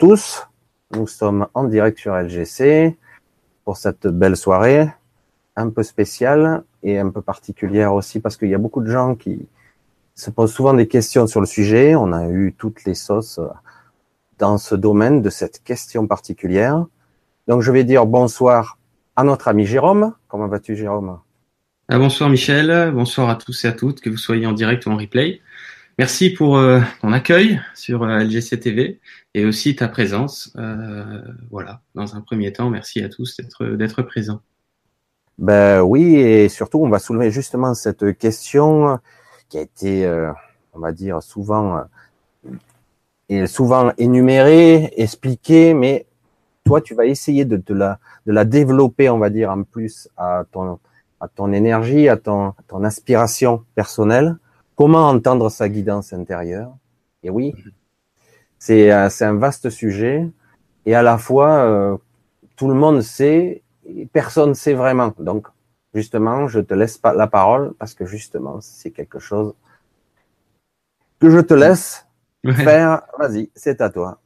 tous. Nous sommes en direct sur LGC pour cette belle soirée, un peu spéciale et un peu particulière aussi parce qu'il y a beaucoup de gens qui se posent souvent des questions sur le sujet. On a eu toutes les sauces dans ce domaine de cette question particulière. Donc je vais dire bonsoir à notre ami Jérôme. Comment vas-tu Jérôme? Ah, Bonsoir Michel, bonsoir à tous et à toutes, que vous soyez en direct ou en replay. Merci pour euh, ton accueil sur euh, LGC TV et aussi ta présence. Euh, voilà, dans un premier temps, merci à tous d'être présents. Ben oui, et surtout on va soulever justement cette question qui a été, on va dire, souvent souvent énumérée, expliquée, mais toi tu vas essayer de, la développer, on va dire, en plus à ton énergie, à ton, à ton aspiration personnelle Comment entendre sa guidance intérieure? Et oui, c'est euh, un vaste sujet et à la fois euh, tout le monde sait, et personne sait vraiment. Donc justement, je te laisse pas la parole parce que justement c'est quelque chose que je te laisse faire. Vas-y, c'est à toi.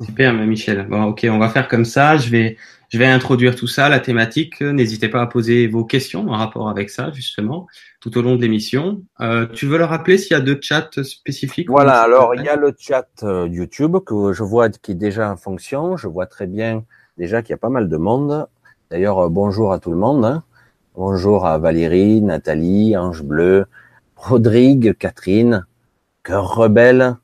Super, Michel. Bon, ok, on va faire comme ça. Je vais je vais introduire tout ça, la thématique. N'hésitez pas à poser vos questions en rapport avec ça, justement, tout au long de l'émission. Euh, tu veux le rappeler s'il y a deux chats spécifiques? Voilà, alors il y a le chat euh, YouTube que je vois qui est déjà en fonction. Je vois très bien déjà qu'il y a pas mal de monde. D'ailleurs, euh, bonjour à tout le monde. Hein. Bonjour à Valérie, Nathalie, Ange Bleu, Rodrigue, Catherine, Cœur Rebelle,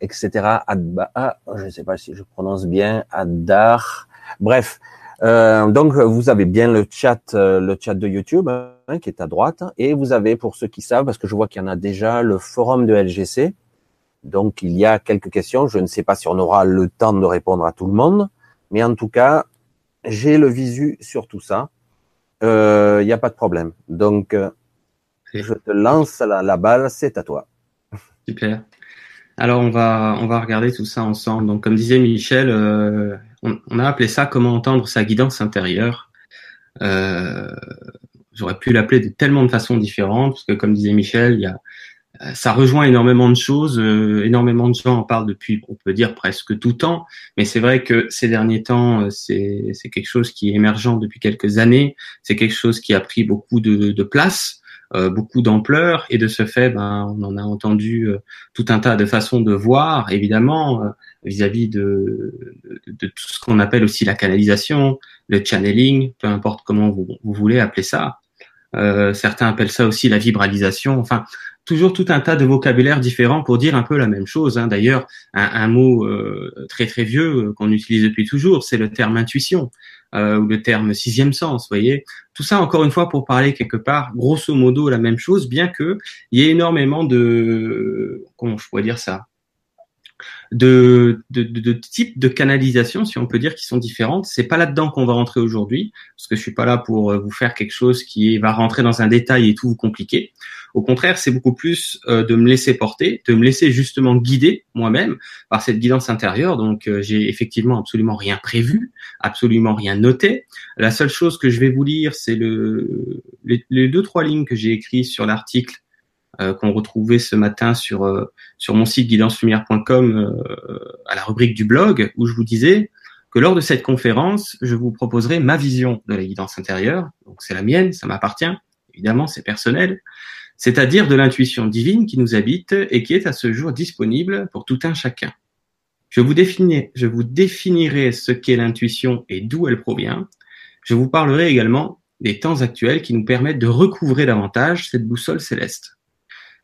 etc. Adba, ah, je ne sais pas si je prononce bien, Adar. Bref, euh, donc vous avez bien le chat, euh, le chat de YouTube hein, qui est à droite, et vous avez pour ceux qui savent, parce que je vois qu'il y en a déjà, le forum de LGC. Donc il y a quelques questions. Je ne sais pas si on aura le temps de répondre à tout le monde, mais en tout cas, j'ai le visu sur tout ça. Euh, il n'y a pas de problème. Donc je te lance la, la balle, c'est à toi. Super. Alors on va on va regarder tout ça ensemble. Donc comme disait Michel, euh, on, a appelé ça comment entendre sa guidance intérieure. Euh, J'aurais pu l'appeler de tellement de façons différentes parce que comme disait Michel, y a euh, ça rejoint énormément de choses, euh, énormément de gens en parlent depuis, on peut dire presque tout temps, mais c'est vrai que ces derniers temps, euh, c'est quelque chose qui est émergent depuis quelques années, c'est quelque chose qui a pris beaucoup de, de place, euh, beaucoup d'ampleur. Et de ce fait, ben, on en a entendu euh, tout un tas de façons de voir, évidemment, euh, vis-à-vis de, de, tout ce qu'on appelle aussi la canalisation, le channeling, peu importe comment vous, vous voulez appeler ça. certains appellent ça aussi la vibralisation. Enfin, toujours tout un tas de vocabulaire différents pour dire un peu la même chose. Hein. D'ailleurs, un, un, mot très très vieux qu'on utilise depuis toujours, c'est le terme intuition euh, ou le terme sixième sens, voyez. Tout ça, encore une fois, pour parler quelque part, grosso modo, la même chose, bien que il y ait énormément de, comment je pourrais dire ça, de, de, de, types de canalisation, si on peut dire, qui sont différentes. C'est pas là-dedans qu'on va rentrer aujourd'hui, parce que je suis pas là pour euh, vous faire quelque chose qui va rentrer dans un détail et tout vous compliquer. Au contraire, c'est beaucoup plus euh, de me laisser porter, de me laisser justement guider moi-même par cette guidance intérieure. Donc, euh, j'ai effectivement absolument rien prévu, absolument rien noté. La seule chose que je vais vous lire, c'est le, les, les, deux trois lignes que j'ai écrites sur l'article qu'on retrouvait ce matin sur euh, sur mon site guidancelumière.com euh, à la rubrique du blog où je vous disais que lors de cette conférence, je vous proposerai ma vision de la guidance intérieure. Donc c'est la mienne, ça m'appartient, évidemment, c'est personnel, c'est-à-dire de l'intuition divine qui nous habite et qui est à ce jour disponible pour tout un chacun. Je vous, définirai, je vous définirai ce qu'est l'intuition et d'où elle provient. Je vous parlerai également des temps actuels qui nous permettent de recouvrer davantage cette boussole céleste.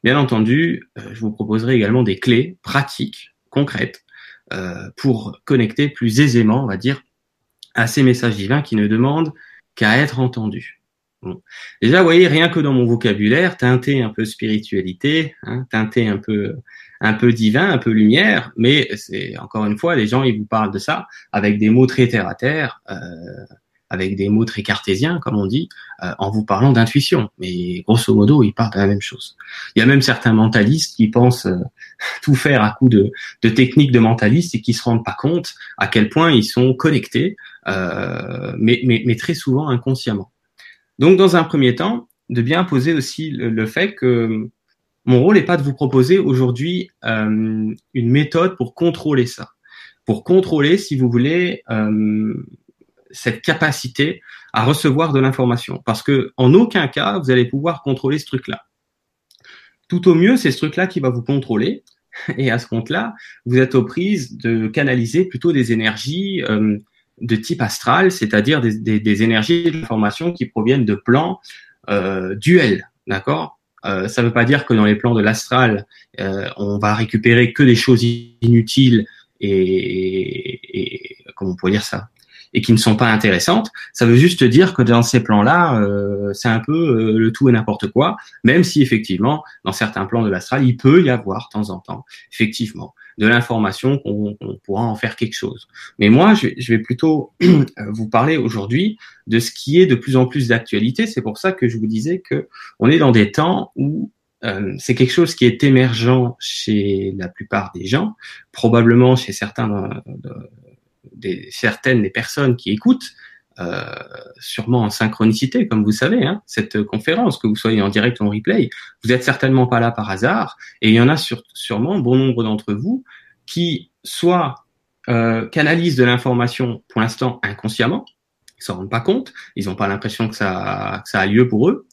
Bien entendu, euh, je vous proposerai également des clés pratiques, concrètes, euh, pour connecter plus aisément, on va dire, à ces messages divins qui ne demandent qu'à être entendus. Bon. Déjà, vous voyez, rien que dans mon vocabulaire, teinté un peu spiritualité, hein, teinté un peu un peu divin, un peu lumière, mais c'est encore une fois, les gens ils vous parlent de ça avec des mots très terre à terre. Euh, avec des mots très cartésiens, comme on dit, euh, en vous parlant d'intuition. Mais grosso modo, ils parlent de la même chose. Il y a même certains mentalistes qui pensent euh, tout faire à coup de, de techniques de mentalistes et qui se rendent pas compte à quel point ils sont connectés, euh, mais, mais, mais, très souvent inconsciemment. Donc, dans un premier temps, de bien poser aussi le, le fait que mon rôle n'est pas de vous proposer aujourd'hui une méthode pour contrôler ça pour contrôler, si vous voulez, euh, cette capacité à recevoir de l'information. Parce que en aucun cas, vous allez pouvoir contrôler ce truc-là. Tout au mieux, c'est ce truc-là qui va vous contrôler. Et à ce compte-là, vous êtes aux prises de canaliser plutôt des énergies euh, de type astral, c'est-à-dire des, des, des énergies d'information qui proviennent de plans euh, duels, d'accord? Euh, Ça ne veut pas dire que dans les plans de l'astral, on va récupérer que des choses inutiles et comment on pourrait dire ça? Et qui ne sont pas intéressantes. Ça veut juste dire que dans ces plans-là, euh, c'est un peu euh, le tout et n'importe quoi, même si effectivement, dans certains plans de l'astral, il peut y avoir de temps en temps, effectivement, de l'information qu'on pourra en faire quelque chose. Mais moi, je, je vais plutôt vous parler aujourd'hui de ce qui est de plus en plus d'actualité. C'est pour ça que je vous disais que on est dans des temps où euh, c'est quelque chose qui est émergent chez la plupart des gens, probablement chez certains de, certaines des personnes qui écoutent, euh, sûrement en synchronicité, comme vous savez, hein, cette conférence, que vous soyez en direct ou en replay, vous êtes certainement pas là par hasard, et il y en a sûrement bon nombre d'entre vous qui soit euh, canalisent de l'information pour l'instant inconsciemment, ils s'en rendent pas compte, ils n'ont pas l'impression que ça, a lieu pour eux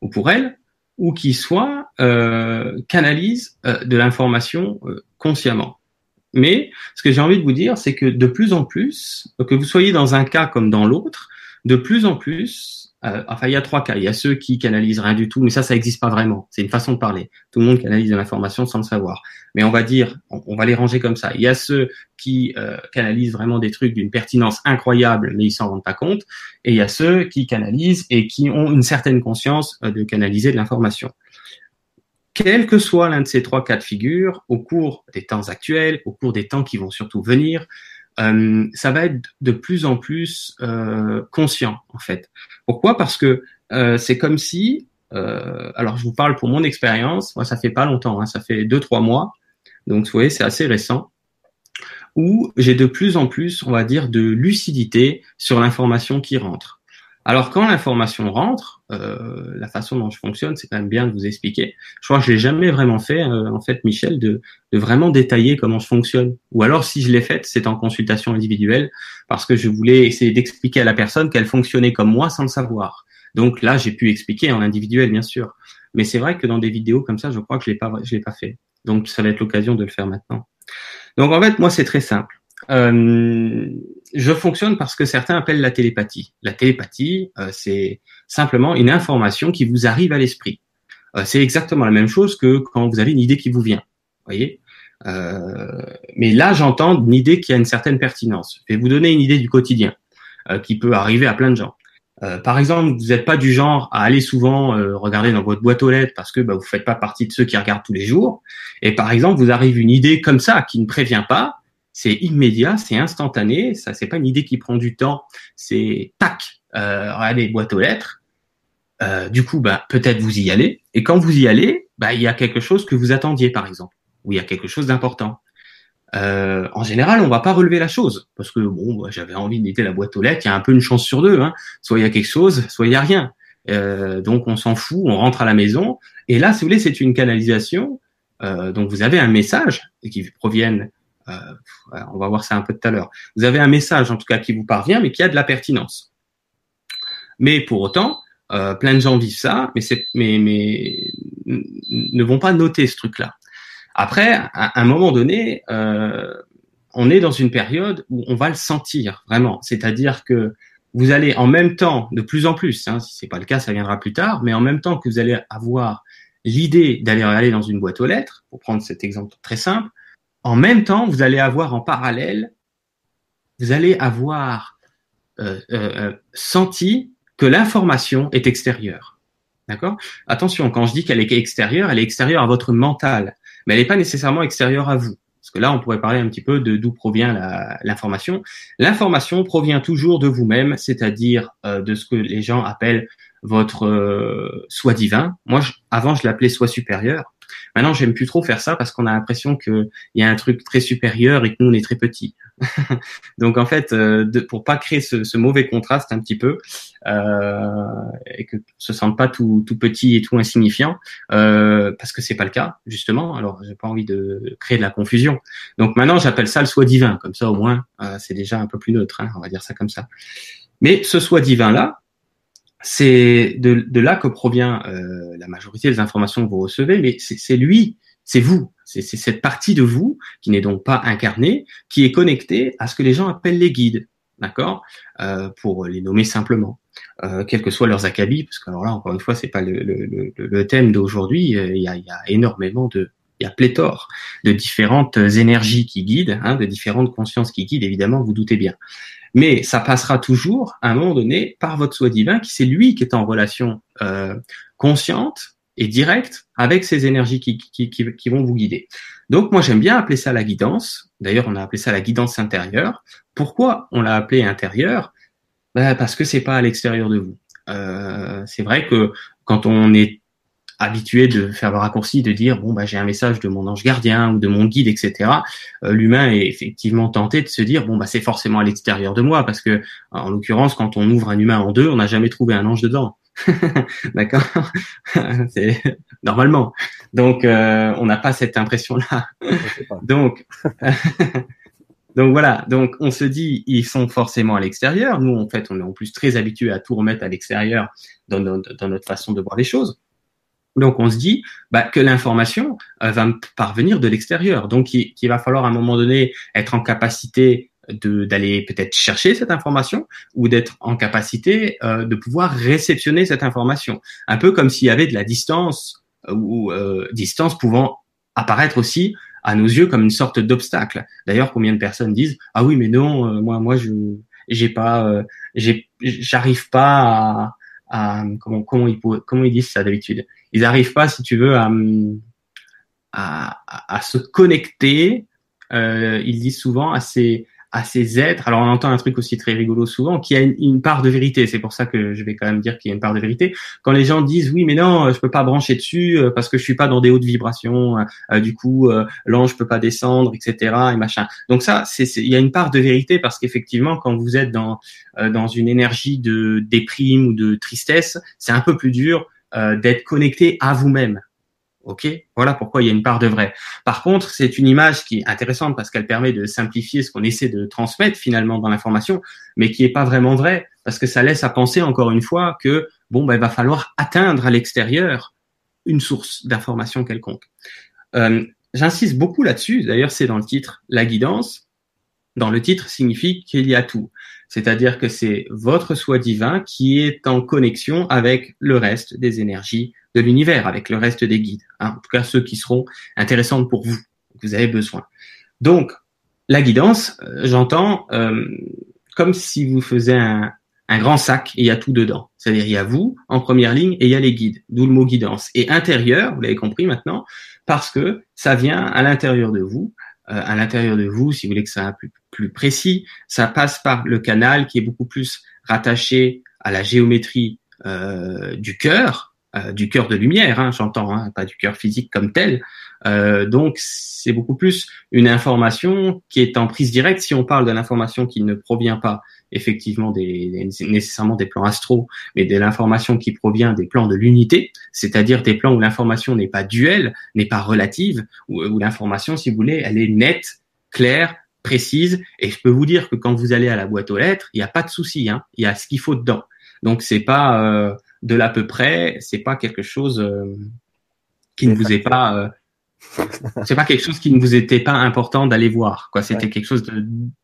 ou pour elles, ou qui soit euh, canalisent euh, de l'information euh, consciemment. Mais ce que j'ai envie de vous dire, c'est que de plus en plus, que vous soyez dans un cas comme dans l'autre, de plus en plus, euh, enfin il y a trois cas. Il y a ceux qui canalisent rien du tout, mais ça, ça n'existe pas vraiment. C'est une façon de parler. Tout le monde canalise de l'information sans le savoir. Mais on va dire, on, va les ranger comme ça. Il y a ceux qui euh, canalisent vraiment des trucs d'une pertinence incroyable, mais ils s'en rendent pas compte. Et il y a ceux qui canalisent et qui ont une certaine conscience euh, de canaliser de l'information quel que soit l'un de ces trois cas de figure, au cours des temps actuels, au cours des temps qui vont surtout venir, euh, ça va être de plus en plus euh, conscient en fait. Pourquoi? Parce que euh, c'est comme si, euh, alors je vous parle pour mon expérience, moi ça fait pas longtemps, hein, ça fait deux trois mois, donc vous voyez c'est assez récent, où j'ai de plus en plus, on va dire, de lucidité sur l'information qui rentre. Alors quand l'information rentre, euh, la façon dont je fonctionne, c'est quand même bien de vous expliquer. Je crois que je l'ai jamais vraiment fait, euh, en fait, Michel, de, de, vraiment détailler comment je fonctionne. Ou alors, si je l'ai fait, c'est en consultation individuelle, parce que je voulais essayer d'expliquer à la personne qu'elle fonctionnait comme moi sans le savoir. Donc là, j'ai pu expliquer en individuel, bien sûr. Mais c'est vrai que dans des vidéos comme ça, je crois que je l'ai pas, l'ai pas fait. Donc ça va être l'occasion de le faire maintenant. Donc en fait, moi, c'est très simple. Euh, je fonctionne parce que certains appellent la télépathie. La télépathie, euh, c'est simplement une information qui vous arrive à l'esprit. Euh, c'est exactement la même chose que quand vous avez une idée qui vous vient. Voyez? Mais là, j'entends une idée qui a une certaine pertinence. Je vais vous donner une idée du quotidien qui peut arriver à plein de gens. Par exemple, vous n'êtes pas du genre à aller souvent regarder dans votre boîte aux lettres parce que bah, vous faites pas partie de ceux qui regardent tous les jours. Et par exemple, vous arrive une idée comme ça qui ne prévient pas c'est immédiat, c'est instantané. Ça, c'est pas une idée qui prend du temps. C'est tac, euh, regardez, boîte aux lettres. Euh, du coup, bah, peut-être vous y allez. Et quand vous y allez, bah, il y a quelque chose que vous attendiez, par exemple, ou il y a quelque chose d'important. Euh, en général, on va pas relever la chose parce que bon, bah, j'avais envie d'éter la boîte aux lettres. Il y a un peu une chance sur deux. Hein. Soit il y a quelque chose, soit il y a rien. Euh, donc on s'en fout, on rentre à la maison. Et là, si vous voulez, c'est une canalisation. Euh, donc vous avez un message qui provienne euh, on va voir ça un peu tout à l'heure. Vous avez un message en tout cas qui vous parvient, mais qui a de la pertinence. Mais pour autant, euh, plein de gens vivent ça, mais, mais, mais ne vont pas noter ce truc-là. Après, à un moment donné, euh, on est dans une période où on va le sentir vraiment. C'est-à-dire que vous allez en même temps, de plus en plus, hein, si c'est pas le cas, ça viendra plus tard, mais en même temps que vous allez avoir l'idée d'aller aller dans une boîte aux lettres, pour prendre cet exemple très simple, en même temps, vous allez avoir en parallèle, vous allez avoir euh, euh, euh, senti que l'information est extérieure. D'accord? Attention, quand je dis qu'elle est extérieure, elle est extérieure à votre mental, mais elle n'est pas nécessairement extérieure à vous. Parce que là, on pourrait parler un petit peu de d'où provient l'information. L'information provient toujours de vous-même, c'est-à-dire de ce que les gens appellent votre soi divin. Moi, avant, je l'appelais soi supérieur. Maintenant, j'aime plus trop faire ça parce qu'on a l'impression qu'il y a un truc très supérieur et que nous on est très petit. Donc en fait, euh, de, pour pas créer ce, ce, mauvais contraste un petit peu euh, et que se sente pas tout, tout petit et tout insignifiant, euh, parce que c'est pas le cas justement. Alors j'ai pas envie de créer de la confusion. Donc maintenant, j'appelle ça le soi divin. Comme ça, au moins, euh, c'est déjà un peu plus neutre. Hein, on va dire ça comme ça. Mais ce soi divin là, c'est de, de, là que provient euh, la majorité des informations que vous recevez, mais c'est lui, c'est vous, c'est cette partie de vous qui n'est donc pas incarnée, qui est connectée à ce que les gens appellent les guides, d'accord, euh, pour les nommer simplement, euh, quels que soient leurs acabits, parce que alors là encore une fois c'est pas le, le, le thème d'aujourd'hui, euh, il y a, y a énormément de il y a pléthore de différentes énergies qui guident, hein, de différentes consciences qui guident, évidemment, vous doutez bien. Mais ça passera toujours, à un moment donné, par votre soi divin, qui c'est lui qui est en relation euh, consciente et directe avec ces énergies qui, qui, qui, vont vous guider. Donc moi j'aime bien appeler ça la guidance. D'ailleurs on a appelé ça la guidance intérieure. Pourquoi on l'a appelé intérieure ben, Parce que c'est pas à l'extérieur de vous. Euh, c'est vrai que quand on est habitué de faire le raccourci, de dire bon bah j'ai un message de mon ange gardien ou de mon guide, etc. Euh, l'humain est effectivement tenté de se dire bon bah c'est forcément à l'extérieur de moi parce que en l'occurrence quand on ouvre un humain en deux, on n'a jamais trouvé un ange dedans. D'accord? C'est normalement. Donc euh, on n'a pas cette impression-là. Donc Donc voilà, donc on se dit ils sont forcément à l'extérieur. Nous en fait on est en plus très habitué à tout remettre à l'extérieur dans, dans, notre façon de voir les choses. Donc on se dit bah, que l'information euh, va parvenir de l'extérieur. Donc il, va falloir à un moment donné être en capacité d'aller peut-être chercher cette information ou d'être en capacité euh, de pouvoir réceptionner cette information. Un peu comme s'il y avait de la distance euh, ou distance pouvant apparaître aussi à nos yeux comme une sorte d'obstacle. D'ailleurs, combien de personnes disent ah oui mais non moi moi je j'ai pas j'arrive pas à, comment ils disent ça d'habitude ils n'arrivent pas, si tu veux, à, à, se connecter. Euh, ils disent souvent à ces, à ces êtres. Alors on entend un truc aussi très rigolo souvent, qui a une, part de vérité. C'est pour ça que je vais quand même dire qu'il y a une part de vérité. Quand les gens disent oui, mais non, je peux pas brancher dessus euh, parce que je suis pas dans des hautes vibrations. Euh, du coup, l'ange peut pas descendre, etc. Et machin. Donc ça, il y a une part de vérité parce qu'effectivement, quand vous êtes dans dans une énergie de déprime ou de tristesse, c'est un peu plus dur euh, d'être connecté à vous-même. Ok, voilà pourquoi il y a une part de vrai. Par contre, c'est une image qui est intéressante parce qu'elle permet de simplifier ce qu'on essaie de transmettre finalement dans l'information, mais qui est pas vraiment vrai parce que ça laisse à penser encore une fois que bon, ben, il va falloir atteindre à l'extérieur une source d'information quelconque. Euh, J'insiste beaucoup là-dessus. D'ailleurs, c'est dans le titre la guidance. Dans le titre signifie qu'il y a tout. C'est-à-dire que c'est votre soi divin qui est en connexion avec le reste des énergies de l'univers, avec le reste des guides. Hein. en tout cas, ceux qui seront intéressants pour vous, que vous avez besoin. Donc, la guidance, euh, j'entends euh, comme si vous faisiez un, un grand sac et il y a tout dedans. C'est-à-dire il y a vous en première ligne et il y a les guides, d'où le mot guidance. Et intérieur, vous l'avez compris maintenant, parce que ça vient à l'intérieur de vous, euh, à l'intérieur de vous, si vous voulez que ça soit plus, plus précis, ça passe par le canal qui est beaucoup plus rattaché à la géométrie euh, du cœur, euh, du cœur de lumière, hein, j'entends, hein, pas du cœur physique comme tel. Euh, donc c'est beaucoup plus une information qui est en prise directe. Si on parle de l'information qui ne provient pas effectivement des, nécessairement des plans astraux, mais de l'information qui provient des plans de l'unité, c'est-à-dire des plans où l'information n'est pas duelle, n'est pas relative, où, l'information, si vous voulez, elle est nette, claire, précise. Et je peux vous dire que quand vous allez à la boîte aux lettres, il n'y a pas de souci, hein, il y a ce qu'il faut dedans. Donc c'est pas euh, de l'à peu près, c'est pas quelque chose euh, qui ne vous est pas euh, c'est pas quelque chose qui ne vous était pas important d'aller voir quoi. C'était quelque chose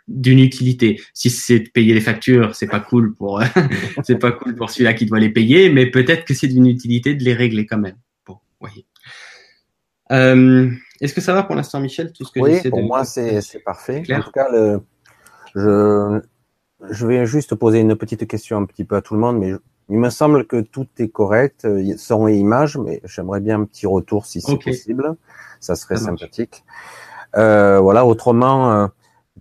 d'une utilité. Si c'est de payer les factures c'est pas cool pour c'est pas cool pour celui-là qui doit les payer mais peut-être que c'est d'une utilité de les régler quand même. Bon voyez euh, est-ce que ça va pour l'instant Michel tout ce que oui pour moi c'est parfait. En tout cas le, je je vais juste poser une petite question un petit peu à tout le monde mais il me semble que tout est correct, son et image, mais j'aimerais bien un petit retour si c'est possible ça serait sympathique. Euh, voilà, autrement, euh,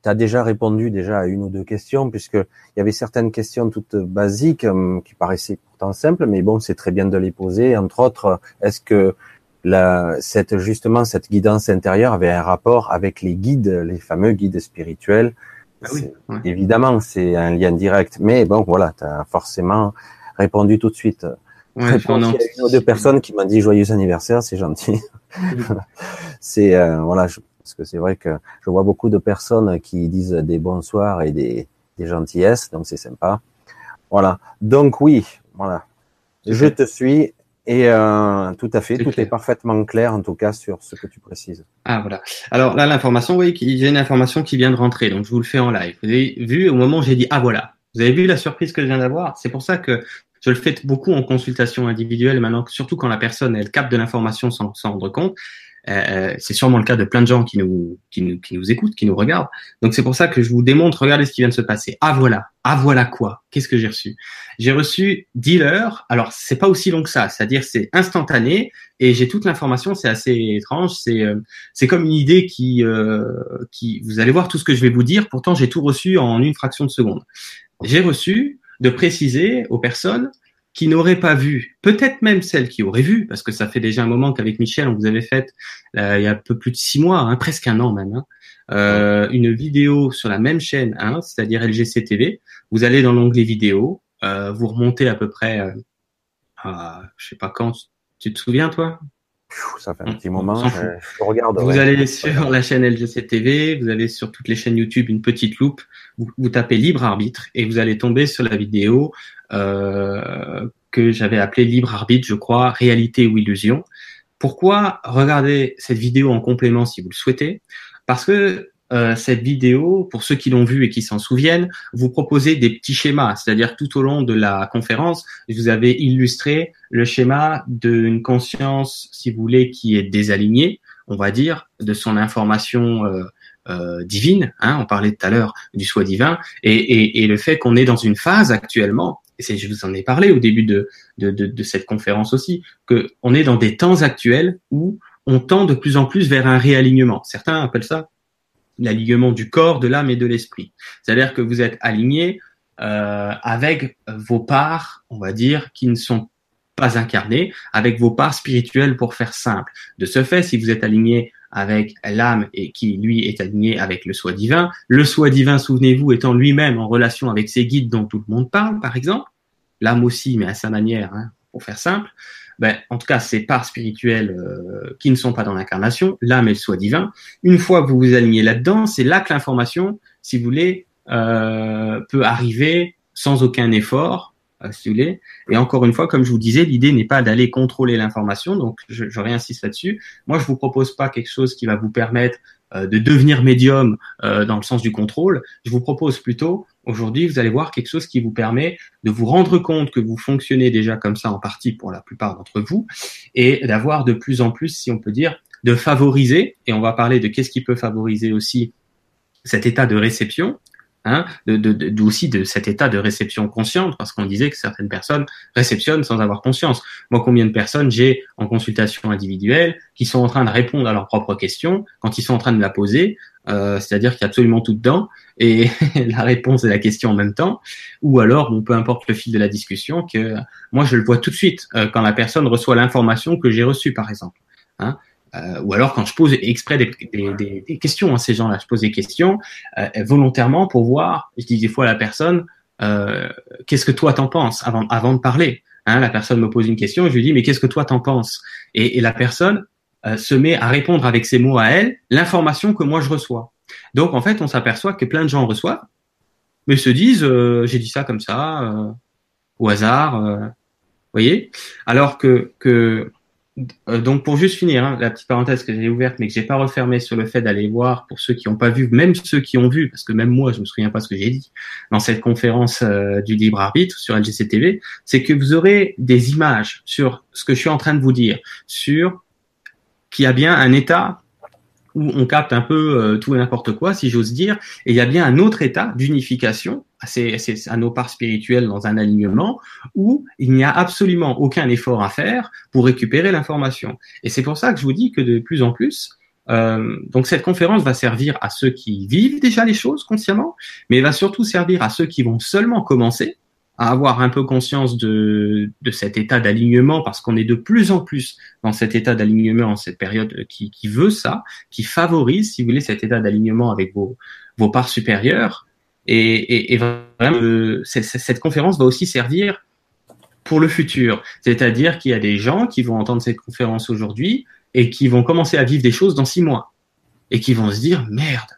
tu as déjà répondu déjà à une ou deux questions, puisque il y avait certaines questions toutes basiques euh, qui paraissaient pourtant simples, mais bon, c'est très bien de les poser. Entre autres, est-ce que la, cette justement cette guidance intérieure avait un rapport avec les guides, les fameux guides spirituels? Ah oui, ouais. Évidemment, c'est un lien direct, mais bon, voilà, tu as forcément répondu tout de suite. Ouais, il y a une ou deux personnes qui m'ont dit joyeux anniversaire, c'est gentil. c'est euh, voilà, je, parce que c'est vrai que je vois beaucoup de personnes qui disent des bonsoirs et des, des gentillesses, donc c'est sympa. Voilà. Donc oui, voilà. Je te suis et euh, tout à fait, tout clair. est parfaitement clair en tout cas sur ce que tu précises. Ah voilà. Alors là, l'information, oui, il y a une information qui vient de rentrer, donc je vous le fais en live. Vous avez vu au moment où j'ai dit ah voilà. Vous avez vu la surprise que je viens d'avoir? C'est pour ça que je le fais beaucoup en consultation individuelle maintenant, surtout quand la personne elle capte de l'information sans s'en rendre compte. Euh, c'est sûrement le cas de plein de gens qui nous, qui nous qui nous écoutent, qui nous regardent. Donc c'est pour ça que je vous démontre. Regardez ce qui vient de se passer. Ah voilà. Ah voilà quoi. Qu'est-ce que j'ai reçu? J'ai reçu dealer. Alors c'est pas aussi long que ça. C'est-à-dire c'est instantané et j'ai toute l'information. C'est assez étrange. C'est euh, c'est comme une idée qui euh, qui. Vous allez voir tout ce que je vais vous dire. Pourtant j'ai tout reçu en une fraction de seconde. J'ai reçu de préciser aux personnes qui n'auraient pas vu, peut-être même celles qui auraient vu, parce que ça fait déjà un moment qu'avec Michel, on vous avait fait, euh, il y a un peu plus de six mois, hein, presque un an même, hein, euh, une vidéo sur la même chaîne, hein, c'est-à-dire LGC TV. Vous allez dans l'onglet vidéo, euh, vous remontez à peu près, à, je sais pas quand, tu te souviens toi? Ça fait un On- petit moment. euh, Je regarde. Vous ouais. allez sur la chaîne LGC TV, vous avez sur toutes les chaînes YouTube une petite loupe, vous, vous tapez libre arbitre et vous allez tomber sur la vidéo euh, que j'avais appelée libre arbitre, je crois, réalité ou illusion. Pourquoi regarder cette vidéo en complément si vous le souhaitez? Parce que euh, cette vidéo, pour ceux qui l'ont vue et qui s'en souviennent, vous proposez des petits schémas, c'est-à-dire tout au long de la conférence, vous avez illustré le schéma d'une conscience, si vous voulez, qui est désalignée, on va dire, de son information euh, euh, divine. Hein, on parlait tout à l'heure du soi divin, et, et, et le fait qu'on est dans une phase actuellement, et je vous en ai parlé au début de, de, de, de cette conférence aussi, que on est dans des temps actuels où on tend de plus en plus vers un réalignement. Certains appellent ça l'alignement du corps, de l'âme et de l'esprit. C'est-à-dire que vous êtes aligné euh, avec vos parts, on va dire, qui ne sont pas incarnées, avec vos parts spirituelles pour faire simple. De ce fait, si vous êtes aligné avec l'âme et qui lui est aligné avec le soi divin, le soi divin, souvenez-vous, étant lui-même en relation avec ses guides dont tout le monde parle, par exemple, l'âme aussi, mais à sa manière, hein, pour faire simple, ben, en tout cas, ces parts spirituelles euh, qui ne sont pas dans l'incarnation, l'âme et le soi divin, une fois que vous vous alignez là-dedans, c'est là que l'information, si vous voulez, euh, peut arriver sans aucun effort, euh, si vous voulez. Et encore une fois, comme je vous disais, l'idée n'est pas d'aller contrôler l'information, donc je, je réinsiste là-dessus. Moi, je vous propose pas quelque chose qui va vous permettre de devenir médium euh, dans le sens du contrôle. Je vous propose plutôt, aujourd'hui, vous allez voir quelque chose qui vous permet de vous rendre compte que vous fonctionnez déjà comme ça en partie pour la plupart d'entre vous, et d'avoir de plus en plus, si on peut dire, de favoriser, et on va parler de qu'est-ce qui peut favoriser aussi cet état de réception, hein, de, aussi de cet état de réception consciente, parce qu'on disait que certaines personnes réceptionnent sans avoir conscience. Moi, combien de personnes j'ai en consultation individuelle qui sont en train de répondre à leurs propres questions quand ils sont en train de la poser, euh, c'est-à-dire qu'il y a absolument tout dedans et la réponse et la question en même temps, ou alors, bon, peu importe le fil de la discussion, que moi je le vois tout de suite euh, quand la personne reçoit l'information que j'ai reçue, par exemple. Hein euh, ou alors quand je pose exprès des, des, des, des questions à ces gens-là, je pose des questions euh, volontairement pour voir, je dis des fois à la personne, euh, qu'est-ce que toi t'en penses avant, avant de parler hein, La personne me pose une question, je lui dis mais qu'est-ce que toi t'en penses? Et, et, la personne euh, se met à répondre avec ses mots à elle l'information que moi je reçois. Donc en fait on s'aperçoit que plein de gens reçoivent, mais se disent euh, j'ai dit ça comme ça euh, au hasard, voyez. Alors que que donc pour juste finir, hein, la petite parenthèse que j'ai ouverte mais que j'ai pas refermée sur le fait d'aller voir pour ceux qui n'ont pas vu, même ceux qui ont vu, parce que même moi je me souviens pas ce que j'ai dit dans cette conférence euh, du libre arbitre sur LGC TV, c'est que vous aurez des images sur ce que je suis en train de vous dire, sur qu'il y a bien un état où on capte un peu euh, tout et n'importe quoi, si j'ose dire, et il y a bien un autre état d'unification à, à, nos parts spirituelles dans un alignement où il n'y a absolument aucun effort à faire pour récupérer l'information. Et c'est pour ça que je vous dis que de plus en plus, euh, donc cette conférence va servir à ceux qui vivent déjà les choses consciemment, mais va surtout servir à ceux qui vont seulement commencer à avoir un peu conscience de, de cet état d'alignement, parce qu'on est de plus en plus dans cet état d'alignement en cette période qui, qui veut ça, qui favorise, si vous voulez, cet état d'alignement avec vos, vos parts supérieures. Et, vraiment, cette conférence va aussi servir pour le futur. C'est-à-dire qu'il y a des gens qui vont entendre cette conférence aujourd'hui et qui vont commencer à vivre des choses dans six mois et qui vont se dire merde.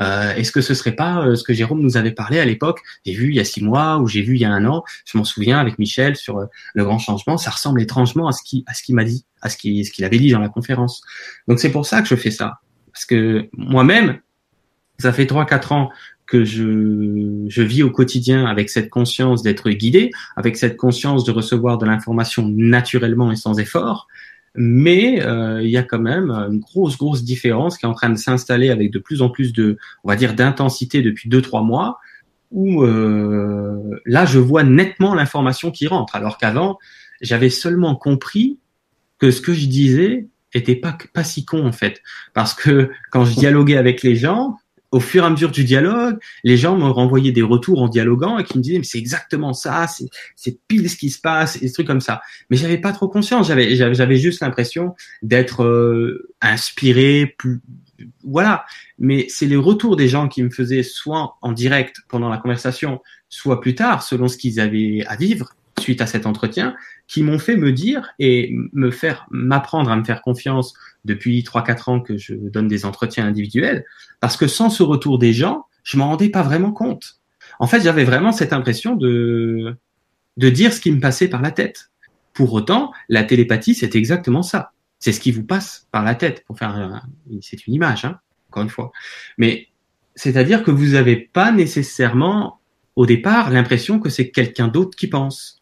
Euh, Est-ce que ce serait pas euh, ce que Jérôme nous avait parlé à l'époque? J'ai vu il y a six mois ou j'ai vu il y a un an. Je m'en souviens avec Michel sur euh, le grand changement. Ça ressemble étrangement à ce qu'il à qu'il m'a dit, à ce qu'il avait dit dans la conférence. Donc c'est pour ça que je fais ça parce que moi-même, ça fait trois quatre ans que je, je vis au quotidien avec cette conscience d'être guidé, avec cette conscience de recevoir de l'information naturellement et sans effort. Mais euh, il y a quand même une grosse, grosse différence qui est en train de s'installer avec de plus en plus de, on va dire, d'intensité depuis deux, trois mois, où euh, là, je vois nettement l'information qui rentre, alors qu'avant, j'avais seulement compris que ce que je disais était pas, pas si con en fait. Parce que quand je dialoguais avec les gens, au fur et à mesure du dialogue, les gens me renvoyaient des retours en dialoguant et qui me disaient mais c'est exactement ça, c'est pile ce qui se passe et des trucs comme ça. Mais j'avais pas trop conscience, j'avais j'avais juste l'impression d'être euh, inspiré, plus voilà. Mais c'est les retours des gens qui me faisaient soit en direct pendant la conversation, soit plus tard selon ce qu'ils avaient à vivre suite à cet entretien, qui m'ont fait me dire et me faire m'apprendre à me faire confiance depuis trois quatre ans que je donne des entretiens individuels, parce que sans ce retour des gens, je m'en rendais pas vraiment compte. En fait, j'avais vraiment cette impression de de dire ce qui me passait par la tête. Pour autant, la télépathie, c'est exactement ça. C'est ce qui vous passe par la tête. Pour faire, c'est une image, hein, encore une fois. Mais c'est-à-dire que vous n'avez pas nécessairement au départ l'impression que c'est quelqu'un d'autre qui pense.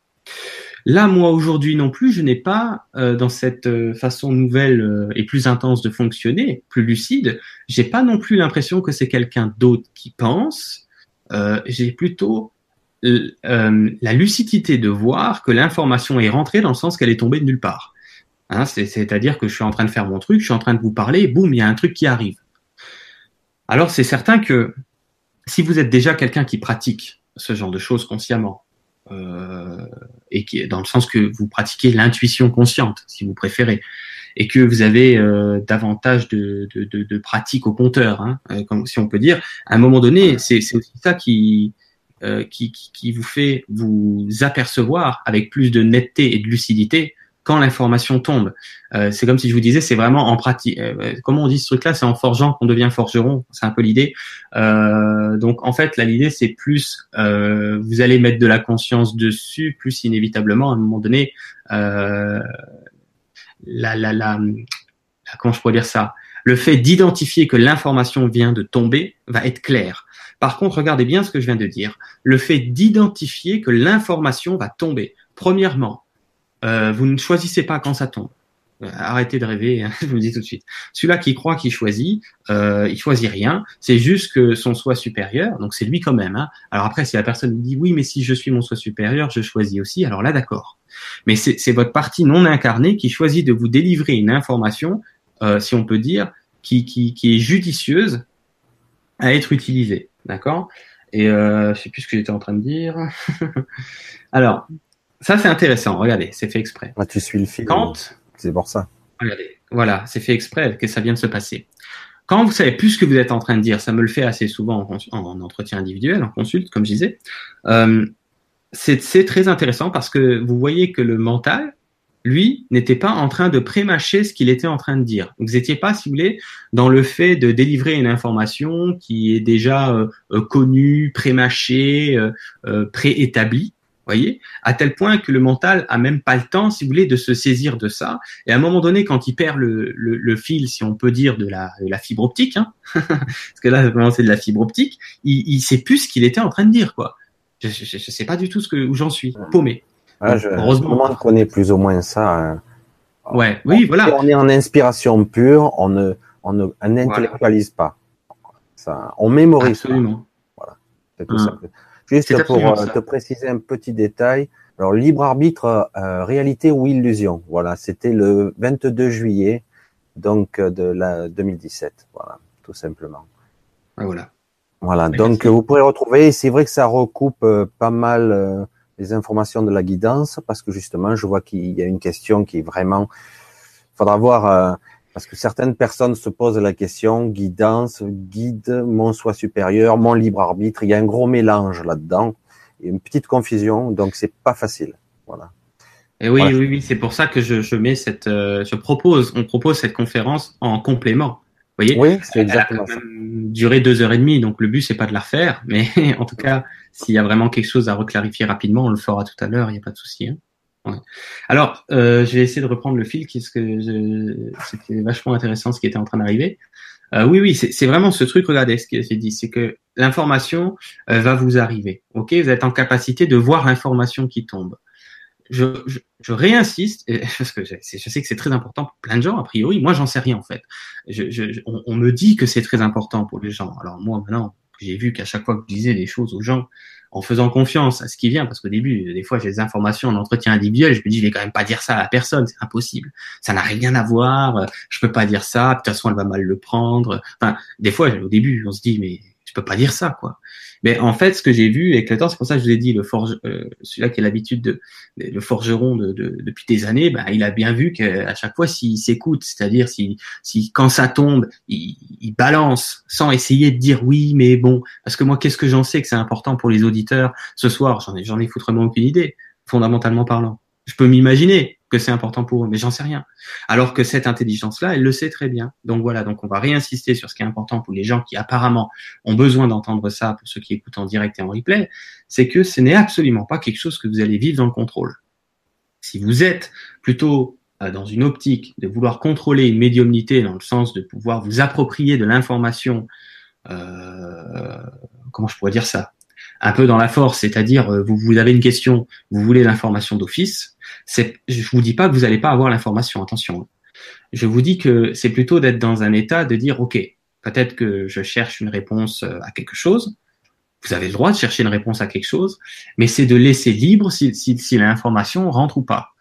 Là, moi, aujourd'hui non plus, je n'ai pas, euh, dans cette euh, façon nouvelle euh, et plus intense de fonctionner, plus lucide, j'ai pas non plus l'impression que c'est quelqu'un d'autre qui pense. j'ai plutôt la lucidité de voir que l'information est rentrée dans le sens qu'elle est tombée de nulle part. Hein, C'est-à-dire que je suis en train de faire mon truc, je suis en train de vous parler, et boum, il y a un truc qui arrive. Alors, c'est certain que si vous êtes déjà quelqu'un qui pratique ce genre de choses consciemment, et qui dans le sens que vous pratiquez l'intuition consciente, si vous préférez, et que vous avez euh, davantage de, de, de, de, pratique au compteur, hein, euh, comme si on peut dire. À un moment donné, c'est aussi ça qui, euh, qui, qui vous fait vous apercevoir avec plus de netteté et de lucidité quand l'information tombe. Euh, c'est comme si je vous disais, c'est vraiment en pratique. Euh, comment on dit ce truc-là? C'est en forgeant qu'on devient forgeron. C'est un peu l'idée. Euh, donc en fait, là, l'idée, c'est plus euh, vous allez mettre de la conscience dessus, plus inévitablement, à un moment donné, euh, la, la, la, la, comment je pourrais dire ça? Le fait d'identifier que l'information vient de tomber va être clair. Par contre, regardez bien ce que je viens de dire. Le fait d'identifier que l'information va tomber. Premièrement, euh, vous ne choisissez pas quand ça tombe. Arrêtez de rêver, hein, je vous le dis tout de suite. Celui-là qui croit qu'il choisit, euh, il choisit rien. C'est juste que son soi supérieur, donc c'est lui quand même. Hein. Alors après, si la personne dit oui, mais si je suis mon soi supérieur, je choisis aussi. Alors là, d'accord. Mais c'est votre partie non incarnée qui choisit de vous délivrer une information, euh, si on peut dire, qui, qui, qui est judicieuse à être utilisée, d'accord? Et euh, je sais plus ce que j'étais en train de dire. Alors, ça, c'est intéressant. Regardez, c'est fait exprès. Ah, tu suis le fil. Quand. C'est pour ça. Regardez. Voilà, c'est fait exprès que ça vient de se passer. Quand vous savez plus ce que vous êtes en train de dire, ça me le fait assez souvent en, en entretien individuel, en consulte, comme je disais. Euh, c'est très intéressant parce que vous voyez que le mental, lui, n'était pas en train de prémâcher ce qu'il était en train de dire. Vous n'étiez pas, si vous voulez, dans le fait de délivrer une information qui est déjà euh, euh connue, prémâchée, euh préétablie voyez, à tel point que le mental a même pas le temps, si vous voulez, de se saisir de ça. Et à un moment donné, quand il perd le, le, le fil, si on peut dire, de la, de la fibre optique, hein, parce que là, vraiment, c'est de la fibre optique, il, il sait plus ce qu'il était en train de dire, quoi. Je, je, je sais pas du tout ce que où j'en suis, paumé. Ah, je, heureusement, on connaît plus ou moins ça. Hein. Ouais, oui, voilà. On est en inspiration pure, on ne, on ne voilà. pas. Ça, on mémorise. Absolument. Voilà, c'est tout hum. ça. Juste pour euh, te préciser un petit détail. Alors, libre arbitre, euh, réalité ou illusion. Voilà, c'était le 22 juillet, donc euh, de la 2017. Voilà, tout simplement. Ah, voilà. Voilà, donc vous pourrez retrouver. C'est vrai que ça recoupe euh, pas mal. les informations de la guidance parce que justement, je vois qu'il y a une question qui est vraiment. Faudra voir euh, parce que certaines personnes se posent la question guidance, guide, mon soi supérieur, mon libre arbitre. Il y a un gros mélange là-dedans, et une petite confusion, donc c'est pas facile. Voilà. Et oui, oui, oui, c'est pour ça que je, je mets cette, euh, je propose, on propose cette conférence en complément. Vous voyez Oui, c'est exactement ça. Durer deux heures et demie, donc le but c'est pas de la refaire, mais en tout cas, s'il y a vraiment quelque chose à reclarifier rapidement, on le fera tout à l'heure, il n'y a pas de souci. Hein. Alors, euh, je vais essayer de reprendre le fil, parce que c'était vachement intéressant ce qui était en train d'arriver. Euh, oui, oui, c'est vraiment ce truc. Regardez ce que j'ai dit, c'est que l'information euh, va vous arriver. Ok, vous êtes en capacité de voir l'information qui tombe je, je, je, réinsiste, parce que je, je sais que c'est très important pour plein de gens, a priori. Moi, j'en sais rien, en fait. Je, on, on, me dit que c'est très important pour les gens. Alors, moi, maintenant, j'ai vu qu'à chaque fois que je disais des choses aux gens, en faisant confiance à ce qui vient, parce qu'au début, des fois, j'ai des informations en entretien individuel, je me dis, je vais quand même pas dire ça à la personne, c'est impossible. Ça n'a rien à voir, je peux pas dire ça, de toute façon, elle va mal le prendre. Enfin, des fois, au début, on se dit, mais je peux pas dire ça, quoi. Mais en fait, ce que j'ai vu avec temps, c'est pour ça que je vous ai dit, le forge, euh, celui-là qui a l'habitude de, le forgeron de, de, depuis des années, ben, il a bien vu qu'à chaque fois, s'il s'écoute, c'est-à-dire si, si quand ça tombe, il, il, balance sans essayer de dire oui, mais bon, parce que moi, qu'est-ce que j'en sais que c'est important pour les auditeurs ce soir? J'en ai, j'en ai foutrement aucune idée, fondamentalement parlant. Je peux m'imaginer, que c'est important pour eux, mais j'en sais rien. Alors que cette intelligence-là, elle le sait très bien. Donc voilà, donc on va réinsister sur ce qui est important pour les gens qui apparemment ont besoin d'entendre ça, pour ceux qui écoutent en direct et en replay, c'est que ce n'est absolument pas quelque chose que vous allez vivre dans le contrôle. Si vous êtes plutôt euh, dans une optique de vouloir contrôler une médiumnité dans le sens de pouvoir vous approprier de l'information, euh, comment je pourrais dire ça? Un peu dans la force, c'est-à-dire euh, vous, vous avez une question, vous voulez l'information d'office, c'est, je vous dis pas que vous n'allez pas avoir l'information, attention. Je vous dis que c'est plutôt d'être dans un état de dire, ok, peut-être que je cherche une réponse euh, à quelque chose. Vous avez le droit de chercher une réponse à quelque chose, mais c'est de laisser libre si, si, si l'information rentre ou pas.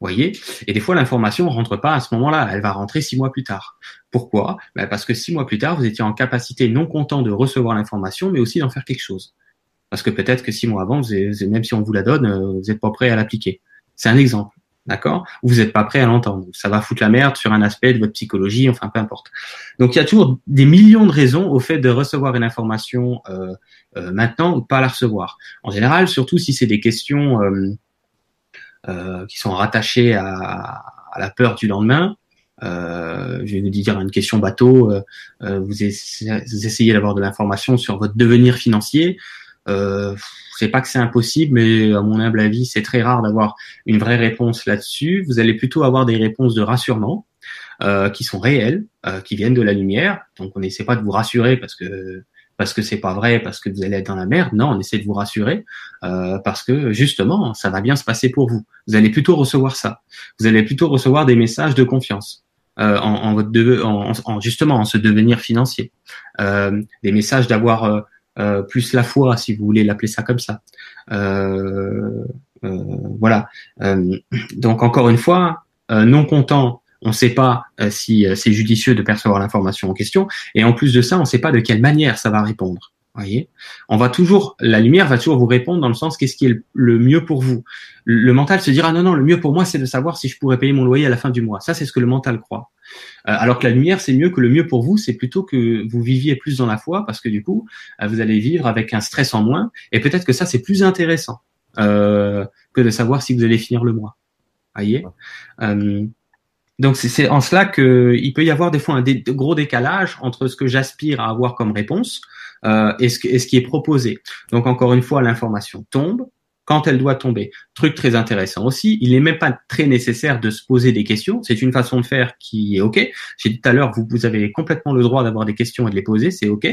voyez? Et des fois, l'information rentre pas à ce moment-là. Elle va rentrer six mois plus tard. Pourquoi? Ben Parce que six mois plus tard, vous étiez en capacité non content de recevoir l'information, mais aussi d'en faire quelque chose. Parce que peut-être que six mois avant, vous même si on vous la donne, euh, vous n'êtes pas prêt à l'appliquer. C'est un exemple, d'accord? Vous n'êtes pas prêt à l'entendre. Ça va foutre la merde sur un aspect de votre psychologie, enfin peu importe. Donc il y a toujours des millions de raisons au fait de recevoir une information euh, euh, maintenant ou pas la recevoir. En général, surtout si c'est des questions euh, euh qui sont rattachées à, à, la peur du lendemain. Euh, je vais vous dire une question bateau. vous, essayez d'avoir de l'information sur votre devenir financier. Euh, sais pas que c'est impossible, mais à mon humble avis, c'est très rare d'avoir une vraie réponse là-dessus. Vous allez plutôt avoir des réponses de rassurement euh, qui sont réelles, euh, qui viennent de la lumière. Donc on n'essaie pas de vous rassurer parce que parce que c'est pas vrai, parce que vous allez être dans la merde. Non, on essaie de vous rassurer euh, parce que justement, ça va bien se passer pour vous. Vous allez plutôt recevoir ça. Vous allez plutôt recevoir des messages de confiance. Euh, en, en, votre en, en, justement en ce devenir financier, euh, des messages d'avoir euh, plus la foi, si vous voulez l'appeler ça comme ça. Euh, euh, voilà. donc encore une fois, non content, on ne sait pas si c'est judicieux de percevoir l'information en question, et en plus de ça, on ne sait pas de quelle manière ça va répondre. Voyez, on va toujours, la lumière va toujours vous répondre dans le sens qu'est-ce qui est le mieux pour vous. Le mental se dira non non, le mieux pour moi c'est de savoir si je pourrais payer mon loyer à la fin du mois. Ça c'est ce que le mental croit. Euh, alors que la lumière c'est mieux que le mieux pour vous, c'est plutôt que vous viviez plus dans la foi parce que du coup euh, vous allez vivre avec un stress en moins et peut-être que ça c'est plus intéressant euh, que de savoir si vous allez finir le mois. Voyez? Euh, donc c'est en cela qu'il peut y avoir des fois un gros décalage entre ce que j'aspire à avoir comme réponse euh, et, ce, qui est proposé. Donc encore une fois, l'information tombe quand elle doit tomber. Truc très intéressant aussi, il n'est même pas très nécessaire de se poser des questions. C'est une façon de faire qui est ok. J'ai dit tout à l'heure, vous, vous avez complètement le droit d'avoir des questions et de les poser, c'est ok.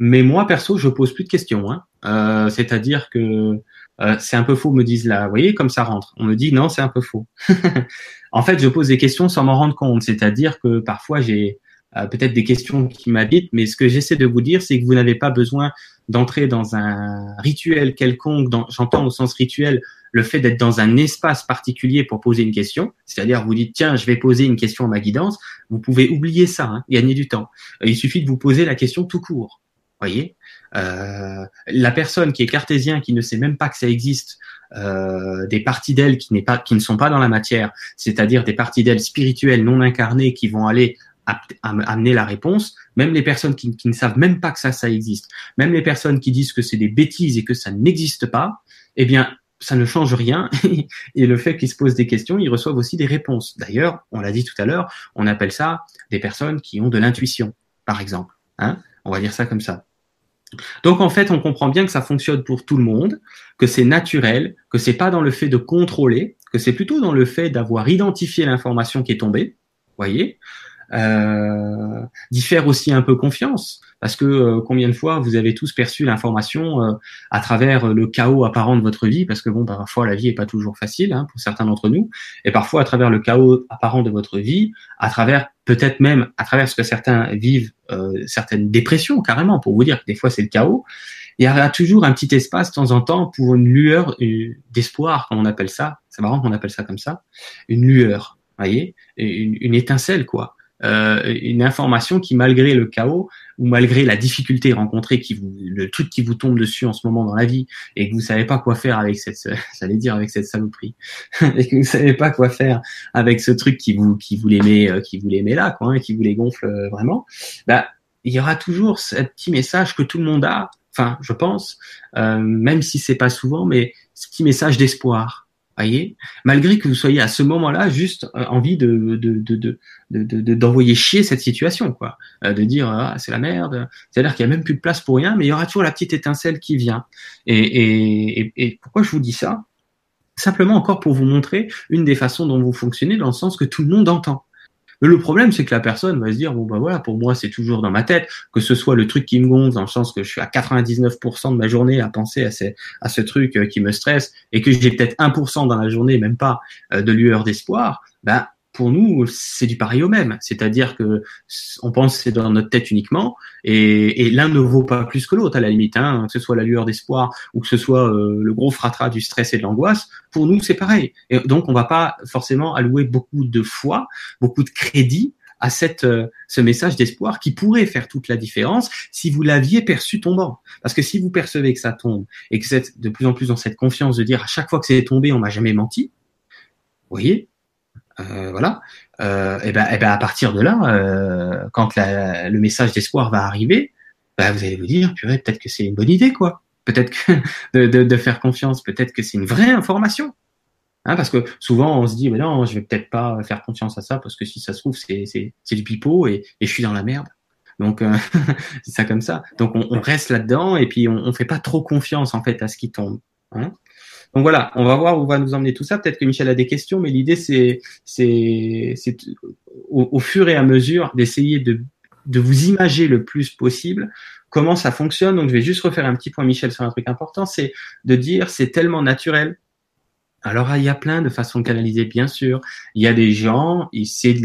Mais moi perso, je pose plus de questions. Hein. Euh, C'est-à-dire que euh, c'est un peu faux, me disent là. Vous voyez comme ça rentre. On me dit non, c'est un peu faux. en fait, je pose des questions sans m'en rendre compte. C'est-à-dire que parfois j'ai euh, peut-être des questions qui m'habitent, mais ce que j'essaie de vous dire, c'est que vous n'avez pas besoin d'entrer dans un rituel quelconque. J'entends au sens rituel le fait d'être dans un espace particulier pour poser une question, c'est-à-dire vous dites tiens je vais poser une question à ma guidance, vous pouvez oublier ça, hein, gagner du temps. Il suffit de vous poser la question tout court. Voyez, euh, la personne qui est cartésien, qui ne sait même pas que ça existe, euh, des parties d'elle qui, n'est pas, qui ne sont pas dans la matière, c'est-à-dire des parties d'elle spirituelles non incarnées qui vont aller amener la réponse, même les personnes qui, qui, ne savent même pas que ça, ça existe, même les personnes qui disent que c'est des bêtises et que ça n'existe pas, eh bien, ça ne change rien. et le fait qu'ils se posent des questions, ils reçoivent aussi des réponses. D'ailleurs, on l'a dit tout à l'heure, on appelle ça des personnes qui ont de l'intuition, par exemple. Hein? On va dire ça comme ça. Donc en fait, on comprend bien que ça fonctionne pour tout le monde, que c'est naturel, que c'est pas dans le fait de contrôler, que c'est plutôt dans le fait d'avoir identifié l'information qui est tombée. Voyez, euh, d'y faire aussi un peu confiance, parce que euh, combien de fois vous avez tous perçu l'information euh, à travers le chaos apparent de votre vie, parce que bon, parfois la vie est pas toujours facile hein, pour certains d'entre nous, et parfois à travers le chaos apparent de votre vie, à travers peut-être même à travers ce que certains vivent, euh, certaines dépressions carrément, pour vous dire que des fois c'est le chaos. Il y aura toujours un petit espace de temps en temps pour une lueur d'espoir, comme on appelle ça. C'est marrant qu'on appelle ça comme ça, une lueur, voyez, une étincelle quoi euh, une information qui, malgré le chaos ou malgré la difficulté rencontrée, qui vous, le truc qui vous tombe dessus en ce moment dans la vie, et que vous savez pas quoi faire avec cette, j'allais dire avec cette saloperie, et que vous savez pas quoi faire avec ce truc qui vous, qui vous les met, euh, qui vous les là, quoi, hein, qui vous les gonfle euh, vraiment, bah, il y aura toujours ce petit message que tout le monde a, enfin, je pense, euh, même si c'est pas souvent, mais ce petit message d'espoir voyez, malgré que vous soyez à ce moment-là juste euh, envie de d'envoyer de, de, chier cette situation, quoi, euh, de dire ah, c'est la merde, c'est-à-dire qu'il y a même plus de place pour rien, mais il y aura toujours la petite étincelle qui vient. Et, et, et pourquoi je vous dis ça? Simplement encore pour vous montrer une des façons dont vous fonctionnez dans le sens que tout le monde entend. Le problème, c'est que la personne va se dire, bon, bah voilà, pour moi, c'est toujours dans ma tête, que ce soit le truc qui me gonfle, dans le sens que je suis à 99% de ma journée à penser à ce truc euh, qui me stresse, et que j'ai peut-être 1% dans la journée, même pas, euh, de lueur d'espoir, ben, pour nous, c'est du pareil au même. C'est-à-dire que on pense c'est dans notre tête uniquement, et, l'un ne vaut pas plus que l'autre à la limite, hein, que ce soit la lueur d'espoir ou que ce soit euh, le gros fratras du stress et de l'angoisse. Pour nous, c'est pareil. Et donc, on va pas forcément allouer beaucoup de foi, beaucoup de crédit à cette euh, ce message d'espoir qui pourrait faire toute la différence si vous l'aviez perçu tombant. Parce que si vous percevez que ça tombe et que vous êtes de plus en plus dans cette confiance de dire à chaque fois que c'est tombé, on m'a jamais menti, vous voyez, euh, voilà. Euh, et ben, et ben à partir de là, euh, quand la, le message d'espoir va arriver, ben, vous allez vous dire, purée, peut-être que c'est une bonne idée, quoi. Peut-être que de, de, de, faire confiance, peut-être que c'est une vraie information. Hein, parce que souvent on se dit, mais non, je vais peut-être pas faire confiance à ça parce que si ça se trouve c'est du pipeau et, et je suis dans la merde. Donc euh, c'est ça comme ça. Donc on, on reste là-dedans et puis on, on fait pas trop confiance en fait à ce qui tombe. Hein donc voilà, on va voir où va nous emmener tout ça. Peut-être que Michel a des questions, mais l'idée c'est c'est c'est au, au, fur et à mesure d'essayer de de vous imager le plus possible comment ça fonctionne. Donc je vais juste refaire un petit point Michel sur un truc important, c'est de dire c'est tellement naturel alors, il y a plein de façons de canaliser, bien sûr. Il y a des gens, c'est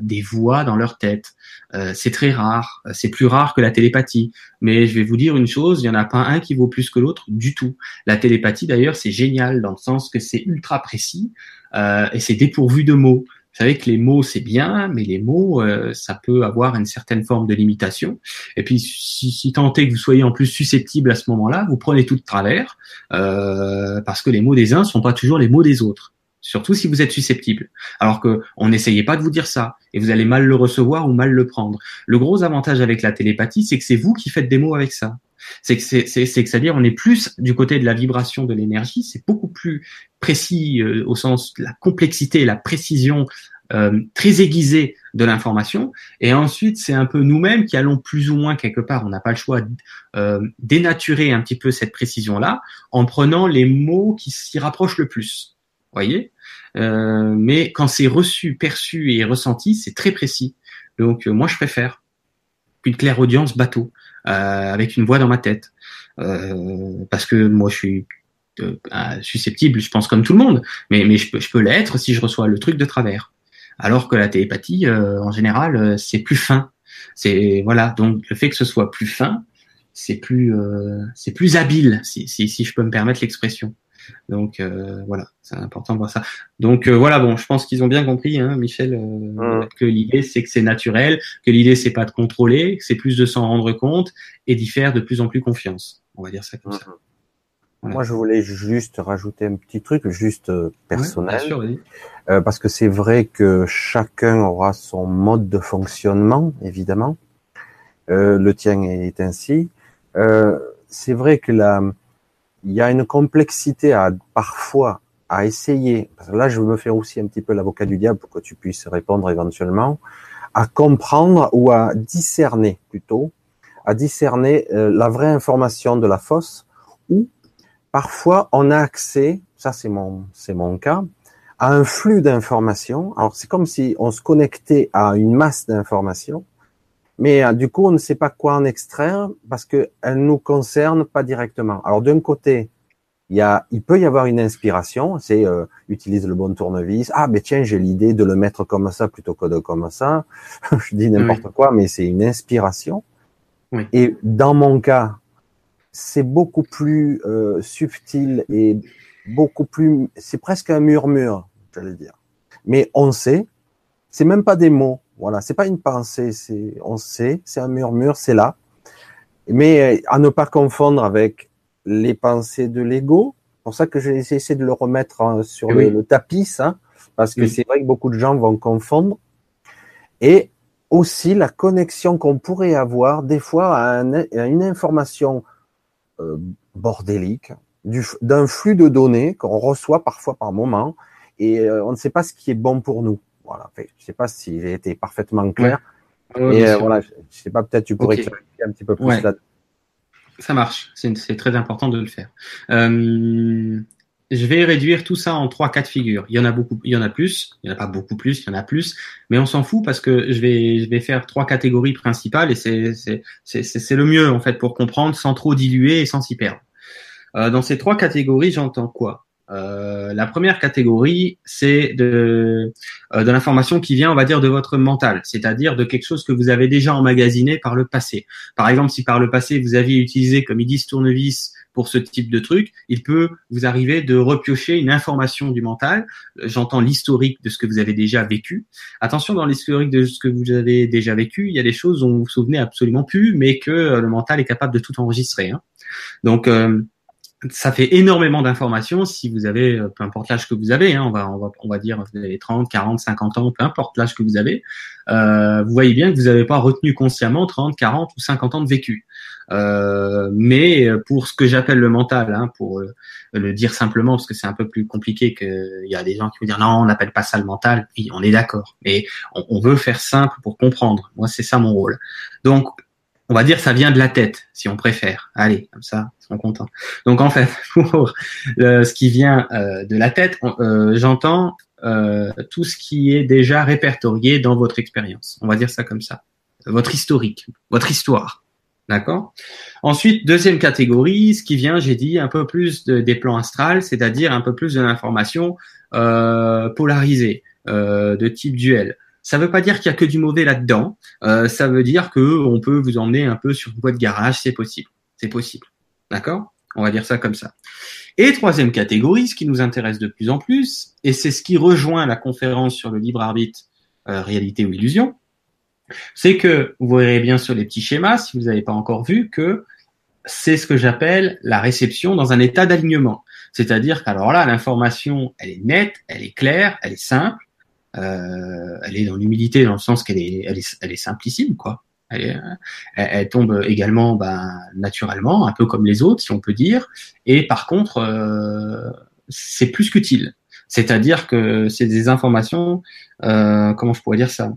des voix dans leur tête. Euh, c'est très rare. C'est plus rare que la télépathie. Mais je vais vous dire une chose, il n'y en a pas un qui vaut plus que l'autre du tout. La télépathie, d'ailleurs, c'est génial dans le sens que c'est ultra précis euh, et c'est dépourvu de mots. Vous savez que les mots c'est bien, mais les mots euh, ça peut avoir une certaine forme de limitation. Et puis si, si tant est que vous soyez en plus susceptible à ce moment-là, vous prenez tout de travers euh, parce que les mots des uns sont pas toujours les mots des autres. Surtout si vous êtes susceptible. Alors que on n'essayait pas de vous dire ça et vous allez mal le recevoir ou mal le prendre. Le gros avantage avec la télépathie, c'est que c'est vous qui faites des mots avec ça c'est que c'est c'est que c'est-à-dire on est plus du côté de la vibration de l'énergie, c'est beaucoup plus précis euh, au sens de la complexité la précision euh, très aiguisée de l'information. Et ensuite, c'est un peu nous-mêmes qui allons plus ou moins quelque part, on n'a pas le choix, euh, dénaturer un petit peu cette précision-là en prenant les mots qui s'y rapprochent le plus. Voyez? Euh, Mais quand c'est reçu, perçu et ressenti, c'est très précis. Donc moi, je préfère qu'une claire audience bateau. Euh, avec une voix dans ma tête. Euh, parce que moi, je suis euh, susceptible, je pense comme tout le monde, mais, mais je peux, je peux l'être si je reçois le truc de travers. Alors que la télépathie, en général, c'est plus fin. C'est voilà, donc le fait que ce soit plus fin, c'est plus c'est plus habile, si, si, si je peux me permettre l'expression. Donc euh, voilà, c'est important de voir ça. Donc euh, voilà, bon, je pense qu'ils ont bien compris, hein, Michel, euh, mmh. que l'idée c'est que c'est naturel, que l'idée c'est pas de contrôler, c'est plus de s'en rendre compte et d'y faire de plus en plus confiance. On va dire ça comme ça. Mmh. Moi, je voulais juste rajouter un petit truc, juste personnel, parce que c'est vrai que chacun aura son mode de fonctionnement, évidemment. le tien est ainsi. c'est vrai que la il y a une complexité à parfois à essayer. là, je me faire aussi un petit peu l'avocat du diable pour que tu puisses répondre éventuellement, à comprendre ou à discerner plutôt, à discerner euh, la vraie information de la fausse, ou parfois on a accès, ça c'est mon c'est mon cas, à un flux d'informations. Alors c'est comme si on se connectait à une masse d'informations mais euh, du coup, on ne sait pas quoi en extraire parce qu'elle ne nous concerne pas directement. Alors d'un côté, il, y a, il peut y avoir une inspiration, c'est euh, utilise le bon tournevis. Ah, mais tiens, j'ai l'idée de le mettre comme ça plutôt que de comme ça. Je dis n'importe quoi, mais c'est une inspiration. Oui. Et dans mon cas, c'est beaucoup plus euh, subtil et beaucoup plus, c'est presque un murmure, j'allais dire. Mais on sait, c'est même pas des mots, voilà, c'est pas une pensée, c'est on sait, c'est un murmure, c'est là. Mais euh, à ne pas confondre avec les pensées de l'ego. Pour ça que j'ai essayé de le remettre hein, sur le, tapis, ça, parce que c'est vrai que beaucoup de gens vont confondre. Et aussi la connexion qu'on pourrait avoir des fois à, une information euh, bordélique, d'un flux de données qu'on reçoit parfois par moment, et euh, on ne sait pas ce qui est bon pour nous. Voilà. je ne sais pas si j'ai été parfaitement clair. mais euh, voilà, je, ne sais pas, peut-être tu pourrais clarifier un petit peu plus là. Ça marche, c'est très important de le faire. Euh, je vais réduire tout ça en trois cas de figure. Il y en a beaucoup, il y en a plus, il y en a pas beaucoup plus, il y en a plus, mais on s'en fout parce que je vais je vais faire trois catégories principales et c'est c'est c'est le mieux en fait pour comprendre sans trop diluer et sans s'y perdre. Euh, dans ces trois catégories, j'entends quoi? Euh, la première catégorie, c'est de, euh, de l'information qui vient, on va dire, de votre mental, c'est-à-dire de quelque chose que vous avez déjà emmagasiné par le passé. Par exemple, si par le passé vous aviez utilisé, comme ils disent, tournevis pour ce type de truc, il peut vous arriver de repiocher une information du mental. J'entends l'historique de ce que vous avez déjà vécu. Attention, dans l'historique de ce que vous avez déjà vécu, il y a des choses dont vous vous souvenez absolument plus, mais que euh, le mental est capable de tout enregistrer. Hein. Donc ça fait énormément d'informations si vous avez, euh, peu importe l'âge que vous avez, hein, on, va, on, va, on va dire vous avez 30, 40, 50 ans, peu importe l'âge que vous avez, euh, vous voyez bien que vous n'avez pas retenu consciemment 30, 40 ou 50 ans de vécu. Euh, mais pour ce que j'appelle le mental, hein, pour le dire simplement, parce que c'est un peu plus compliqué qu'il y a des gens qui vont dire non, on n'appelle pas ça le mental. Oui, on est d'accord, mais on, on veut faire simple pour comprendre. Moi, c'est ça mon rôle. Donc, on va dire ça vient de la tête, si on préfère. Allez, comme ça, ils sont contents. Donc en fait, pour euh, ce qui vient euh, de la tête, euh, j'entends tout ce qui est déjà répertorié dans votre expérience. On va dire ça comme ça. Votre historique, votre histoire. D'accord? Ensuite, deuxième catégorie, ce qui vient, j'ai dit, un peu plus des plans astrales, c'est-à-dire un peu plus de l'information polarisée, de type duel. Ça ne veut pas dire qu'il y a que du mauvais là-dedans. Euh, ça veut dire que on peut vous emmener un peu sur une voie de garage, c'est possible. C'est possible. D'accord? On va dire ça comme ça. Et troisième catégorie, ce qui nous intéresse de plus en plus, et c'est ce qui rejoint la conférence sur le libre arbitre, euh, réalité ou illusion, c'est que vous verrez bien sur les petits schémas, si vous n'avez pas encore vu, que c'est ce que j'appelle la réception dans un état d'alignement. C'est-à-dire qu'alors là, l'information, elle est nette, elle est claire, elle est simple, euh, elle est dans l'humilité dans le sens qu'elle est, elle est, elle simplissime, quoi. Elle, elle, tombe également ben, naturellement, un peu comme les autres, si on peut dire. Et par contre, euh, c'est plus qu'utile. C'est-à-dire que c'est des informations, euh, comment je pourrais dire ça?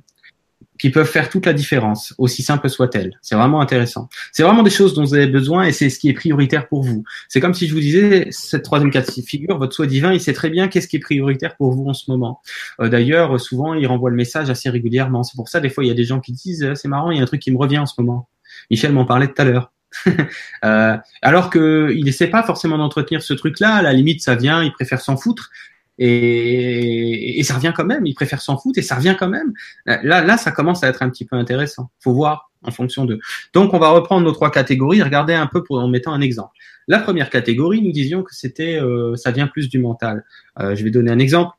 Qui peuvent faire toute la différence, aussi simple soit-elle. C'est vraiment intéressant. C'est vraiment des choses dont vous avez besoin et c'est ce qui est prioritaire pour vous. C'est comme si je vous disais, cette troisième cas figure, votre soi divin, il sait très bien qu'est-ce qui est prioritaire pour vous en ce moment. Euh, D'ailleurs, souvent, il renvoie le message assez régulièrement. C'est pour ça, des fois, il y a des gens qui disent, euh, c'est marrant, il y a un truc qui me revient en ce moment. Michel m'en parlait tout à l'heure. euh, alors que il essaie pas forcément d'entretenir ce truc-là. À la limite, ça vient, il préfère s'en foutre et, et ça revient quand même. Il préfère s'en foutre et ça revient quand même. Là, là, ça commence à être un petit peu intéressant. Faut voir. en fonction de. Donc, on va reprendre nos trois catégories, regarder un peu pour, en mettant un exemple. La première catégorie, nous disions que c'était, euh, ça vient plus du mental. Euh, je vais donner un exemple.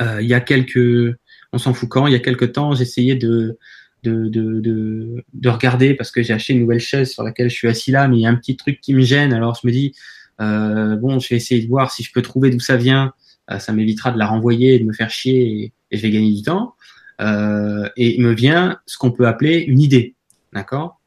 Euh, il y a quelques, on s'en fout quand, il y a quelques temps, j'essayais de, de, de, de, de, regarder parce que j'ai acheté une nouvelle chaise sur laquelle je suis assis là, mais il y a un petit truc qui me gêne. Alors je me dis, euh, bon, je vais essayer de voir si je peux trouver d'où ça vient. Euh, ça m'évitera de la renvoyer et de me faire chier et, je vais gagner du temps. Euh, et il me vient ce qu'on peut appeler une idée, d'accord?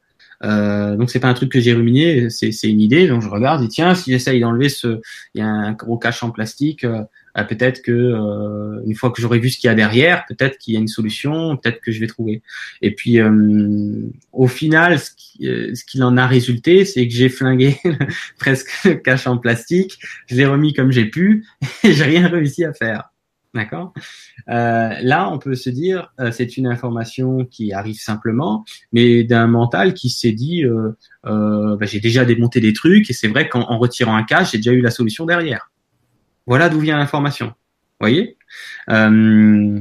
Euh, donc c'est pas un truc que j'ai ruminé, c'est une idée. Donc je regarde et tiens, si j'essaye d'enlever ce, il y a un gros cache en plastique, euh, peut-être que euh, une fois que j'aurai vu ce qu'il y a derrière, peut-être qu'il y a une solution, peut-être que je vais trouver. Et puis euh, au final, ce qu'il en a résulté, c'est que j'ai flingué presque le cache en plastique, je l'ai remis comme j'ai pu et j'ai rien réussi à faire. D'accord? Euh, Là, on peut se dire, euh, c'est une information qui arrive simplement, mais d'un mental qui s'est dit, euh, bah, j'ai déjà démonté des trucs, et c'est vrai qu'en retirant un cache, j'ai déjà eu la solution derrière. Voilà d'où vient l'information. voyez? Euh,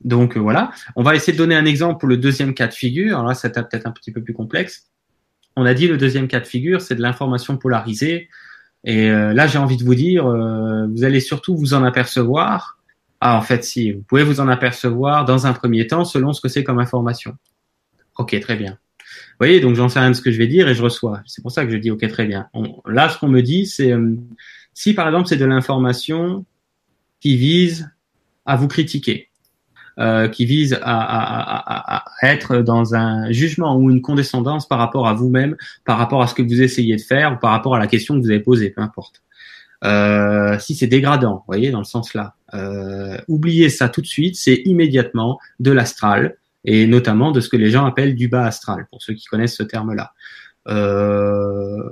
Donc voilà. On va essayer de donner un exemple pour le deuxième cas de figure. Alors là, c'est peut-être un petit peu plus complexe. On a dit le deuxième cas de figure, c'est de l'information polarisée. Et euh, là, j'ai envie de vous dire, euh, vous allez surtout vous en apercevoir. Ah, en fait, si, vous pouvez vous en apercevoir dans un premier temps selon ce que c'est comme information. Ok, très bien. Vous voyez, donc j'en sais rien de ce que je vais dire et je reçois. C'est pour ça que je dis ok, très bien. là, ce qu'on me dit, c'est si par exemple c'est de l'information qui vise à vous critiquer, euh, qui vise à, à, à, à, être dans un jugement ou une condescendance par rapport à vous-même, par rapport à ce que vous essayez de faire ou par rapport à la question que vous avez posée, peu importe. Euh, si c'est dégradant, vous voyez, dans le sens là, euh, oubliez ça tout de suite, c'est immédiatement de l'astral et notamment de ce que les gens appellent du bas astral, pour ceux qui connaissent ce terme-là. Euh,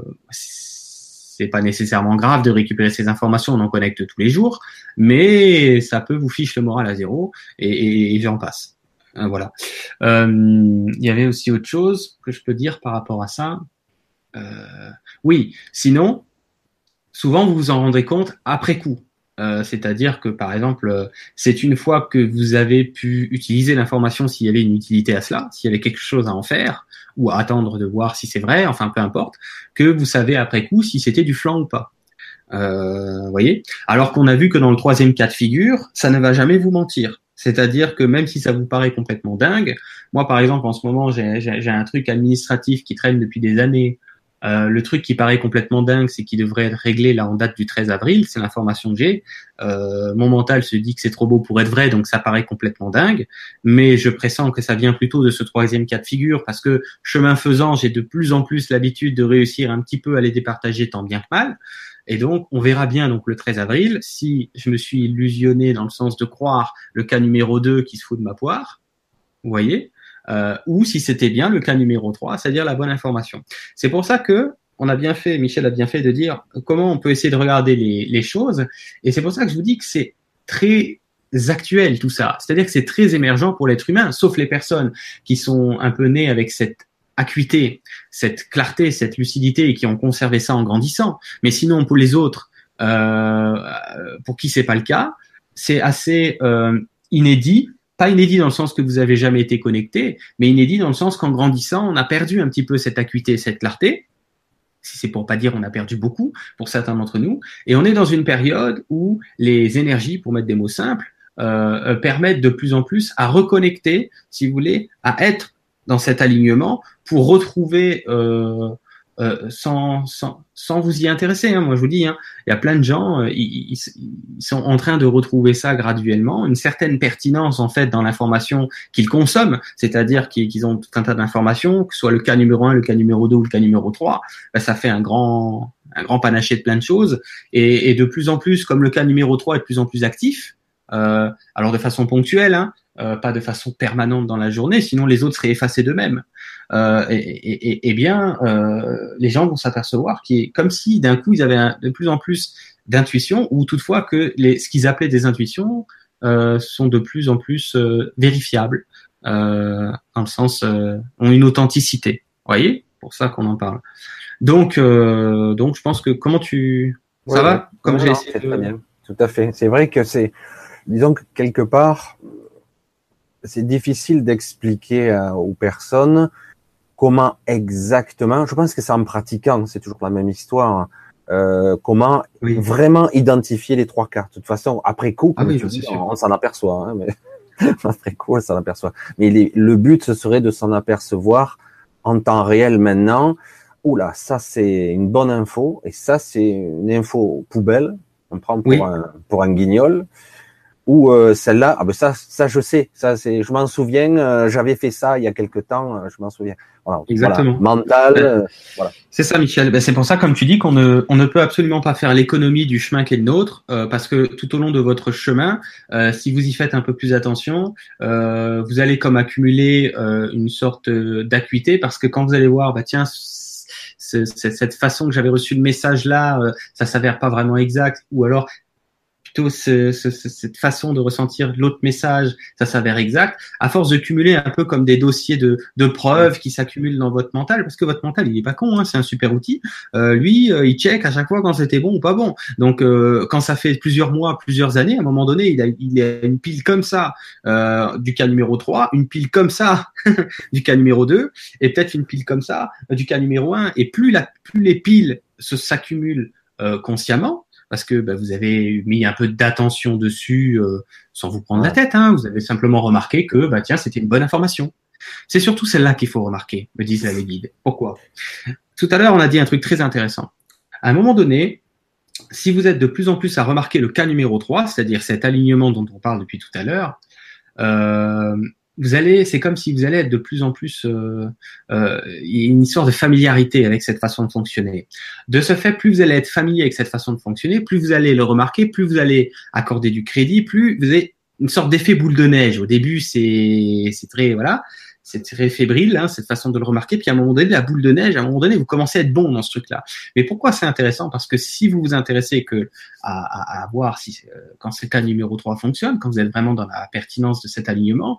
c'est pas nécessairement grave de récupérer ces informations, on en connecte tous les jours, mais ça peut vous fiche le moral à zéro et, j'en passe. Euh, voilà. Euh, il y avait aussi autre chose que je peux dire par rapport à ça. Euh, oui, sinon, souvent vous vous en rendrez compte après coup. Euh, c'est-à-dire que par exemple, euh, c'est une fois que vous avez pu utiliser l'information s'il y avait une utilité à cela, s'il y avait quelque chose à en faire, ou à attendre de voir si c'est vrai, enfin peu importe, que vous savez après coup si c'était du flanc ou pas. Euh, voyez? Alors qu'on a vu que dans le troisième cas de figure, ça ne va jamais vous mentir. C'est-à-dire que même si ça vous paraît complètement dingue, moi par exemple en ce moment j'ai un truc administratif qui traîne depuis des années euh, le truc qui paraît complètement dingue, c'est qu'il devrait être réglé là en date du 13 avril. C'est l'information que j'ai. Euh, mon mental se dit que c'est trop beau pour être vrai, donc ça paraît complètement dingue. Mais je pressens que ça vient plutôt de ce troisième cas de figure parce que chemin faisant, j'ai de plus en plus l'habitude de réussir un petit peu à les départager tant bien que mal. Et donc, on verra bien donc le 13 avril si je me suis illusionné dans le sens de croire le cas numéro 2 qui se fout de ma poire. Vous voyez? Euh, ou si c'était bien le cas numéro 3, c'est-à-dire la bonne information. C'est pour ça que on a bien fait, Michel a bien fait de dire comment on peut essayer de regarder les, les choses, et c'est pour ça que je vous dis que c'est très actuel tout ça, c'est-à-dire que c'est très émergent pour l'être humain, sauf les personnes qui sont un peu nées avec cette acuité, cette clarté, cette lucidité et qui ont conservé ça en grandissant. Mais sinon, pour les autres, euh, pour qui c'est pas le cas, c'est assez euh, inédit pas inédit dans le sens que vous avez jamais été connecté, mais inédit dans le sens qu'en grandissant, on a perdu un petit peu cette acuité, cette clarté. Si c'est pour pas dire on a perdu beaucoup pour certains d'entre nous, et on est dans une période où les énergies, pour mettre des mots simples, euh, euh permettent de plus en plus à reconnecter, si vous voulez, à être dans cet alignement pour retrouver euh, euh, sans, sans, vous y intéresser. Hein. Moi, je vous dis, hein, il y a plein de gens, euh, ils, ils, sont en train de retrouver ça graduellement, une certaine pertinence en fait dans l'information qu'ils consomment, c'est-à-dire qu'ils ont tout un tas d'informations, que ce soit le cas numéro 1, le cas numéro 2 ou le cas numéro 3, ben, ça fait un grand un grand panaché de plein de choses. Et, et, de plus en plus, comme le cas numéro 3 est de plus en plus actif, euh, alors de façon ponctuelle, hein, euh, pas de façon permanente dans la journée, sinon les autres seraient effacés d'eux-mêmes euh, et, et, et, bien euh, les gens vont s'apercevoir qui est comme si d'un coup ils avaient de plus en plus d'intuition ou toutefois que les, ce qu'ils appelaient des intuitions euh, sont de plus en plus euh, vérifiables euh, dans le sens euh, ont une authenticité. Vous voyez, pour ça qu'on en parle. Donc donc je pense que comment tu ça va? comme j'ai essayé de... bien. Tout à fait. C'est vrai que c'est disons que quelque part c'est difficile d'expliquer aux personnes comment exactement, je pense que c'est en pratiquant, c'est toujours la même histoire, euh, comment vraiment identifier les trois cartes. De toute façon, après coup, ah on, s'en aperçoit, hein, mais après coup, on s'en aperçoit. Mais le but, ce serait de s'en apercevoir en temps réel maintenant. Oula, ça c'est une bonne info, et ça c'est une info poubelle, on prend pour, un, pour un guignol ou euh, celle-là, ah ben ça, ça je sais, ça c'est, je m'en souviens, euh, j'avais fait ça il y a quelque temps, euh, je m'en souviens. Voilà, Exactement. mental, ben, voilà. C'est ça, Michel. Ben, c'est pour ça, comme tu dis, qu'on ne, on ne peut absolument pas faire l'économie du chemin qui est le nôtre, parce que tout au long de votre chemin, si vous y faites un peu plus attention, vous allez comme accumuler une sorte d'acuité, parce que quand vous allez voir, bah tiens, cette façon que j'avais reçu le message là, ça s'avère pas vraiment exact, ou alors plutôt cette façon de ressentir l'autre message, ça s'avère exact, à force de cumuler un peu comme des dossiers de, de preuves qui s'accumulent dans votre mental, parce que votre mental, il est pas con, hein, c'est un super outil. Euh, lui, euh, il check à chaque fois quand c'était bon ou pas bon. Donc, euh, quand ça fait plusieurs mois, plusieurs années, à un moment donné, il a, a une pile comme ça du cas numéro 3, une pile comme ça du cas numéro 2, et peut-être une pile comme ça du cas numéro 1. Et plus, la, plus les piles s'accumulent consciemment, parce que bah, vous avez mis un peu d'attention dessus euh, sans vous prendre la tête. Hein. Vous avez simplement remarqué que bah, tiens, c'était une bonne information. C'est surtout celle-là qu'il faut remarquer, me disent les guides. Pourquoi? Tout à l'heure, on a dit un truc très intéressant. À un moment donné, si vous êtes de plus en plus à remarquer le cas numéro 3, c'est-à-dire cet alignement dont on parle depuis tout à l'heure, euh, vous allez, c'est comme si vous allez être de plus en plus euh, euh, une histoire de familiarité avec cette façon de fonctionner. De ce fait, plus vous allez être familier avec cette façon de fonctionner, plus vous allez le remarquer, plus vous allez accorder du crédit, plus vous avez une sorte d'effet boule de neige. Au début, c'est c'est très voilà, c'est très fébrile hein, cette façon de le remarquer. Puis à un moment donné, la boule de neige, à un moment donné, vous commencez à être bon dans ce truc-là. Mais pourquoi c'est intéressant? Parce que si vous vous intéressez que à, à, à voir si euh, quand ce cas numéro 3 fonctionne, quand vous êtes vraiment dans la pertinence de cet alignement,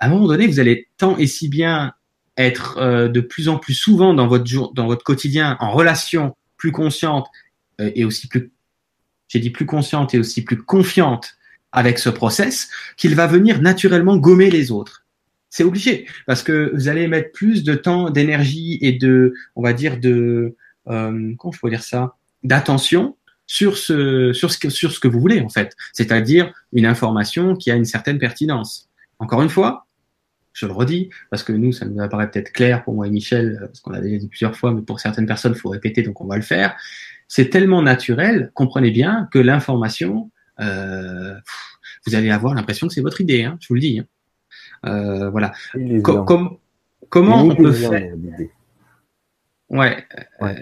à un moment donné, vous allez tant et si bien être euh, de plus en plus souvent dans votre jour, dans votre quotidien, en relation plus consciente euh, et aussi plus, j'ai dit plus consciente et aussi plus confiante avec ce process, qu'il va venir naturellement gommer les autres. C'est obligé parce que vous allez mettre plus de temps, d'énergie et de, on va dire de, euh, comment je pourrais dire ça, d'attention sur ce, sur ce que, sur ce que vous voulez en fait, c'est-à-dire une information qui a une certaine pertinence. Encore une fois, je le redis, parce que nous, ça nous apparaît peut-être clair pour moi et Michel, euh, parce qu'on l'a déjà dit plusieurs fois, mais pour certaines personnes, il faut répéter, donc on va le faire. C'est tellement naturel, comprenez bien, que l'information, euh, vous allez avoir l'impression que c'est votre idée, hein, je vous le dis. Hein. Euh, voilà. comment on peut faire Ouais,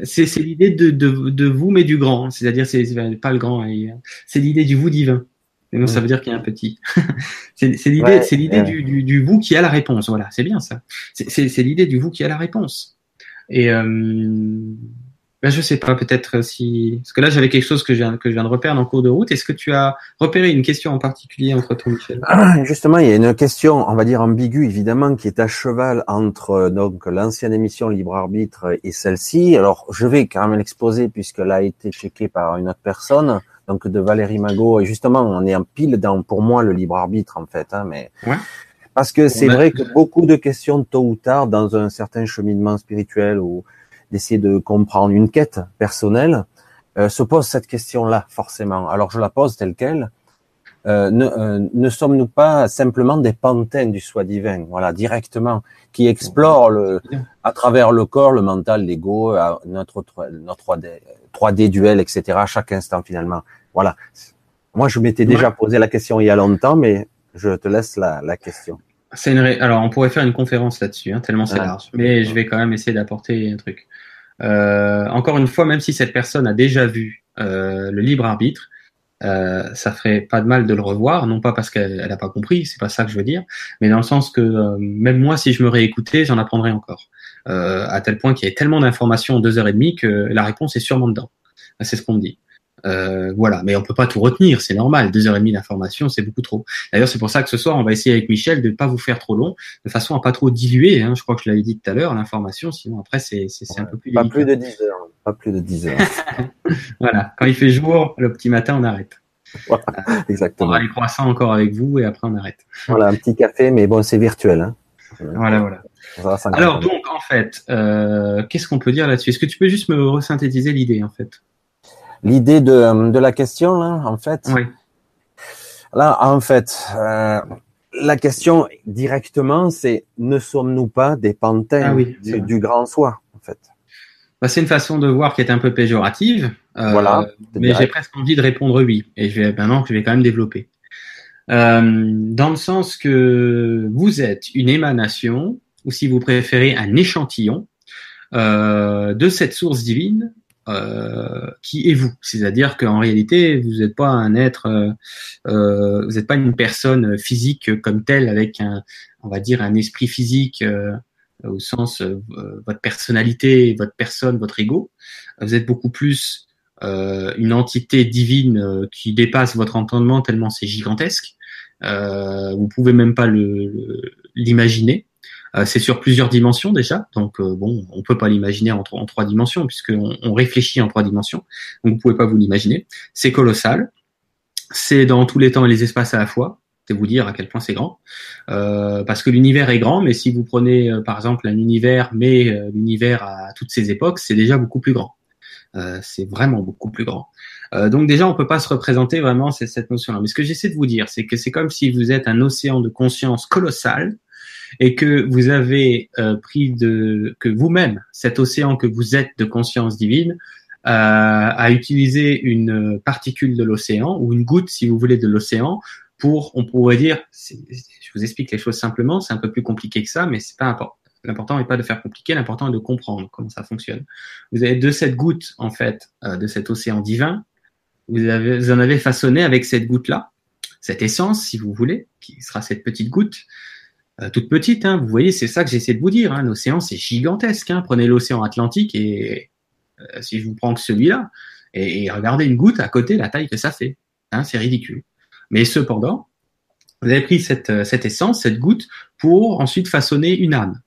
c'est l'idée de, de, de vous mais du grand, c'est-à-dire c'est pas le grand, hein, c'est l'idée du vous divin. Mais non, ça veut dire qu'il y a un petit. c'est l'idée, c'est l'idée du, du, du, vous qui a la réponse. Voilà, c'est bien ça. C'est l'idée du vous qui a la réponse. Et euh, ben je sais pas, peut-être si parce que là j'avais quelque chose que je viens que je viens de repérer en cours de route. Est-ce que tu as repéré une question en particulier entre toi, Michel? Ah, Justement, il y a une question, on va dire ambiguë évidemment, qui est à cheval entre donc l'ancienne émission Libre Arbitre et celle-ci. Alors je vais quand même l'exposer puisqu'elle a été checkée par une autre personne donc de Valérie Magot. Et justement, on est en pile dans, pour moi, le libre arbitre en fait. Hein, mais parce que c'est vrai que beaucoup de questions, tôt ou tard, dans un certain cheminement spirituel ou d'essayer de comprendre une quête personnelle, euh, se pose cette question-là forcément. Alors je la pose telle quelle. Euh, ne, euh, ne sommes-nous pas simplement des pantins du soi divin, voilà, directement, qui explorent le, à travers le corps, le mental, l'ego, notre notre 3D, 3D duel, etc. à chaque instant finalement. Voilà. Moi, je m'étais déjà posé la question il y a longtemps, mais je te laisse la, la question. C'est une Alors, on pourrait faire une conférence là-dessus, hein, tellement c'est large. Mais je vais quand même essayer d'apporter un truc. Euh, encore une fois, même si cette personne a déjà vu euh, le libre arbitre, euh, ça ferait pas de mal de le revoir, non pas parce qu'elle n'a pas compris, c'est pas ça que je veux dire, mais dans le sens que même moi, si je me réécoutais, j'en apprendrais encore. À tel point qu'il y a tellement d'informations en deux heures et demie que la réponse est sûrement dedans. C'est ce qu'on me dit. Euh, voilà, mais on peut pas tout retenir, c'est normal. Deux heures et demie d'information, c'est beaucoup trop. D'ailleurs, c'est pour ça que ce soir, on va essayer avec Michel de ne pas vous faire trop long, de façon à pas trop diluer. Hein, je crois que je l'avais dit tout à l'heure, l'information. Sinon, après, c'est un peu plus. Pas plus de 10 heures. Pas plus de 10 heures. voilà. Quand il fait jour, le petit matin, on arrête. Voilà, exactement. On va les croissants encore avec vous et après on arrête. Voilà, un petit café, mais bon, c'est virtuel. Hein. Voilà, voilà. Alors donc, en fait, euh, qu'est-ce qu'on peut dire là-dessus? Est-ce que tu peux juste me resynthétiser l'idée, en fait? L'idée de, de la question, là, en fait. Oui. Là, en fait, euh, la question directement, c'est ne sommes-nous pas des pantins ah du, grand soi, en fait? Bah, C'est une façon de voir qui est un peu péjorative. Euh, voilà. Mais j'ai presque envie de répondre oui. Et je vais maintenant je vais quand même développer. Euh, dans le sens que vous êtes une émanation, ou si vous préférez un échantillon, euh, de cette source divine euh, qui est vous. C'est-à-dire qu'en réalité, vous n'êtes pas un être, euh, euh, vous n'êtes pas une personne physique comme telle avec un, on va dire, un esprit physique au sens votre personnalité, votre personne, votre ego. Vous êtes beaucoup plus une entité divine qui dépasse votre entendement tellement c'est gigantesque. Euh, vous pouvez même pas l'imaginer. Euh, c'est sur plusieurs dimensions déjà, donc euh, bon, on peut pas l'imaginer en, trois dimensions puisqu'on on réfléchit en trois dimensions, donc vous pouvez pas vous l'imaginer. C'est colossal, c'est dans tous les temps et les espaces à la fois. C'est vous dire à quel point c'est grand, euh, parce que l'univers est grand, mais si vous prenez par exemple un univers, mais l'univers à toutes ces époques, c'est déjà beaucoup plus grand. c'est vraiment beaucoup plus grand. donc déjà, on peut pas se représenter vraiment cette notion-là. Mais ce que j'essaie de vous dire, c'est que c'est comme si vous êtes un océan de conscience colossal et que vous avez euh, pris de que vous-même cet océan que vous êtes de conscience divine euh, a utilisé une particule de l'océan ou une goutte si vous voulez de l'océan pour on pourrait dire je vous explique les choses simplement c'est un peu plus compliqué que ça mais c'est pas important L'important n'est pas de faire compliqué, l'important est de comprendre comment ça fonctionne. Vous avez de cette goutte, en fait, euh, de cet océan divin, vous, avez, vous en avez façonné avec cette goutte-là, cette essence, si vous voulez, qui sera cette petite goutte, euh, toute petite. Hein. Vous voyez, c'est ça que j'essaie de vous dire. Hein. L'océan, c'est gigantesque. Hein. Prenez l'océan Atlantique et euh, si je vous prends que celui-là, et, regardez une goutte à côté, la taille que ça fait. Hein, c'est ridicule. Mais cependant, vous avez pris cette, euh, essence, cette goutte, pour ensuite façonner une âme.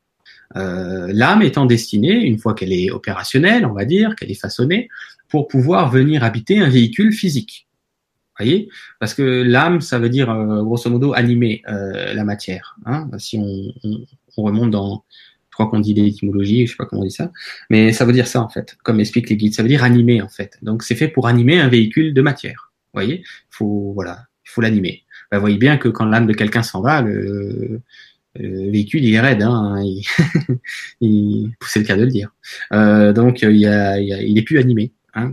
Euh, L'âme étant destinée, une fois qu'elle est opérationnelle, on va dire, qu'elle est façonnée, pour pouvoir venir habiter un véhicule physique voyez Parce que l'âme, ça veut dire euh, grosso modo animer euh, la matière. Hein si on, on, on, remonte dans, je crois qu'on dit l'étymologie, je sais pas comment on dit ça, mais ça veut dire ça en fait, comme expliquent les guides. Ça veut dire animer en fait. Donc c'est fait pour animer un véhicule de matière. Vous voyez Faut voilà, il faut l'animer. Ben, vous voyez bien que quand l'âme de quelqu'un s'en va, le, véhicule il est raide, hein, il, c'est le cas de le dire. Euh, donc il, y est plus animé, hein.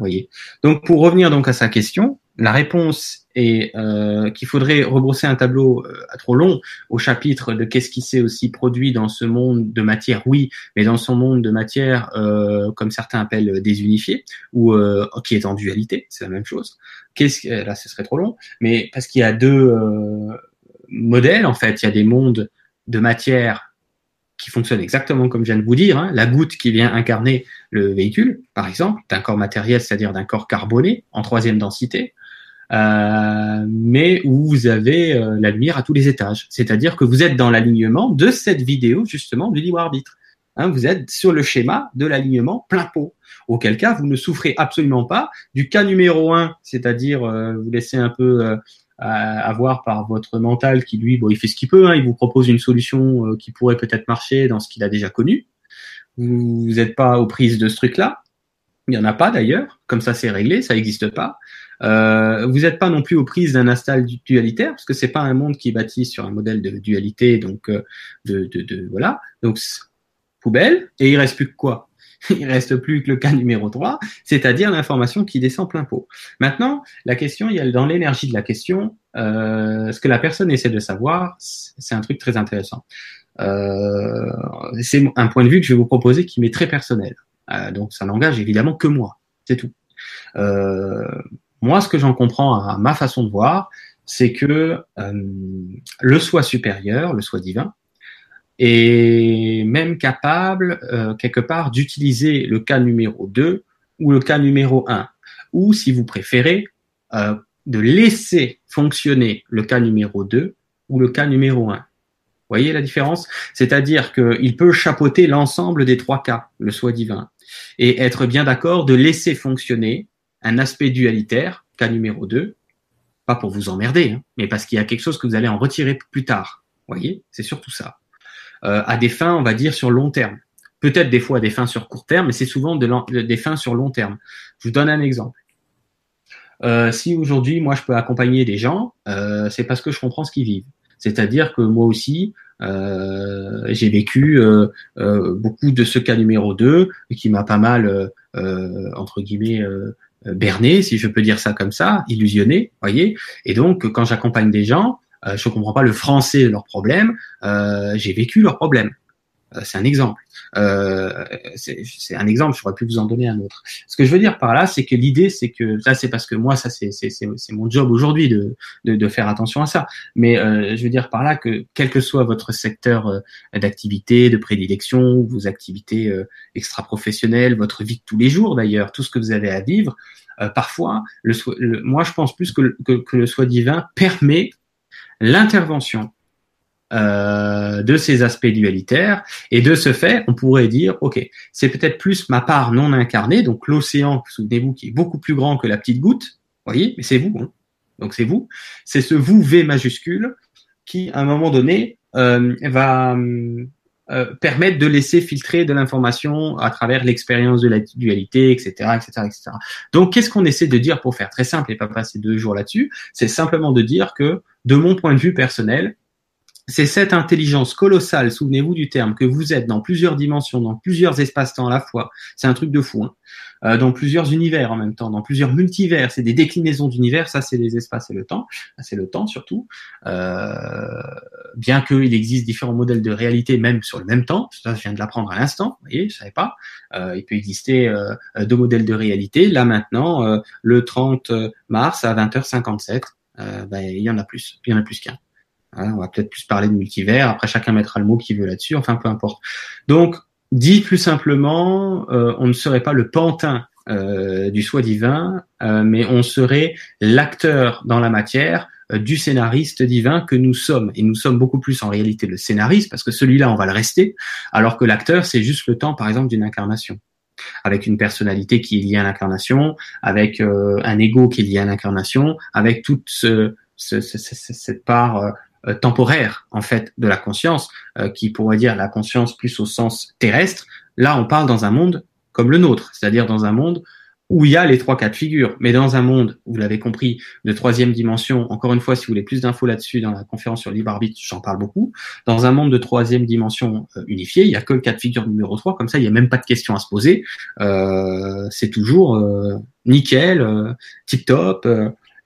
Donc pour revenir donc à sa question, la réponse est euh, qu'il faudrait rebrosser un tableau euh, à trop long au chapitre de qu'est-ce qui s'est aussi produit dans ce monde de matière, oui, mais dans son monde de matière, euh, comme certains appellent désunifié, ou qui est en dualité, c'est la même chose. Qu'est-ce que, là, ce serait trop long, mais parce qu'il y a deux modèles en fait, il y a des mondes de matière qui fonctionnent exactement comme je viens de vous dire, hein. la goutte qui vient incarner le véhicule, par exemple, d'un corps matériel, c'est-à-dire d'un corps carboné en troisième densité, euh, mais où vous avez euh, la lumière à tous les étages. C'est-à-dire que vous êtes dans l'alignement de cette vidéo justement du libre arbitre. Hein, vous êtes sur le schéma de l'alignement plein pot. Auquel cas, vous ne souffrez absolument pas du cas numéro un, c'est-à-dire euh, vous laissez un peu avoir par votre mental qui lui, bon, il fait ce qu'il peut, hein, il vous propose une solution qui pourrait peut-être marcher dans ce qu'il a déjà connu. Vous n'êtes pas aux prises de ce truc-là. Il n'y en a pas d'ailleurs, comme ça c'est réglé, ça n'existe pas. Euh, vous n'êtes pas non plus aux prises d'un install dualitaire, parce que c'est pas un monde qui est sur un modèle de dualité, donc euh, de, de, de, voilà. Donc poubelle, et il reste plus que quoi? Il reste plus que le cas numéro 3, c'est-à-dire l'information qui descend plein pot. Maintenant, la question, il y a dans l'énergie de la question, euh, ce que la personne essaie de savoir, c'est un truc très intéressant. Euh, c'est un point de vue que je vais vous proposer qui m'est très personnel. Euh, donc ça n'engage évidemment que moi, c'est tout. Euh, moi, ce que j'en comprends à ma façon de voir, c'est que euh, le soi supérieur, le soi divin, est même capable, euh, quelque part, d'utiliser le cas numéro 2 ou le cas numéro 1, ou, si vous préférez, euh, de laisser fonctionner le cas numéro 2 ou le cas numéro 1. Voyez la différence? C'est-à-dire qu'il peut chapeauter l'ensemble des trois cas, le soi divin, et être bien d'accord de laisser fonctionner un aspect dualitaire, cas numéro 2, pas pour vous emmerder, hein, mais parce qu'il y a quelque chose que vous allez en retirer plus tard. voyez, c'est surtout ça. à des fins, on va dire, sur long terme. Peut-être des fois à des fins sur court terme, mais c'est souvent des fins sur long terme. Je vous donne un exemple. Euh, si aujourd'hui, moi, je peux accompagner des gens, euh, c'est parce que je comprends ce qu'ils vivent. C'est-à-dire que moi aussi, euh, j'ai vécu euh, euh, beaucoup de ce cas numéro 2 qui m'a pas mal, entre guillemets, berné, si je peux dire ça comme ça, illusionné, voyez. Et donc, quand j'accompagne des gens, je comprends pas le français de leurs problèmes, j'ai vécu leurs problèmes. Euh, c'est un exemple. Euh, c'est un exemple, je pourrais plus vous en donner un autre. Ce que je veux dire par là, c'est que l'idée, c'est que ça, c'est parce que moi, ça, c'est mon job aujourd'hui de, de, de, faire attention à ça. Mais euh, je veux dire par là que quel que soit votre secteur euh, d'activité, de prédilection, vos activités euh, extra-professionnelles, votre vie de tous les jours d'ailleurs, tout ce que vous avez à vivre, euh, parfois, le, le, moi, je pense plus que, que, que le soi divin permet l'intervention euh, de ces aspects dualitaires. Et de ce fait, on pourrait dire, OK, c'est peut-être plus ma part non incarnée, donc l'océan, souvenez-vous, qui est beaucoup plus grand que la petite goutte, voyez, mais c'est vous, hein. donc c'est vous, c'est ce vous V majuscule qui, à un moment donné, euh, va euh, permettre de laisser filtrer de l'information à travers l'expérience de la dualité, etc., etc., etc. Donc, qu'est-ce qu'on essaie de dire pour faire? Très simple et pas passer deux jours là-dessus C'est simplement de dire que, de mon point de vue personnel, c'est cette intelligence colossale, souvenez-vous du terme, que vous êtes dans plusieurs dimensions, dans plusieurs espaces-temps à la fois. C'est un truc de fou. Hein. Euh, dans plusieurs univers en même temps, dans plusieurs multivers. C'est des déclinaisons d'univers. Ça, c'est les espaces et le temps. C'est le temps surtout. Euh, bien qu'il existe différents modèles de réalité, même sur le même temps. Ça, je viens de l'apprendre à l'instant. Vous voyez, je savais pas. Euh, il peut exister euh, deux modèles de réalité. Là maintenant, le 30 mars à 20h57, ben, il y en a plus. Il y en a plus qu'un. Hein, on va peut-être plus parler de multivers. Après, chacun mettra le mot qu'il veut là-dessus. Enfin, peu importe. Donc, dit plus simplement, euh, on ne serait pas le pantin euh, du soi divin, euh, mais on serait l'acteur dans la matière du scénariste divin que nous sommes. Et nous sommes beaucoup plus en réalité le scénariste, parce que celui-là, on va le rester, alors que l'acteur, c'est juste le temps, par exemple, d'une incarnation avec une personnalité qui est liée à l'incarnation, avec un ego qui est lié à l'incarnation, avec toute ce, ce, cette part euh, temporaire en fait de la conscience, euh, qui pourrait dire la conscience plus au sens terrestre. Là, on parle dans un monde comme le nôtre, c'est-à-dire dans un monde où il y a les trois cas de figure, mais dans un monde, vous l'avez compris, de troisième dimension, encore une fois, si vous voulez plus d'infos là-dessus dans la conférence sur libre arbitre, j'en parle beaucoup, dans un monde de troisième dimension euh, unifié, il n'y a que le cas de figure numéro 3, comme ça, il n'y a même pas de questions à se poser, euh, c'est toujours euh, nickel, tip-top,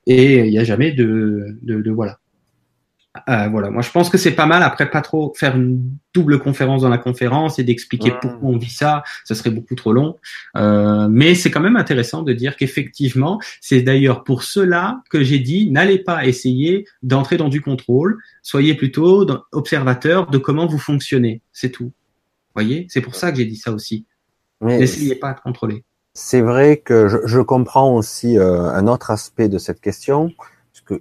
et il n'y a jamais de, voilà. Euh, voilà, moi je pense que c'est pas mal. Après, pas trop faire une double conférence dans la conférence et d'expliquer pourquoi on vit ça, ça serait beaucoup trop long. Euh, mais c'est quand même intéressant de dire qu'effectivement, c'est d'ailleurs pour cela que j'ai dit n'allez pas essayer d'entrer dans du contrôle, soyez plutôt observateur de comment vous fonctionnez. C'est tout. Voyez, c'est pour ça que j'ai dit ça aussi. N'essayez pas de contrôler. C'est vrai que je, je comprends aussi euh, un autre aspect de cette question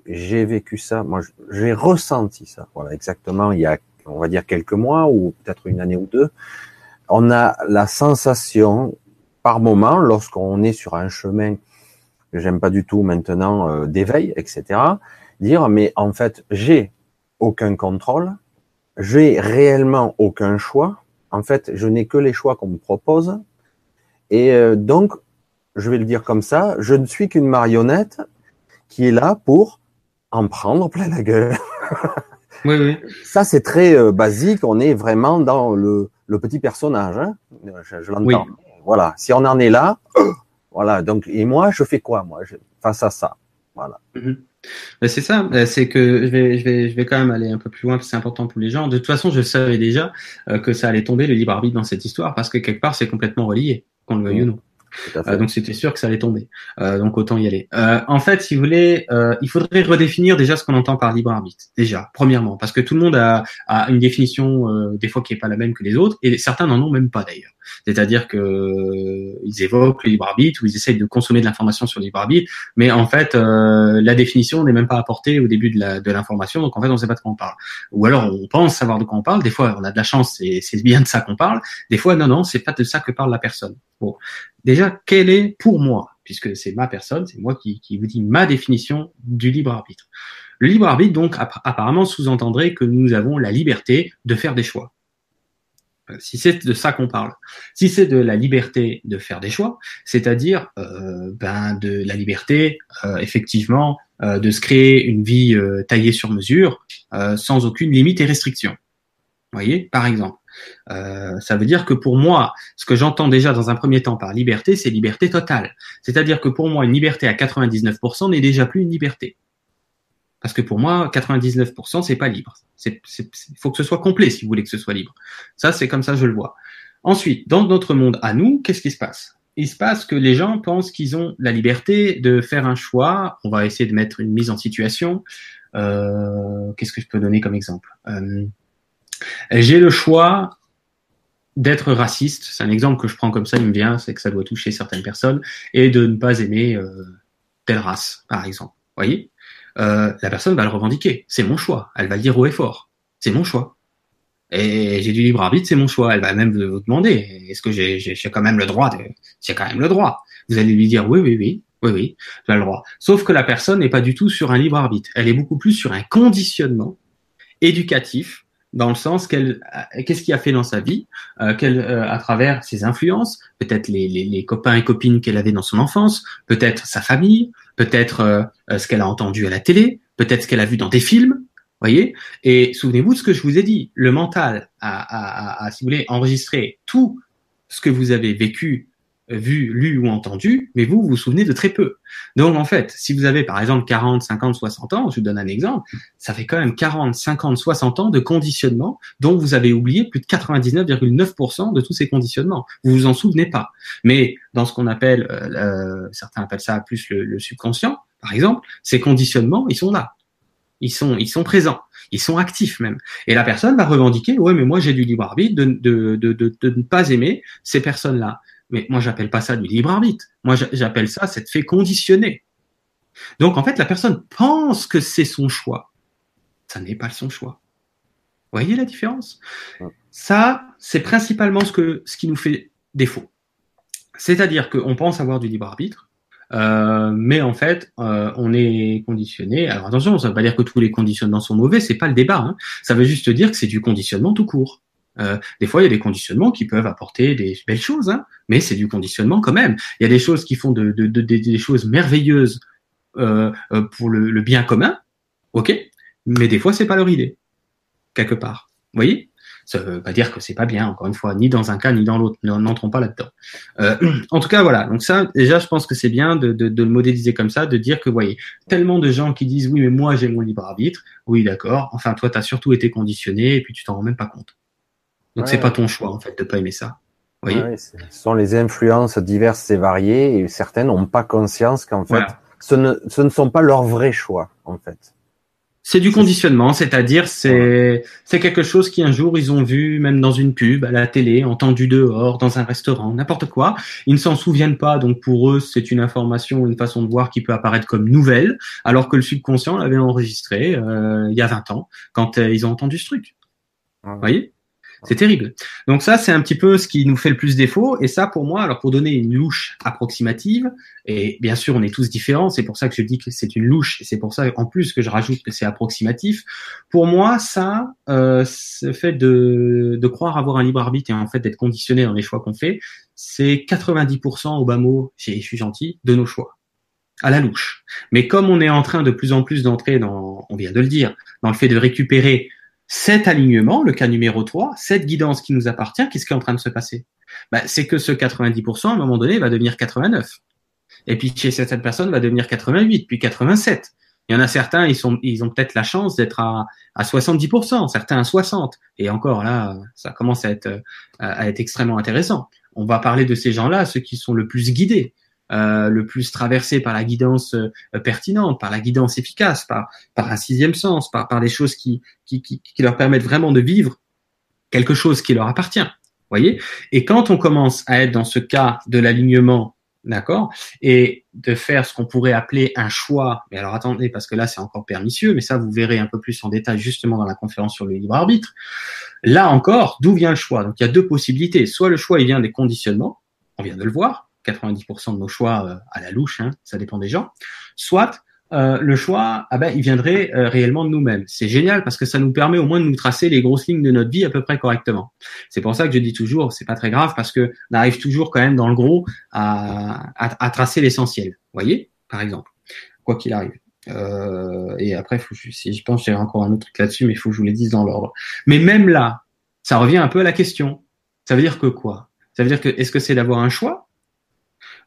j'ai vécu ça, moi j'ai ressenti ça, voilà exactement il y a on va dire quelques mois ou peut-être une année ou deux, on a la sensation par moment lorsqu'on est sur un chemin que j'aime pas du tout maintenant euh, d'éveil, etc. Dire mais en fait j'ai aucun contrôle, j'ai réellement aucun choix. En fait, je n'ai que les choix qu'on me propose. Et euh, donc, je vais le dire comme ça, je ne suis qu'une marionnette qui est là pour en prendre plein la gueule. oui, oui. Ça, c'est très euh, basique. On est vraiment dans le, le petit personnage. Hein je, l'entends. Voilà. Si on en est là, voilà. Donc, et moi, je fais quoi, moi, face à ça Voilà. Mm-hmm. Ben, c'est ça, ben, c'est que je vais, je vais, je vais quand même aller un peu plus loin, parce que c'est important pour les gens. De toute façon, je savais déjà euh, que ça allait tomber le libre arbitre dans cette histoire, parce que quelque part, c'est complètement relié, qu'on le veuille ou non. Euh, donc c'était sûr que ça allait tomber. Euh, donc autant y aller. Euh, en fait, si vous voulez, euh, il faudrait redéfinir déjà ce qu'on entend par libre arbitre. Déjà, premièrement, parce que tout le monde a, a une définition euh, des fois qui est pas la même que les autres, et certains n'en ont même pas d'ailleurs. C'est-à-dire que euh, ils évoquent le libre arbitre ou ils essayent de consommer de l'information sur le libre arbitre, mais en fait la définition n'est même pas apportée au début de l'information, donc en fait on ne sait pas de quoi on parle. Ou alors on pense savoir de quoi on parle. Des fois on a de la chance, c'est bien de ça qu'on parle. Des fois non non, c'est pas de ça que parle la personne. Bon, déjà, quelle est pour moi, puisque c'est ma personne, c'est moi qui, vous dis ma définition du libre arbitre. Le libre arbitre, donc, apparemment, sous-entendrait que nous avons la liberté de faire des choix. Si c'est de ça qu'on parle. Si c'est de la liberté de faire des choix, c'est-à-dire euh, ben, de la liberté, euh, effectivement, euh, de se créer une vie taillée sur mesure, sans aucune limite et restriction. Voyez, par exemple. Ça veut dire que pour moi, ce que j'entends déjà dans un premier temps par liberté, c'est liberté totale. C'est-à-dire que pour moi, une liberté à 99% n'est déjà plus une liberté. Parce que pour moi, 99%, c'est pas libre. Il faut que ce soit complet si vous voulez que ce soit libre. Ça, c'est comme ça, je le vois. Ensuite, dans notre monde à nous, qu'est-ce qui se passe? Il se passe que les gens pensent qu'ils ont la liberté de faire un choix. On va essayer de mettre une mise en situation. Euh, qu'est-ce que je peux donner comme exemple? Euh, J'ai le choix d'être raciste. C'est un exemple que je prends comme ça, il me vient, c'est que ça doit toucher certaines personnes, et de ne pas aimer euh, telle race, par exemple. Voyez? Euh, la personne va le revendiquer. C'est mon choix. Elle va le dire haut et fort. C'est mon choix. Et j'ai du libre arbitre, c'est mon choix. Elle va même vous demander, est-ce que j'ai, j'ai, quand même le droit de, j'ai quand même le droit. Vous allez lui dire, oui, oui, oui, oui, oui, as le droit. Sauf que la personne n'est pas du tout sur un libre arbitre. Elle est beaucoup plus sur un conditionnement éducatif dans le sens qu'elle, euh, qu'est-ce qu'il a fait dans sa vie, euh, qu'elle, euh, à travers ses influences, peut-être les, les, les, copains et copines qu'elle avait dans son enfance, peut-être sa famille, peut-être ce qu'elle a entendu à la télé, peut-être ce qu'elle a vu dans des films, voyez. Et souvenez-vous de ce que je vous ai dit. Le mental a, a, a, si vous voulez, enregistré tout ce que vous avez vécu vu, lu ou entendu, mais vous, vous vous souvenez de très peu. Donc, en fait, si vous avez, par exemple, 40, 50, 60 ans, je vous donne un exemple, ça fait quand même 40, 50, 60 ans de conditionnement dont vous avez oublié plus de 99,9% de tous ces conditionnements. Vous vous en souvenez pas. Mais dans ce qu'on appelle, euh, certains appellent ça plus le, subconscient, par exemple, ces conditionnements, ils sont là. Ils sont, ils sont présents. Ils sont actifs même. Et la personne va revendiquer, ouais, mais moi j'ai du libre arbitre de, de, de, de ne pas aimer ces personnes-là. Mais moi, j'appelle pas ça du libre arbitre. Moi, j'appelle ça cette fait conditionné. Donc, en fait, la personne pense que c'est son choix. Ça n'est pas son choix. Vous voyez la différence? Ça, c'est principalement ce, que, ce qui nous fait défaut. C'est-à-dire qu'on pense avoir du libre arbitre, euh, mais en fait, euh, on est conditionné. Alors attention, ça ne veut pas dire que tous les conditionnements sont mauvais, c'est pas le débat. Hein. Ça veut juste dire que c'est du conditionnement tout court. Euh, des fois, il y a des conditionnements qui peuvent apporter des belles choses, hein, mais c'est du conditionnement quand même. Il y a des choses qui font de, de, de, des choses merveilleuses euh, euh, pour le, le, bien commun, ok, mais des fois, c'est pas leur idée, quelque part. Vous voyez? Ça veut pas dire que c'est pas bien, encore une fois, ni dans un cas ni dans l'autre. N'entrons pas là-dedans. Euh, en tout cas, voilà. Donc ça, déjà, je pense que c'est bien de, de, de, le modéliser comme ça, de dire que, vous voyez, tellement de gens qui disent oui, mais moi j'ai mon libre arbitre. Oui, d'accord. Enfin, toi, tu as surtout été conditionné et puis tu t'en rends même pas compte. Donc c'est pas ton choix en fait de pas aimer ça. Oui. ce sont les influences diverses et variées et certaines n'ont pas conscience qu'en fait ce, ne, ce ne sont pas leurs vrais choix en fait. C'est du conditionnement, c'est-à-dire c'est c'est quelque chose qui un jour ils ont vu même dans une pub, à la télé, entendu dehors, dans un restaurant, n'importe quoi. Ils ne s'en souviennent pas, donc pour eux c'est une information, une façon de voir qui peut apparaître comme nouvelle, alors que le subconscient l'avait enregistré euh, il y a 20 ans quand euh, ils ont entendu ce truc. Vous voyez c'est terrible. Donc ça, c'est un petit peu ce qui nous fait le plus défaut. Et ça, pour moi, alors pour donner une louche approximative, et bien sûr, on est tous différents, c'est pour ça que je dis que c'est une louche, et c'est pour ça, en plus, que je rajoute que c'est approximatif. Pour moi, ça, euh, ce fait de, de croire avoir un libre arbitre et en fait d'être conditionné dans les choix qu'on fait, c'est 90% au bas mot, je suis gentil, de nos choix à la louche. Mais comme on est en train de plus en plus d'entrer dans, on vient de le dire, dans le fait de récupérer cet alignement, le cas numéro 3, cette guidance qui nous appartient, qu'est-ce qui est en train de se passer? Bah, C'est que ce 90%, à un moment donné, va devenir 89. Et puis chez cette personne, va devenir 88, puis 87. Il y en a certains, ils, ont peut-être la chance d'être à, à 70%, certains à 60%. Et encore là, ça commence à être, à être extrêmement intéressant. On va parler de ces gens-là, ceux qui sont le plus guidés. Euh, le plus traversé par la guidance euh, pertinente, par la guidance efficace, par, par un sixième sens, par, par des choses qui, qui, qui, qui leur permettent vraiment de vivre quelque chose qui leur appartient. Voyez? Et quand on commence à être dans ce cas de l'alignement, d'accord, et de faire ce qu'on pourrait appeler un choix, mais alors attendez, parce que là c'est encore pernicieux, mais ça vous verrez un peu plus en détail justement dans la conférence sur le libre arbitre. Là encore, d'où vient le choix? Donc il y a deux possibilités. Soit le choix il vient des conditionnements, on vient de le voir, 90% de nos choix euh, à la louche, hein, ça dépend des gens, soit euh, le choix, ah ben, il viendrait euh, réellement de nous-mêmes. C'est génial parce que ça nous permet au moins de nous tracer les grosses lignes de notre vie à peu près correctement. C'est pour ça que je dis toujours, c'est pas très grave parce que on arrive toujours quand même dans le gros à, à, tracer l'essentiel. Voyez, par exemple, quoi qu'il arrive. Euh, et après, faut, si je pense, j'ai encore un autre truc là-dessus, mais il faut que je vous les dise dans l'ordre. Mais même là, ça revient un peu à la question. Ça veut dire que quoi? Ça veut dire que est-ce que c'est d'avoir un choix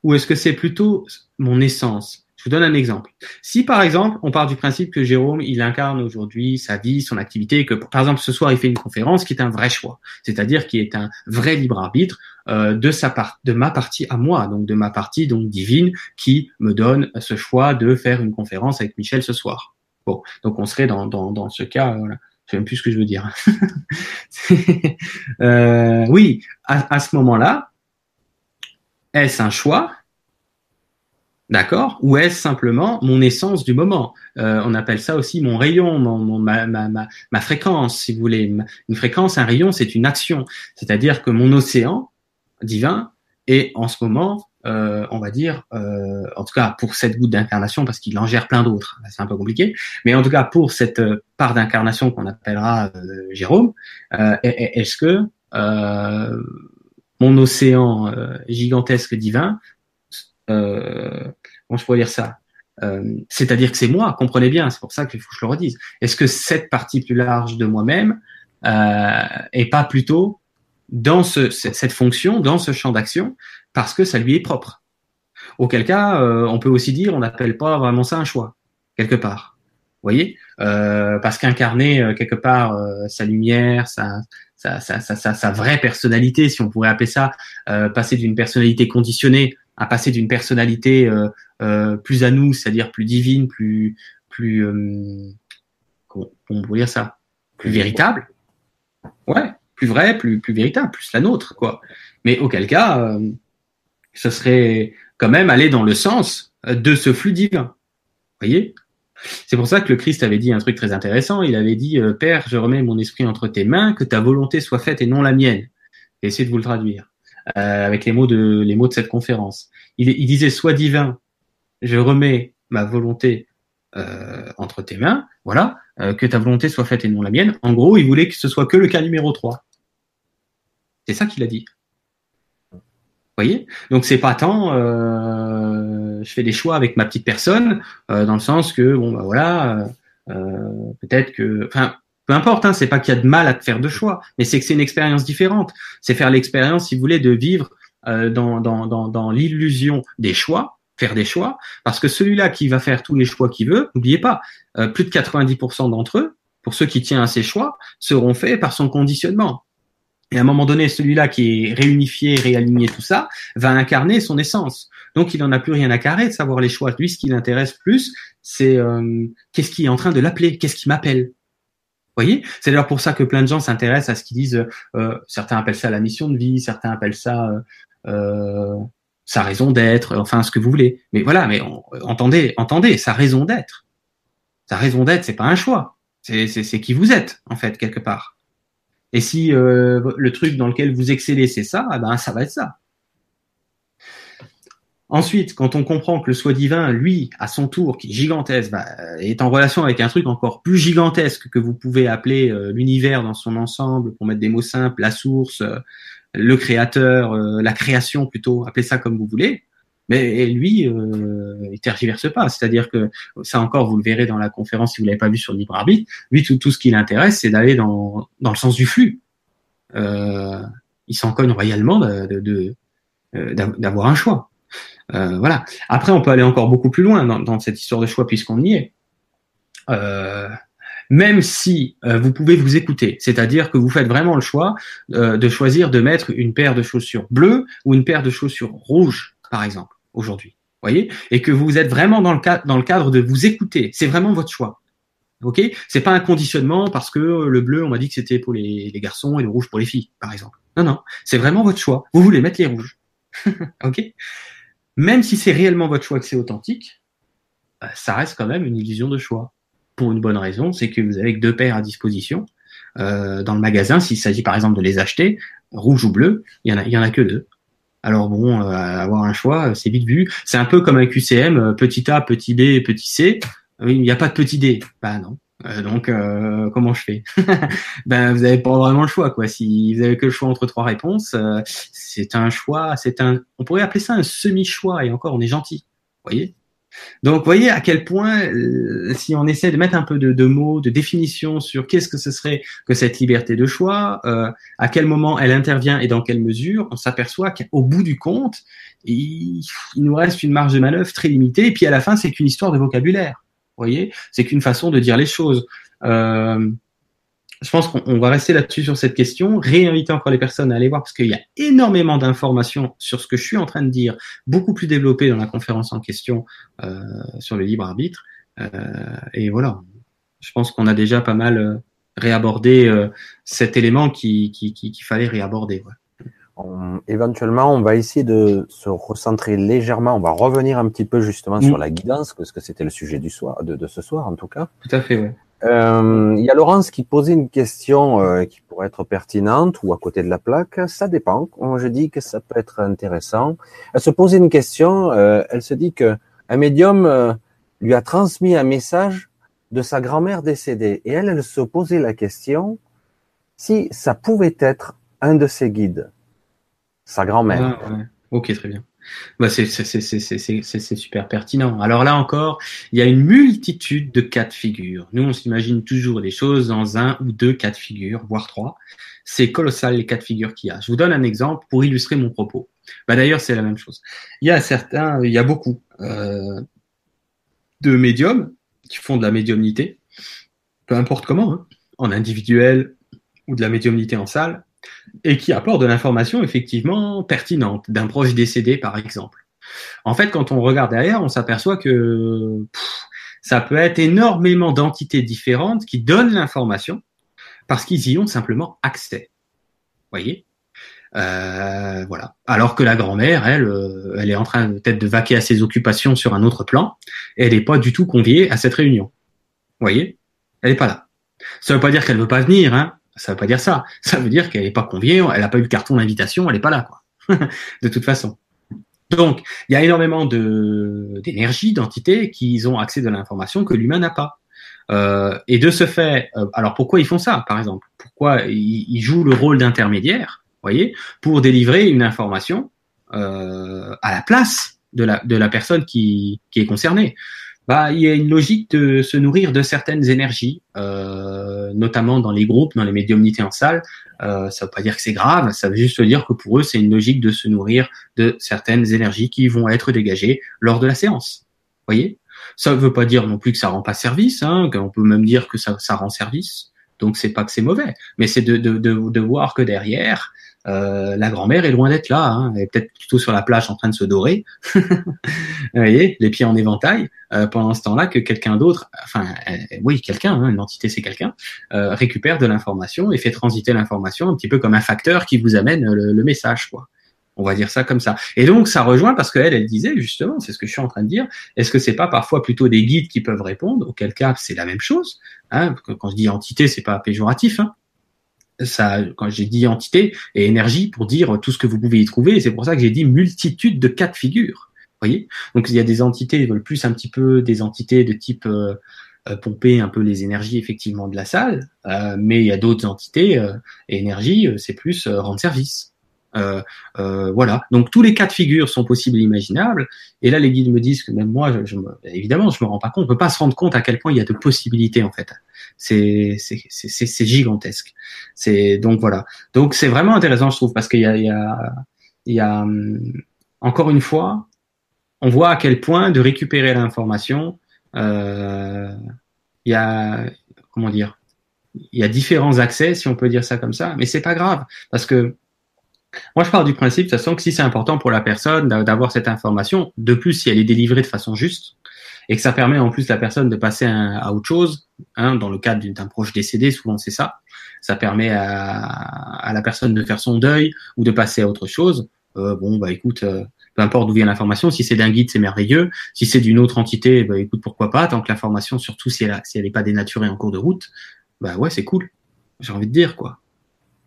ou est-ce que c'est plutôt mon essence? Je vous donne un exemple. Si par exemple, on part du principe que Jérôme, il incarne aujourd'hui sa vie, son activité, que par exemple ce soir il fait une conférence qui est un vrai choix, c'est-à-dire qui est un vrai libre arbitre euh, de sa part, de ma partie à moi, donc de ma partie donc divine qui me donne ce choix de faire une conférence avec Michel ce soir. Bon, donc on serait dans dans, dans ce cas. Voilà. Je sais même plus ce que je veux dire. euh, oui, à, à ce moment-là, est-ce un choix D'accord Ou est-ce simplement mon essence du moment? Euh, On appelle ça aussi mon rayon, mon, ma, ma, ma, fréquence, si vous voulez. Une fréquence, un rayon, c'est une action. C'est-à-dire que mon océan divin est en ce moment, euh, on va dire, euh, en tout cas pour cette goutte d'incarnation, parce qu'il en gère plein d'autres, c'est un peu compliqué, mais en tout cas pour cette part d'incarnation qu'on appellera Jérôme, est-ce que mon océan gigantesque divin euh, comment je pourrais dire ça euh, C'est-à-dire que c'est moi, comprenez bien, c'est pour ça qu'il faut que je le redise. Est-ce que cette partie plus large de moi-même euh, est pas plutôt dans ce, cette fonction, dans ce champ d'action, parce que ça lui est propre? Auquel cas, euh, on peut aussi dire, on n'appelle pas vraiment ça un choix, quelque part. Voyez euh, Parce qu'incarner euh, quelque part sa lumière, sa, sa, sa, sa, sa, vraie personnalité, si on pourrait appeler ça, passer d'une personnalité conditionnée à passer d'une personnalité euh, euh, plus à nous, c'est-à-dire plus divine, plus plus euh, comment on pourrait dire ça, plus véritable. Ouais, plus vrai, plus plus véritable, plus la nôtre quoi. Mais auquel cas, euh, ce serait quand même aller dans le sens de ce flux divin. Voyez c'est pour ça que le Christ avait dit un truc très intéressant. Il avait dit Père, je remets mon esprit entre tes mains, que ta volonté soit faite et non la mienne. Essayez de vous le traduire. Euh, avec les mots de cette conférence. Il, disait sois divin, je remets ma volonté euh, entre tes mains, voilà, euh, que ta volonté soit faite et non la mienne. En gros, il voulait que ce soit que le cas numéro 3. C'est ça qu'il a dit. Vous voyez? Donc c'est pas tant euh, je fais des choix avec ma petite personne, euh, dans le sens que bon bah voilà, peut-être que enfin peu importe, hein, c'est pas qu'il y a de mal à te faire de choix, mais c'est que c'est une expérience différente. C'est faire l'expérience, si vous voulez, de vivre euh, dans, dans, dans, l'illusion des choix, faire des choix, parce que celui-là qui va faire tous les choix qu'il veut, n'oubliez pas, euh, plus de 90% d'entre eux, pour ceux qui tiennent à ces choix, seront faits par son conditionnement. Et à un moment donné, celui-là qui est réunifié, réaligné, tout ça, va incarner son essence. Donc il n'en a plus rien à carrer de savoir les choix. Lui, ce qui l'intéresse plus, c'est euh, qu'est-ce qui est en train de l'appeler, qu'est-ce qui m'appelle? Voyez? C'est d'ailleurs pour ça que plein de gens s'intéressent à ce qu'ils disent, euh, certains appellent ça la mission de vie, certains appellent ça euh sa raison d'être, enfin ce que vous voulez. Mais voilà, mais entendez, entendez, sa raison d'être. Sa raison d'être, c'est pas un choix, c'est qui vous êtes en fait quelque part. Et si euh, le truc dans lequel vous excellez c'est ça, eh ben ça va être ça. Ensuite, quand on comprend que le soi divin, lui, à son tour, qui est gigantesque, bah, est en relation avec un truc encore plus gigantesque que vous pouvez appeler euh, l'univers dans son ensemble, pour mettre des mots simples, la source, euh, le créateur, euh, la création plutôt, appelez ça comme vous voulez. Mais lui, il tergiverse pas. C'est-à-dire que ça encore, vous le verrez dans la conférence si vous l'avez pas vu sur le libre arbitre. Lui, tout, ce qui l'intéresse, c'est d'aller dans, dans le sens du flux. il s'en cogne royalement d'avoir de, de, un choix. Euh, voilà. Après, on peut aller encore beaucoup plus loin dans, cette histoire de choix puisqu'on y est. Euh, même si euh, vous pouvez vous écouter, c'est-à-dire que vous faites vraiment le choix de choisir de mettre une paire de chaussures bleues ou une paire de chaussures rouges, par exemple, aujourd'hui, voyez, et que vous êtes vraiment dans le, cadre, de vous écouter, c'est vraiment votre choix. Ok, c'est pas un conditionnement parce que le bleu, on m'a dit que c'était pour les, les, garçons et le rouge pour les filles, par exemple. Non, non, c'est vraiment votre choix. Vous voulez mettre les rouges. ok? Même si c'est réellement votre choix que c'est authentique, euh, ça reste quand même une illusion de choix. Pour une bonne raison, c'est que vous avez que deux paires à disposition. Euh, dans le magasin, s'il s'agit par exemple de les acheter, rouge ou bleu, il y en a, il y en a que deux. Alors bon, avoir un choix, c'est vite vu. C'est un peu comme un QCM, petit A, petit B, petit C. Il n'y a pas de petit D. Bah non. Euh, donc, euh, comment je fais? Ben, vous avez pas vraiment le choix, quoi. Si vous avez que le choix entre trois réponses, euh, c'est un choix, c'est un, on pourrait appeler ça un semi-choix. Et encore, on est gentil, vous voyez? Donc, voyez à quel point, si on essaie de mettre un peu de, mots, de définition sur qu'est-ce que ce serait que cette liberté de choix, à quel moment elle intervient et dans quelle mesure, on s'aperçoit qu'au bout du compte, il, il nous reste une marge de manœuvre très limitée. Et puis à la fin, c'est qu'une histoire de vocabulaire voyez, c'est qu'une façon de dire les choses. Euh, je pense qu'on va rester là-dessus sur cette question, réinviter encore les personnes à aller voir parce qu'il y a énormément d'informations sur ce que je suis en train de dire, beaucoup plus développé dans la conférence en question euh, sur le libre arbitre. Euh, et voilà, je pense qu'on a déjà pas mal euh, réabordé euh, cet élément qu'il qui, qui, fallait réaborder. Ouais éventuellement, on va essayer de se recentrer légèrement. On va revenir un petit peu justement sur mm. la guidance, parce que c'était le sujet du soir, de, ce soir en tout cas. Tout à fait, Euh, il y a Laurence qui posait une question euh, qui pourrait être pertinente ou à côté de la plaque. Ça dépend. Je dis que ça peut être intéressant. Elle se posait une question. Euh, elle se dit que un médium lui a transmis un message de sa grand-mère décédée, et elle, elle se posait la question si ça pouvait être un de ses guides sa grand-mère. Ah, ok, très bien. Bah, c'est super pertinent. Alors là encore, il y a une multitude de cas de figure. Nous, on s'imagine toujours les choses dans un ou deux cas de figure, voire trois. C'est colossal les cas de figure qu'il y a. Je vous donne un exemple pour illustrer mon propos. Bah, D'ailleurs, c'est la même chose. Il y a certains, il y a beaucoup euh, de médiums qui font de la médiumnité, peu importe comment, hein, en individuel ou de la médiumnité en salle, et qui apporte de l'information effectivement pertinente d'un proche décédé, par exemple. En fait, quand on regarde derrière, on s'aperçoit que ça peut être énormément d'entités différentes qui donnent l'information parce qu'ils y ont simplement accès. Voyez? Euh, voilà. Alors que la grand-mère, elle, euh, elle est en train peut-être de vaquer à ses occupations sur un autre plan. Elle n'est pas du tout conviée à cette réunion. Voyez? Elle n'est pas là. Ça ne veut pas dire qu'elle ne veut pas venir, hein. Ça veut pas dire ça. Ça veut dire qu'elle n'est pas conviée, elle n'a pas eu le carton d'invitation, elle n'est pas là, quoi. de toute façon. Donc, il y a énormément de d'énergie, d'entités qui ont accès de l'information que l'humain n'a pas. Euh, et de ce fait, euh, alors pourquoi ils font ça, par exemple? Pourquoi ils, jouent le rôle d'intermédiaire, voyez, pour délivrer une information euh, à la place de la de la personne qui qui est concernée? Bah, il y a une logique de se nourrir de certaines énergies, euh, notamment dans les groupes, dans les médiumnités en salle. Euh, ça veut pas dire que c'est grave, ça veut juste dire que pour eux, c'est une logique de se nourrir de certaines énergies qui vont être dégagées lors de la séance. Voyez? Ça ne veut pas dire non plus que ça rend pas service, hein, qu'on peut même dire que ça, ça rend service. Donc c'est pas que c'est mauvais, mais c'est de, de, de, de voir que derrière, euh, la grand-mère est loin d'être là, hein. elle est peut-être plutôt sur la plage en train de se dorer, vous voyez, les pieds en éventail, euh, pendant ce temps-là que quelqu'un d'autre, enfin euh, oui, quelqu'un, hein, une entité c'est quelqu'un, récupère de l'information et fait transiter l'information un petit peu comme un facteur qui vous amène le, message, quoi. On va dire ça comme ça. Et donc ça rejoint parce qu'elle, elle disait justement, c'est ce que je suis en train de dire, est-ce que c'est pas parfois plutôt des guides qui peuvent répondre? Auquel cas c'est la même chose. Hein, quand je dis entité, c'est pas péjoratif. Hein, ça, quand j'ai dit entité et énergie pour dire tout ce que vous pouvez y trouver, c'est pour ça que j'ai dit multitude de cas de figure. Voyez? Donc il y a des entités, ils veulent plus un petit peu des entités de type euh, euh, pomper un peu les énergies effectivement de la salle, euh, mais il y a d'autres entités euh, énergie, c'est plus rendre service. Euh, euh, voilà. Donc tous les cas de figure sont possibles et imaginables. Et là, les guides me disent que même moi, je, évidemment, je me rends pas compte. On peut pas se rendre compte à quel point il y a de possibilités en fait. C'est c'est gigantesque. C'est donc voilà. Donc c'est vraiment intéressant, je trouve, parce qu'il y a il y a il y a hum, encore une fois, on voit à quel point de récupérer l'information, euh, il y a comment dire, il y a différents accès, si on peut dire ça comme ça, mais c'est pas grave parce que moi, je pars du principe, de toute façon, que si c'est important pour la personne d'avoir cette information, de plus, si elle est délivrée de façon juste, et que ça permet en plus la personne de passer à autre chose, hein, dans le cadre d'un proche décédé, souvent c'est ça, ça permet à, la personne de faire son deuil ou de passer à autre chose. Euh, bon, bah écoute, euh, peu importe d'où vient l'information, si c'est d'un guide, c'est merveilleux. Si c'est d'une autre entité, bah écoute, pourquoi pas, tant que l'information, surtout si elle, n'est pas dénaturée en cours de route, bah ouais, c'est cool. J'ai envie de dire, quoi.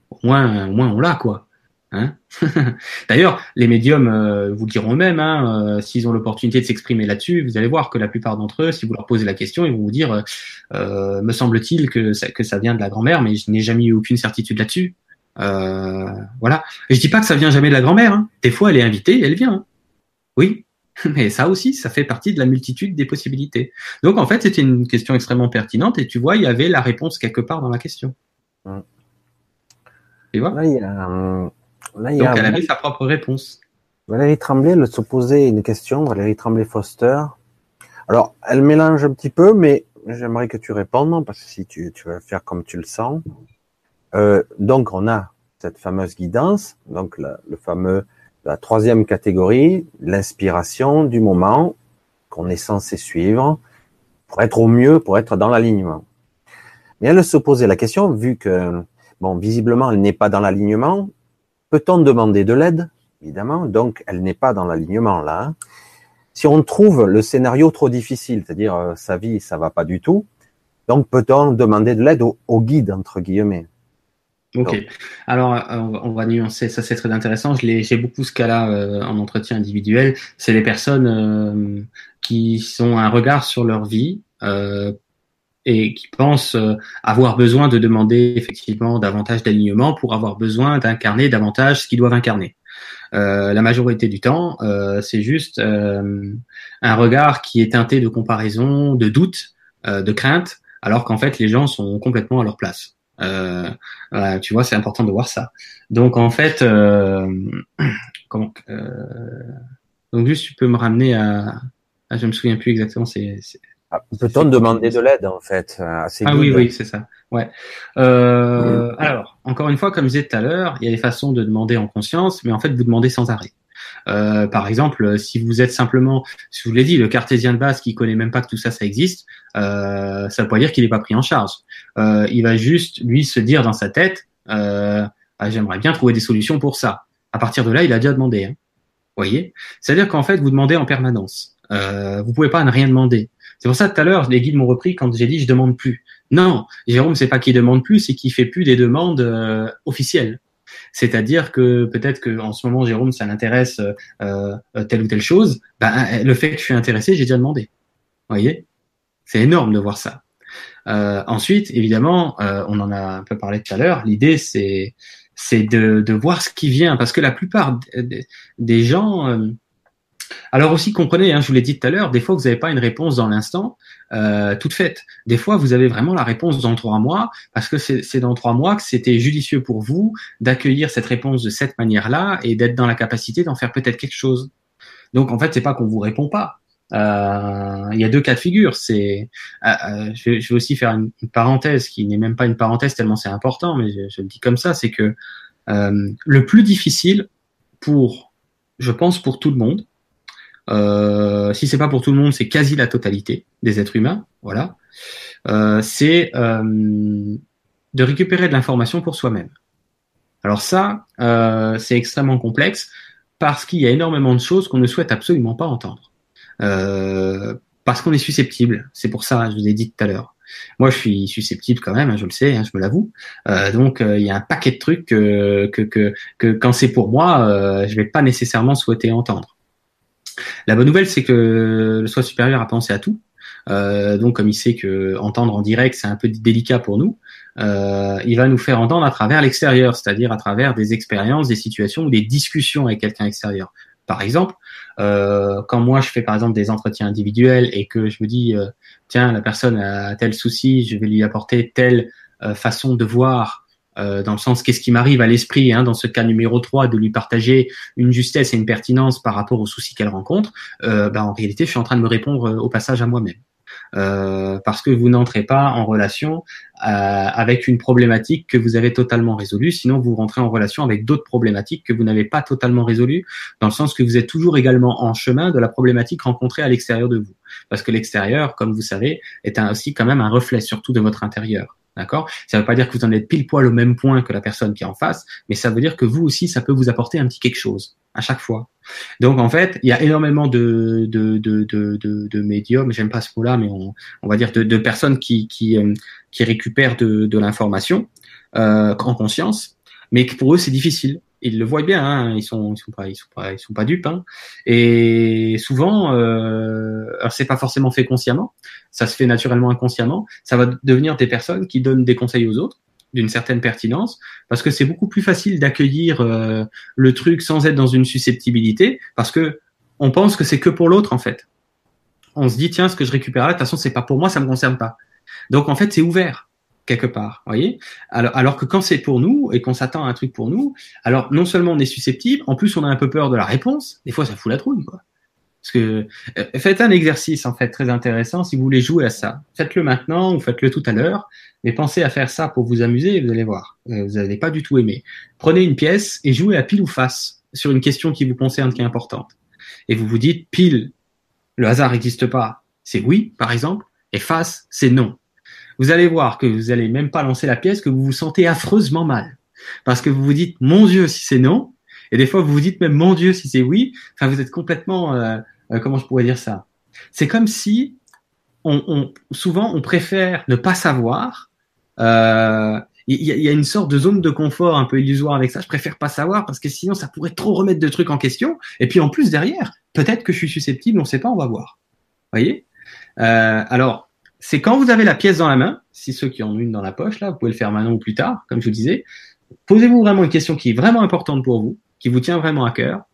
Au moins, au moins on l'a, quoi. Hein D'ailleurs, les médiums euh, vous diront même, hein, euh, s'ils ont l'opportunité de s'exprimer là-dessus, vous allez voir que la plupart d'entre eux, si vous leur posez la question, ils vont vous dire, euh, me semble-t-il que ça, que ça vient de la grand-mère, mais je n'ai jamais eu aucune certitude là-dessus. voilà. Et je dis pas que ça vient jamais de la grand-mère. Hein. Des fois, elle est invitée, elle vient. Oui, mais ça aussi, ça fait partie de la multitude des possibilités. Donc en fait, c'était une question extrêmement pertinente, et tu vois, il y avait la réponse quelque part dans la question. Tu vois? Il y a donc elle avait sa propre réponse. Valérie Tremblay, elle se posait une question, Valérie Tremblay-Foster. Alors, elle mélange un petit peu, mais j'aimerais que tu répondes, parce que si tu, tu vas faire comme tu le sens. Euh, donc, on a cette fameuse guidance, donc le fameux, la troisième catégorie, l'inspiration du moment qu'on est censé suivre pour être au mieux, pour être dans l'alignement. Mais elle se posait la question, vu que, bon, visiblement, elle n'est pas dans l'alignement, Peut-on demander de l'aide Évidemment, donc elle n'est pas dans l'alignement là. Si on trouve le scénario trop difficile, c'est-à-dire euh, sa vie, ça va pas du tout, donc peut-on demander de l'aide au, guide entre guillemets? Ok. Alors, euh, on va nuancer. Ça, c'est très intéressant. J'ai beaucoup ce cas-là euh, en entretien individuel. C'est les personnes qui ont un regard sur leur vie et qui pensent euh, avoir besoin de demander effectivement davantage d'alignement pour avoir besoin d'incarner davantage ce qu'ils doivent incarner. Euh, la majorité du temps, euh, c'est juste euh, un regard qui est teinté de comparaison, de doute, euh, de crainte, alors qu'en fait les gens sont complètement à leur place. tu vois, c'est important de voir ça. Donc en fait, comment, donc juste tu peux me ramener à, à je me souviens plus exactement, c'est ah, peut-on demander de l'aide en fait à Ah oui, oui, c'est ça. Ouais. Euh, Alors, encore une fois, comme je disais tout à l'heure, il y a des façons de demander en conscience, mais en fait, vous demandez sans arrêt. Euh, par exemple, si vous êtes simplement, si je vous l'ai dit, le cartésien de base qui connaît même pas que tout ça, ça existe, euh, ça veut pas dire qu'il n'est pas pris en charge. Euh, il va juste lui se dire dans sa tête, euh, ah, j'aimerais bien trouver des solutions pour ça. À partir de là, il a déjà demandé. Hein. voyez, c'est-à-dire qu'en fait, vous demandez en permanence. Euh, vous pouvez pas ne rien demander. C'est pour ça tout à l'heure, les guides m'ont repris quand j'ai dit je demande plus. Non, Jérôme, c'est pas qu'il demande plus, c'est qu'il fait plus des demandes euh, officielles. C'est-à-dire que peut-être que en ce moment, Jérôme, ça l'intéresse euh, telle ou telle chose. Ben, le fait que je suis intéressé, j'ai déjà demandé. Vous voyez, c'est énorme de voir ça. Euh, ensuite, évidemment, on en a un peu parlé tout à l'heure. L'idée, c'est c'est de, de voir ce qui vient, parce que la plupart des gens alors aussi comprenez, hein, je vous l'ai dit tout à l'heure, des fois vous n'avez pas une réponse dans l'instant euh, toute faite. Des fois vous avez vraiment la réponse dans trois mois parce que c'est dans trois mois que c'était judicieux pour vous d'accueillir cette réponse de cette manière-là et d'être dans la capacité d'en faire peut-être quelque chose. Donc en fait c'est pas qu'on vous répond pas. Euh, il y a deux cas de figure. C'est, euh, je, vais, aussi faire une, parenthèse qui n'est même pas une parenthèse tellement c'est important, mais je, je, le dis comme ça, c'est que le plus difficile pour, je pense pour tout le monde, euh, si c'est pas pour tout le monde, c'est quasi la totalité des êtres humains. Voilà. Euh, c'est euh, de récupérer de l'information pour soi-même. Alors ça, euh, c'est extrêmement complexe parce qu'il y a énormément de choses qu'on ne souhaite absolument pas entendre. Euh, parce qu'on est susceptible. C'est pour ça, je vous ai dit tout à l'heure. Moi, je suis susceptible quand même, hein, je le sais, hein, je me l'avoue. Euh, donc, il y a un paquet de trucs que, que, que, que quand c'est pour moi, euh, je vais pas nécessairement souhaiter entendre. La bonne nouvelle, c'est que le soi supérieur a pensé à tout. Euh, donc, comme il sait que entendre en direct, c'est un peu délicat pour nous, euh, il va nous faire entendre à travers l'extérieur, c'est-à-dire à travers des expériences, des situations ou des discussions avec quelqu'un extérieur. Par exemple, euh, quand moi je fais par exemple des entretiens individuels et que je me dis tiens la personne a tel souci, je vais lui apporter telle façon de voir euh, dans le sens qu'est-ce qui m'arrive à l'esprit, hein, dans ce cas numéro 3, de lui partager une justesse et une pertinence par rapport aux soucis qu'elle rencontre, euh, ben, en réalité, je suis en train de me répondre euh, au passage à moi-même. Euh, parce que vous n'entrez pas en relation avec une problématique que vous avez totalement résolue, sinon vous rentrez en relation avec d'autres problématiques que vous n'avez pas totalement résolues, dans le sens que vous êtes toujours également en chemin de la problématique rencontrée à l'extérieur de vous. Parce que l'extérieur, comme vous savez, est aussi quand même un reflet surtout de votre intérieur. D'accord? Ça ne veut pas dire que vous en êtes pile poil au même point que la personne qui est en face, mais ça veut dire que vous aussi, ça peut vous apporter un petit quelque chose à chaque fois. Donc en fait, il y a énormément de de de de, de, médiums, j'aime pas ce mot-là, mais on, on va dire de, de personnes qui qui euh, qui récupèrent de, de l'information euh, en conscience, mais pour eux c'est difficile Ils le voient bien, hein, ils sont ils sont pas ils sont pas ils sont pas dupes. Hein. Et souvent, euh, alors c'est pas forcément fait consciemment, ça se fait naturellement inconsciemment. Ça va devenir des personnes qui donnent des conseils aux autres d'une certaine pertinence, parce que c'est beaucoup plus facile d'accueillir euh, le truc sans être dans une susceptibilité, parce que on pense que c'est que pour l'autre en fait. On se dit tiens ce que je récupère là, de toute façon c'est pas pour moi, ça me concerne pas. Donc en fait c'est ouvert quelque part, voyez? Alors, que quand c'est pour nous et qu'on s'attend à un truc pour nous, alors non seulement on est susceptible, en plus on a un peu peur de la réponse. Des fois ça fout la trouille quoi. Euh, faites un exercice en fait très intéressant si vous voulez jouer à ça. Faites-le maintenant ou faites-le tout à l'heure, mais pensez à faire ça pour vous amuser et vous allez voir, euh, vous n'allez pas du tout aimer. Prenez une pièce et jouez à pile ou face sur une question qui vous concerne, qui est importante. Et vous vous dites pile, le hasard n'existe pas, c'est oui par exemple, et face, c'est non. Vous allez voir que vous allez même pas lancer la pièce, que vous vous sentez affreusement mal. Parce que vous vous dites, mon Dieu, si c'est non. Et des fois, vous vous dites même, mon Dieu, si c'est oui. Enfin, vous êtes complètement euh, euh, comment je pourrais dire ça? C'est comme si on, souvent on préfère ne pas savoir. Euh, il y, a une sorte de zone de confort un peu illusoire avec ça. Je préfère pas savoir parce que sinon ça pourrait trop remettre de trucs en question. Et puis en plus derrière, peut-être que je suis susceptible, on ne sait pas, on va voir. Voyez? Euh, Alors c'est quand vous avez la pièce dans la main, si ceux qui en ont une dans la poche là, vous pouvez le faire maintenant ou plus tard, comme je vous disais. Posez-vous vraiment une question qui est vraiment importante pour vous, qui vous tient vraiment à cœur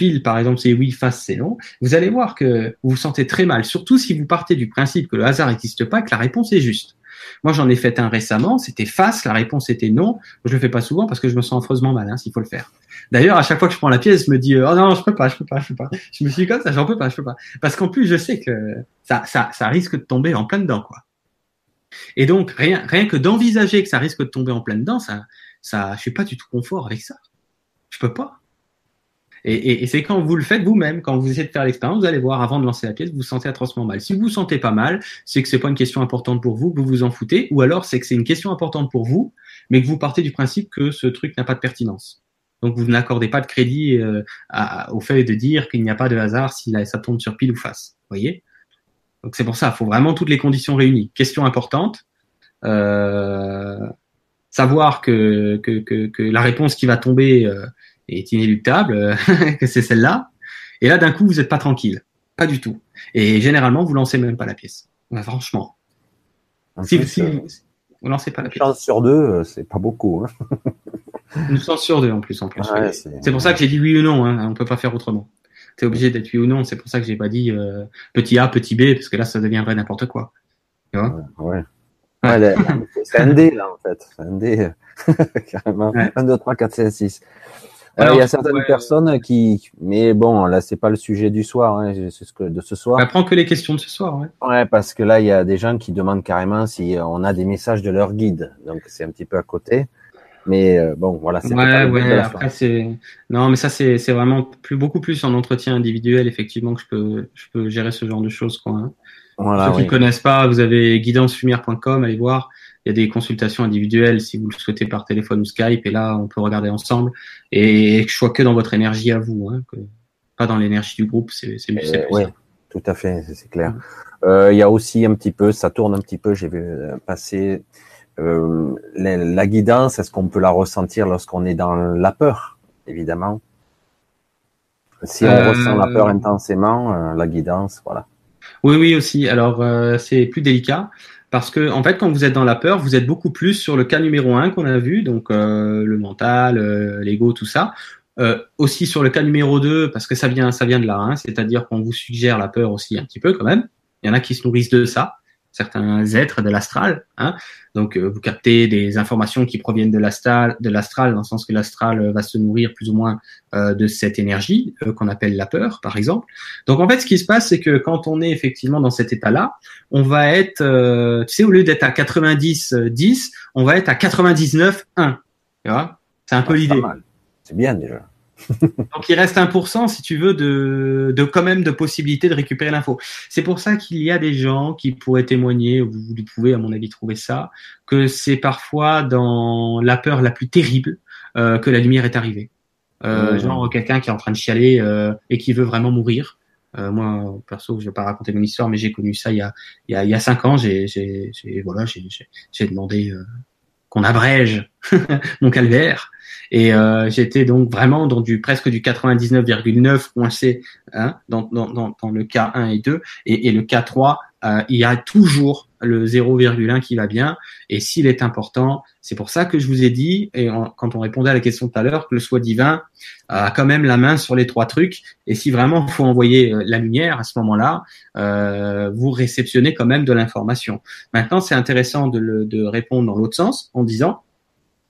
pile, par exemple, c'est oui, face, c'est non, vous allez voir que vous vous sentez très mal, surtout si vous partez du principe que le hasard n'existe pas, que la réponse est juste. Moi, j'en ai fait un récemment, c'était face, la réponse était non. Je le fais pas souvent parce que je me sens affreusement mal, hein, s'il faut le faire. D'ailleurs, à chaque fois que je prends la pièce, je me dis, oh non, je peux pas, je peux pas, je peux pas. Je me suis dit comme ça, j'en peux pas, je peux pas. Parce qu'en plus, je sais que ça, ça, ça risque de tomber en plein dedans, quoi. Et donc, rien, rien que d'envisager que ça risque de tomber en plein dedans, ça, ça, je suis pas du tout confort avec ça. Je peux pas. Et, c'est quand vous le faites vous-même, quand vous essayez de faire l'expérience, vous allez voir avant de lancer la pièce, vous vous sentez atrocement mal. Si vous vous sentez pas mal, c'est que c'est pas une question importante pour vous, que vous vous en foutez, ou alors c'est que c'est une question importante pour vous, mais que vous partez du principe que ce truc n'a pas de pertinence. Donc vous n'accordez pas de crédit euh, au fait de dire qu'il n'y a pas de hasard si ça tombe sur pile ou face. Voyez? Donc c'est pour ça, il faut vraiment toutes les conditions réunies. Question importante. Euh, savoir que, la réponse qui va tomber euh, est inéluctable, euh, que c'est celle-là. Et là, d'un coup, vous n'êtes pas tranquille. Pas du tout. Et généralement, vous lancez même pas la pièce. franchement. si, euh, vous lancez pas la pièce. Une chance sur deux, euh, c'est pas beaucoup. Hein. une chance sur deux en plus. En plus. c'est pour ça que j'ai dit oui ou non. Hein. On peut pas faire autrement. es obligé d'être oui ou non. C'est pour ça que j'ai pas dit petit A, petit B, parce que là, ça deviendrait n'importe quoi. Tu vois? Ouais. ouais. c'est un D là en fait. C'est un D. Carrément. 1, 2, 3, 4, 5, 6 il y a certaines personnes qui, mais bon, là c'est pas le sujet du soir, hein, c'est ce que de ce soir. On prend que les questions de ce soir, ouais. Ouais, parce que là il y a des gens qui demandent carrément si on a des messages de leur guide, donc c'est un petit peu à côté. Mais euh, bon, voilà. c'est Ouais, ouais. Après c'est non, mais ça c'est c'est vraiment plus beaucoup plus en entretien individuel effectivement que je peux je peux gérer ce genre de choses quoi. Hein. Voilà, Ceux qui ne connaissent pas, vous avez guidancefumière.com, allez voir il y a des consultations individuelles si vous le souhaitez par téléphone ou Skype, et là, on peut regarder ensemble. Et je vois que dans votre énergie à vous, hein, que, pas dans l'énergie du groupe, c'est mieux. Oui, tout à fait, c'est clair. Euh, il y a aussi un petit peu, ça tourne un petit peu, j'ai vu euh, passer euh, la, la, guidance, est-ce qu'on peut la ressentir lorsqu'on est dans la peur, évidemment? Si on ressent la peur intensément, la guidance, voilà. Oui, oui, aussi. Alors, c'est plus délicat. Parce que en fait, quand vous êtes dans la peur, vous êtes beaucoup plus sur le cas numéro un qu'on a vu, donc euh, le mental, euh, l'ego, tout ça. Euh, aussi sur le cas numéro 2, parce que ça vient, ça vient de là, hein, c'est-à-dire qu'on vous suggère la peur aussi un petit peu quand même. Il y en a qui se nourrissent de ça certains êtres de l'astral. Hein. Donc, euh, vous captez des informations qui proviennent de l'astral, de l'astral, dans le sens que l'astral euh, va se nourrir plus ou moins euh, de cette énergie qu'on appelle la peur, par exemple. Donc, en fait, ce qui se passe, c'est que quand on est effectivement dans cet état-là, on va être, tu sais, au lieu d'être à 90-10, on va être à 99-1. Tu vois? C'est un peu ah, l'idée. C'est bien déjà. Donc il reste 1% si tu veux de, de quand même de possibilité de récupérer l'info. C'est pour ça qu'il y a des gens qui pourraient témoigner, vous, vous pouvez à mon avis trouver ça, que c'est parfois dans la peur la plus terrible euh, que la lumière est arrivée. Euh, Genre quelqu'un qui est en train de chialer euh, et qui veut vraiment mourir. Euh, moi, perso, je vais pas raconter mon histoire, mais j'ai connu ça il y a il y a, il y a cinq ans. J'ai j'ai voilà, j'ai j'ai demandé euh, qu'on abrège mon calvaire. Et euh, j'étais donc vraiment dans du presque du 99,9 coincé hein, dans, dans, dans, dans, le cas 1 et 2. Et, et le cas 3, euh, il y a toujours le 0,1 qui va bien. Et s'il est important, c'est pour ça que je vous ai dit, et quand on répondait à la question tout à l'heure, que le soi divin a quand même la main sur les trois trucs. Et si vraiment il faut envoyer euh, la lumière à ce moment-là, euh, vous réceptionnez quand même de l'information. Maintenant, c'est intéressant de, le, de répondre dans l'autre sens en disant,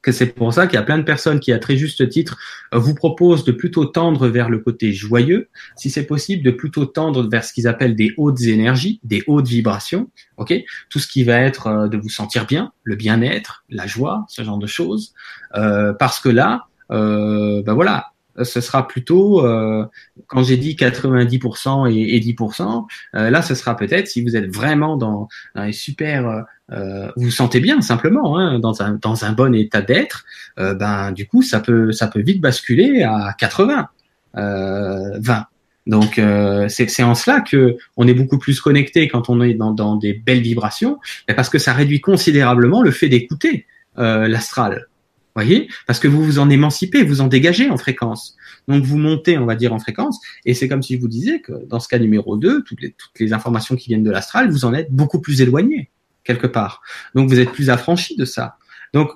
que c'est pour ça qu'il y a plein de personnes qui, à très juste titre, vous proposent de plutôt tendre vers le côté joyeux, si c'est possible, de plutôt tendre vers ce qu'ils appellent des hautes énergies, des hautes vibrations, ok? Tout ce qui va être euh, de vous sentir bien, le bien-être, la joie, ce genre de choses, euh, parce que là, euh, ben voilà, ce sera plutôt, euh, quand j'ai dit 90% et, et 10%, euh, là, ce sera peut-être si vous êtes vraiment dans, dans super, euh, vous vous sentez bien simplement, hein, dans, un, dans un bon état d'être, ben du coup, ça peut, ça peut vite basculer à 80, 20. Donc c'est en cela que on est beaucoup plus connecté quand on est dans, dans des belles vibrations, parce que ça réduit considérablement le fait d'écouter l'astral voyez Parce que vous vous en émancipez, vous en dégagez en fréquence. Donc vous montez, on va dire, en fréquence, et c'est comme si je vous disais que dans ce cas numéro 2, toutes les, toutes les informations qui viennent de l'astral, vous en êtes beaucoup plus éloigné, quelque part. Donc vous êtes plus affranchi de ça. Donc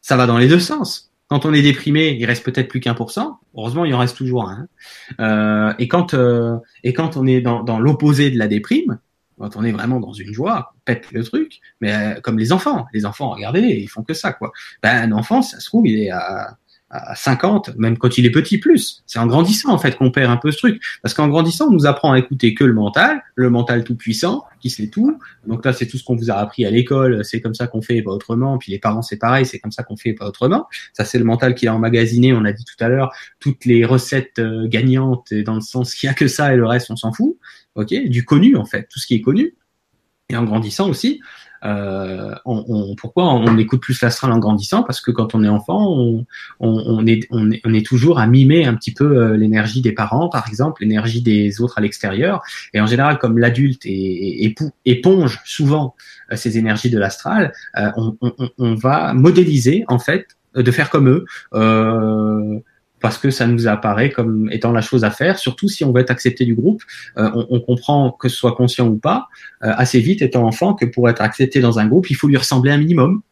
ça va dans les deux sens. Quand on est déprimé, il reste peut-être plus qu'un pour cent. Heureusement, il en reste toujours un. Euh, et quand euh, et quand on est dans, dans l'opposé de la déprime, quand on est vraiment dans une joie, on pète le truc, mais euh, comme les enfants. Les enfants, regardez, ils font que ça, quoi. Ben, un enfant, ça se trouve, il est à, à 50, même quand il est petit, plus. C'est en grandissant, en fait, qu'on perd un peu ce truc. Parce qu'en grandissant, on nous apprend à écouter que le mental, le mental tout puissant, qui sait tout. Donc là, c'est tout ce qu'on vous a appris à l'école, c'est comme ça qu'on fait, pas autrement. Puis les parents, c'est pareil, c'est comme ça qu'on fait, pas autrement. Ça, c'est le mental qui a emmagasiné, on a dit tout à l'heure, toutes les recettes euh, gagnantes, dans le sens qu'il y a que ça et le reste, on s'en fout ok, du connu en fait, tout ce qui est connu. Et en grandissant aussi, euh, on, on, pourquoi on écoute plus l'astral en grandissant? Parce que quand on est enfant, on, on, est, est, on est toujours à mimer un petit peu euh, l'énergie des parents, par exemple, l'énergie des autres à l'extérieur. Et en général, comme l'adulte éponge souvent euh, ces énergies de l'astral, euh, on, va modéliser en fait de faire comme eux. Euh, parce que ça nous apparaît comme étant la chose à faire, surtout si on veut être accepté du groupe. Euh, on, on, comprend que ce soit conscient ou pas, euh, assez vite étant enfant, que pour être accepté dans un groupe, il faut lui ressembler un minimum.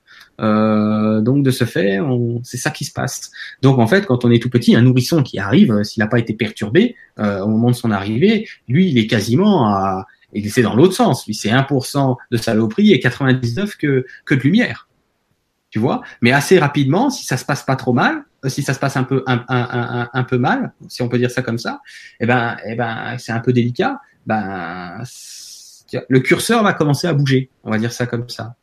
Euh, donc de ce fait, c'est ça qui se passe. Donc en fait, quand on est tout petit, un nourrisson qui arrive, euh, s'il n'a pas été perturbé euh, au moment de son arrivée, lui, il est quasiment à, il c'est dans l'autre sens. Lui, c'est 1% de saloperie et 99 que que de lumière. Tu vois? Mais assez rapidement, si ça se passe pas trop mal, si ça se passe un peu un, un, un, un, peu mal, si on peut dire ça comme ça, eh ben, eh ben, c'est un peu délicat. Ben, le curseur va commencer à bouger. On va dire ça comme ça.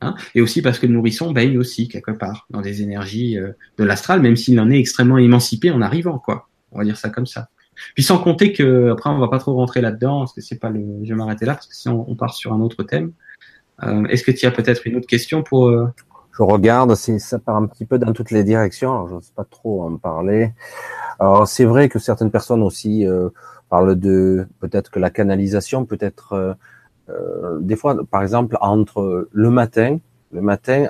Hein et aussi parce que le nourrisson baigne aussi quelque part dans des énergies euh, de l'astral, même s'il en est extrêmement émancipé en arrivant, quoi. On va dire ça comme ça. Puis sans compter que après on va pas trop rentrer là-dedans parce que c'est pas le. Je vais m'arrêter là parce que sinon on part sur un autre thème. Euh, Est-ce que tu as peut-être une autre question pour euh, je regarde, ça part un petit peu dans toutes les directions. Alors, je sais pas trop en parler. Alors, c'est vrai que certaines personnes aussi euh, parlent de peut-être que la canalisation peut être euh, euh, des fois, par exemple, entre le matin, le matin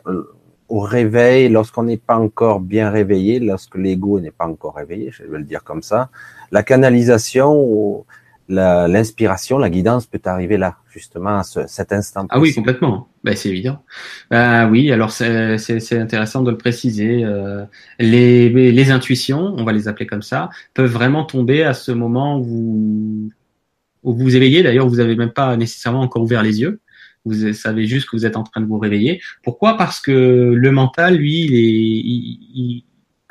au réveil, lorsqu'on n'est pas encore bien réveillé, lorsque l'ego n'est pas encore réveillé, je vais le dire comme ça, la canalisation l'inspiration, la, guidance peut arriver là, justement, à cet instant. Ah oui, complètement. Ben, c'est évident. Ben, oui, alors c'est intéressant de le préciser. Euh, les, les intuitions, on va les appeler comme ça, peuvent vraiment tomber à ce moment où vous où vous, éveillez. D'ailleurs, vous n'avez même pas nécessairement encore ouvert les yeux. Vous savez juste que vous êtes en train de vous réveiller. Pourquoi? Parce que le mental, lui, il est, il,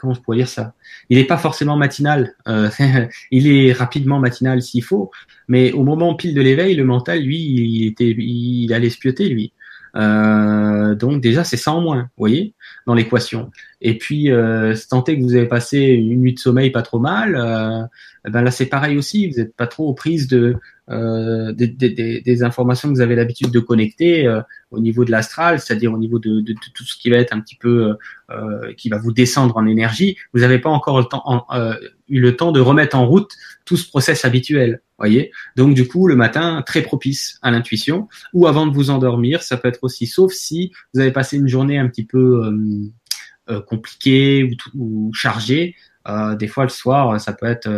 comment je pourrais dire ça? Il n'est pas forcément matinal. Euh, il est rapidement matinal s'il faut, mais au moment pile de l'éveil, le mental, lui, il était, il allait spioter lui. Euh, donc déjà, c'est ça en moins, vous voyez, dans l'équation. Et puis, euh, tenter que vous avez passé une nuit de sommeil pas trop mal, euh, ben là c'est pareil aussi. Vous n'êtes pas trop aux prises de euh, des, informations que vous avez l'habitude de connecter euh, au niveau de l'astral, c'est-à-dire au niveau de, tout ce qui va être un petit peu euh, qui va vous descendre en énergie. Vous n'avez pas encore eu le temps de remettre en route tout ce process habituel. Voyez. Donc du coup, le matin, très propice à l'intuition. Ou avant de vous endormir, ça peut être aussi, sauf si vous avez passé une journée un petit peu compliquée ou chargée. Euh, des fois, le soir, ça peut être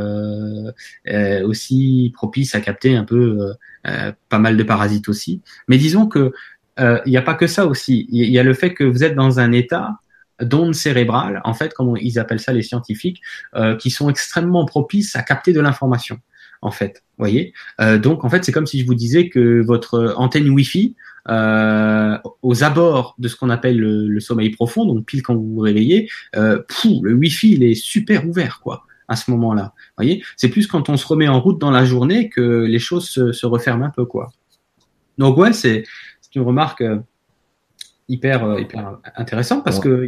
aussi propice à capter un peu pas mal de parasites aussi. Mais disons que il n'y a pas que ça aussi. Il y a le fait que vous êtes dans un état d'ondes cérébrales, en fait, comme ils appellent ça les scientifiques, euh, qui sont extrêmement propices à capter de l'information, en fait. Voyez? Euh, donc, en fait, c'est comme si je vous disais que votre antenne Wi-Fi, euh, aux abords de ce qu'on appelle le, sommeil profond, donc pile quand vous vous réveillez, euh, le Wi-Fi il est super ouvert, quoi, à ce moment-là. Voyez? C'est plus quand on se remet en route dans la journée que les choses se, se referment un peu, quoi. Donc ouais, c'est une remarque hyper euh, hyper intéressant parce que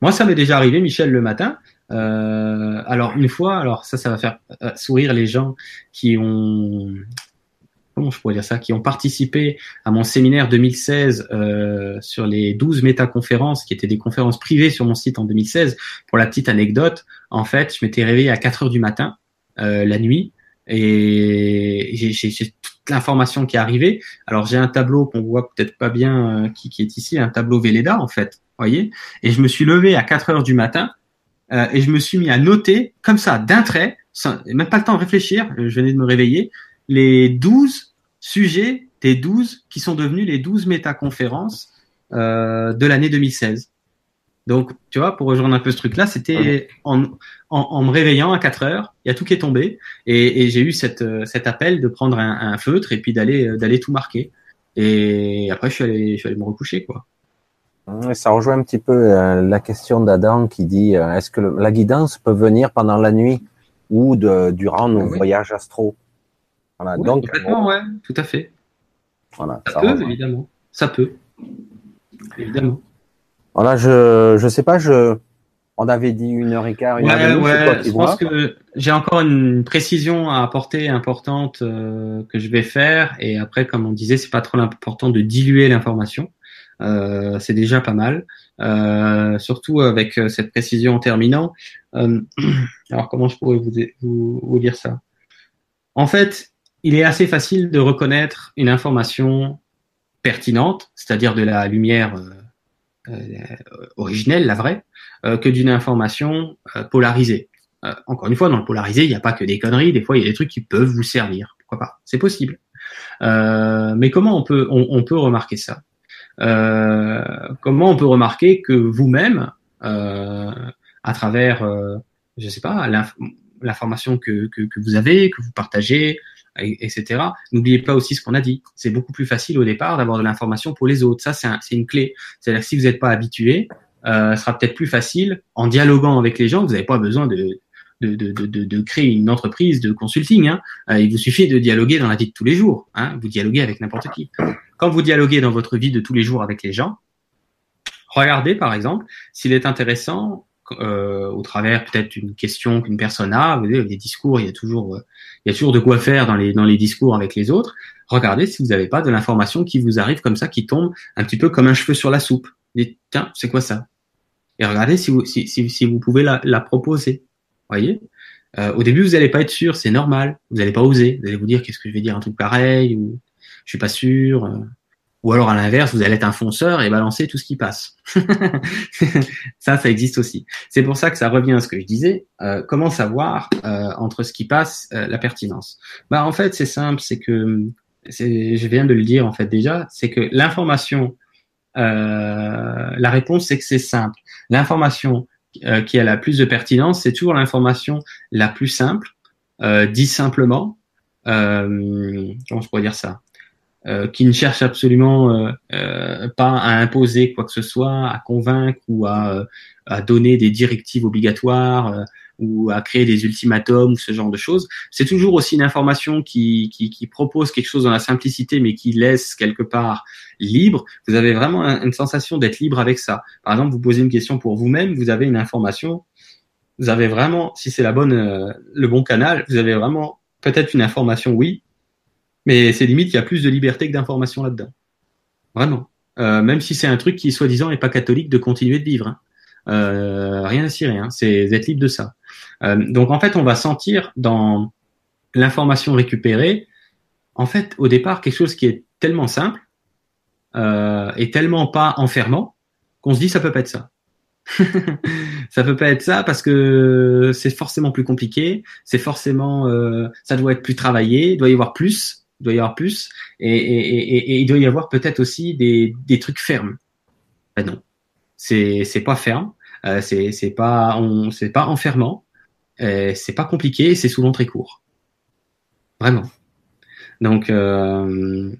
moi ça m'est déjà arrivé Michel le matin euh, alors une fois alors ça ça va faire euh, sourire les gens qui ont je pourrais dire ça qui ont participé à mon séminaire 2016 euh, sur les 12 métaconférences qui étaient des conférences privées sur mon site en 2016 pour la petite anecdote en fait je m'étais réveillé à 4 heures du matin euh, la nuit et j'ai toute l'information qui est arrivée. Alors j'ai un tableau qu'on voit peut-être pas bien euh, qui, qui, est ici, un tableau Velleda en fait, voyez. Et je me suis levé à 4 heures du matin euh, et je me suis mis à noter comme ça d'un trait, sans, même pas le temps de réfléchir. Je venais de me réveiller les 12 sujets des 12 qui sont devenus les 12 métaconférences euh, de l'année 2016. Donc, tu vois, pour rejoindre un peu ce truc-là, c'était en, en, en, me réveillant à 4 heures, il y a tout qui est tombé, et, et j'ai eu cette, euh, cet appel de prendre un, un feutre et puis d'aller euh, d'aller tout marquer. Et après, je suis allé, je suis allé me recoucher, quoi. Ça rejoint un petit peu euh, la question d'Adam qui dit est-ce que la guidance peut venir pendant la nuit ou de, durant nos ah voyages astro? Voilà, donc, complètement, ouais, tout à fait. Voilà, ça, ça peut, évidemment. Ça peut. Évidemment. Voilà, je je sais pas, je on avait dit une heure et quart. Une ouais, heure ouais, je pense que j'ai encore une précision à apporter importante euh, que je vais faire. Et après, comme on disait, c'est pas trop important de diluer l'information. Euh, c'est déjà pas mal. Euh, surtout avec euh, cette précision en terminant. Euh, alors, comment je pourrais vous, vous, vous dire ça? En fait, il est assez facile de reconnaître une information pertinente, c'est-à-dire de la lumière euh, euh, originelle, la vraie, euh, que d'une information polarisée. encore une fois, dans le polarisé, il n'y a pas que des conneries. Des fois, il y a des trucs qui peuvent vous servir. Pourquoi pas? C'est possible. mais comment on peut on, peut remarquer ça? Comment on peut remarquer que vous-même, à travers, je sais pas, l'information que, que, vous avez, que vous partagez, etc. N'oubliez pas aussi ce qu'on a dit. C'est beaucoup plus facile au départ d'avoir de l'information pour les autres. Ça, c'est un, une clé. C'est-à-dire que si vous n'êtes pas habitué, euh, ce sera peut-être plus facile en dialoguant avec les gens. Vous n'avez pas besoin de, créer une entreprise de consulting. Hein. Euh, il vous suffit de dialoguer dans la vie de tous les jours. Hein. Vous dialoguez avec n'importe qui. Quand vous dialoguez dans votre vie de tous les jours avec les gens, regardez par exemple s'il est intéressant euh, au travers peut-être d'une question qu'une personne a. Vous voyez, les discours, il y a toujours, euh, il y a toujours de quoi faire dans les dans les discours avec les autres. Regardez si vous n'avez pas de l'information qui vous arrive comme ça, qui tombe un petit peu comme un cheveu sur la soupe. Dites tiens, c'est quoi ça? Et regardez si vous si, si, si vous pouvez la, la proposer. Voyez? Euh, au début, vous n'allez pas être sûr, c'est normal. Vous n'allez pas oser. Vous allez vous dire qu'est-ce que je vais dire un truc pareil ou je suis pas sûr. Ou alors à l'inverse, vous allez être un fonceur et balancer tout ce qui passe. ça, ça existe aussi. C'est pour ça que ça revient à ce que je disais. Euh, comment savoir euh, entre ce qui passe, euh, la pertinence Bah en fait, c'est simple, c'est que je viens de le dire en fait déjà, c'est que l'information, euh, la réponse c'est que c'est simple. L'information euh, qui a la plus de pertinence, c'est toujours l'information la plus simple, dit simplement. comment je pourrais dire ça? Euh, qui ne cherche absolument euh, euh, pas à imposer quoi que ce soit, à convaincre ou à, à donner des directives obligatoires ou à créer des ultimatums ou ce genre de choses. C'est toujours aussi une information qui, qui, qui, propose quelque chose dans la simplicité, mais qui laisse quelque part libre. Vous avez vraiment une sensation d'être libre avec ça. Par exemple, vous posez une question pour vous-même, vous avez une information, vous avez vraiment, si c'est la bonne, le bon canal, vous avez vraiment peut-être une information, oui, mais c'est limite, il y a plus de liberté que d'information là-dedans. Vraiment. Euh, même si c'est un truc qui, soi-disant, est pas catholique de continuer de vivre. Hein. Euh, rien à cirer, hein. c'est être libre de ça. donc en fait, on va sentir dans l'information récupérée, en fait, au départ, quelque chose qui est tellement simple et tellement pas enfermant qu'on se dit ça peut pas être ça. ça peut pas être ça parce que c'est forcément plus compliqué, c'est forcément, euh, ça doit être plus travaillé, il doit y avoir plus, il doit y avoir plus, et, il doit y avoir peut-être aussi des, trucs fermes. Ben non, c'est pas ferme, euh, c'est pas pas enfermant, euh, c'est pas compliqué, c'est souvent très court, vraiment. Donc euh,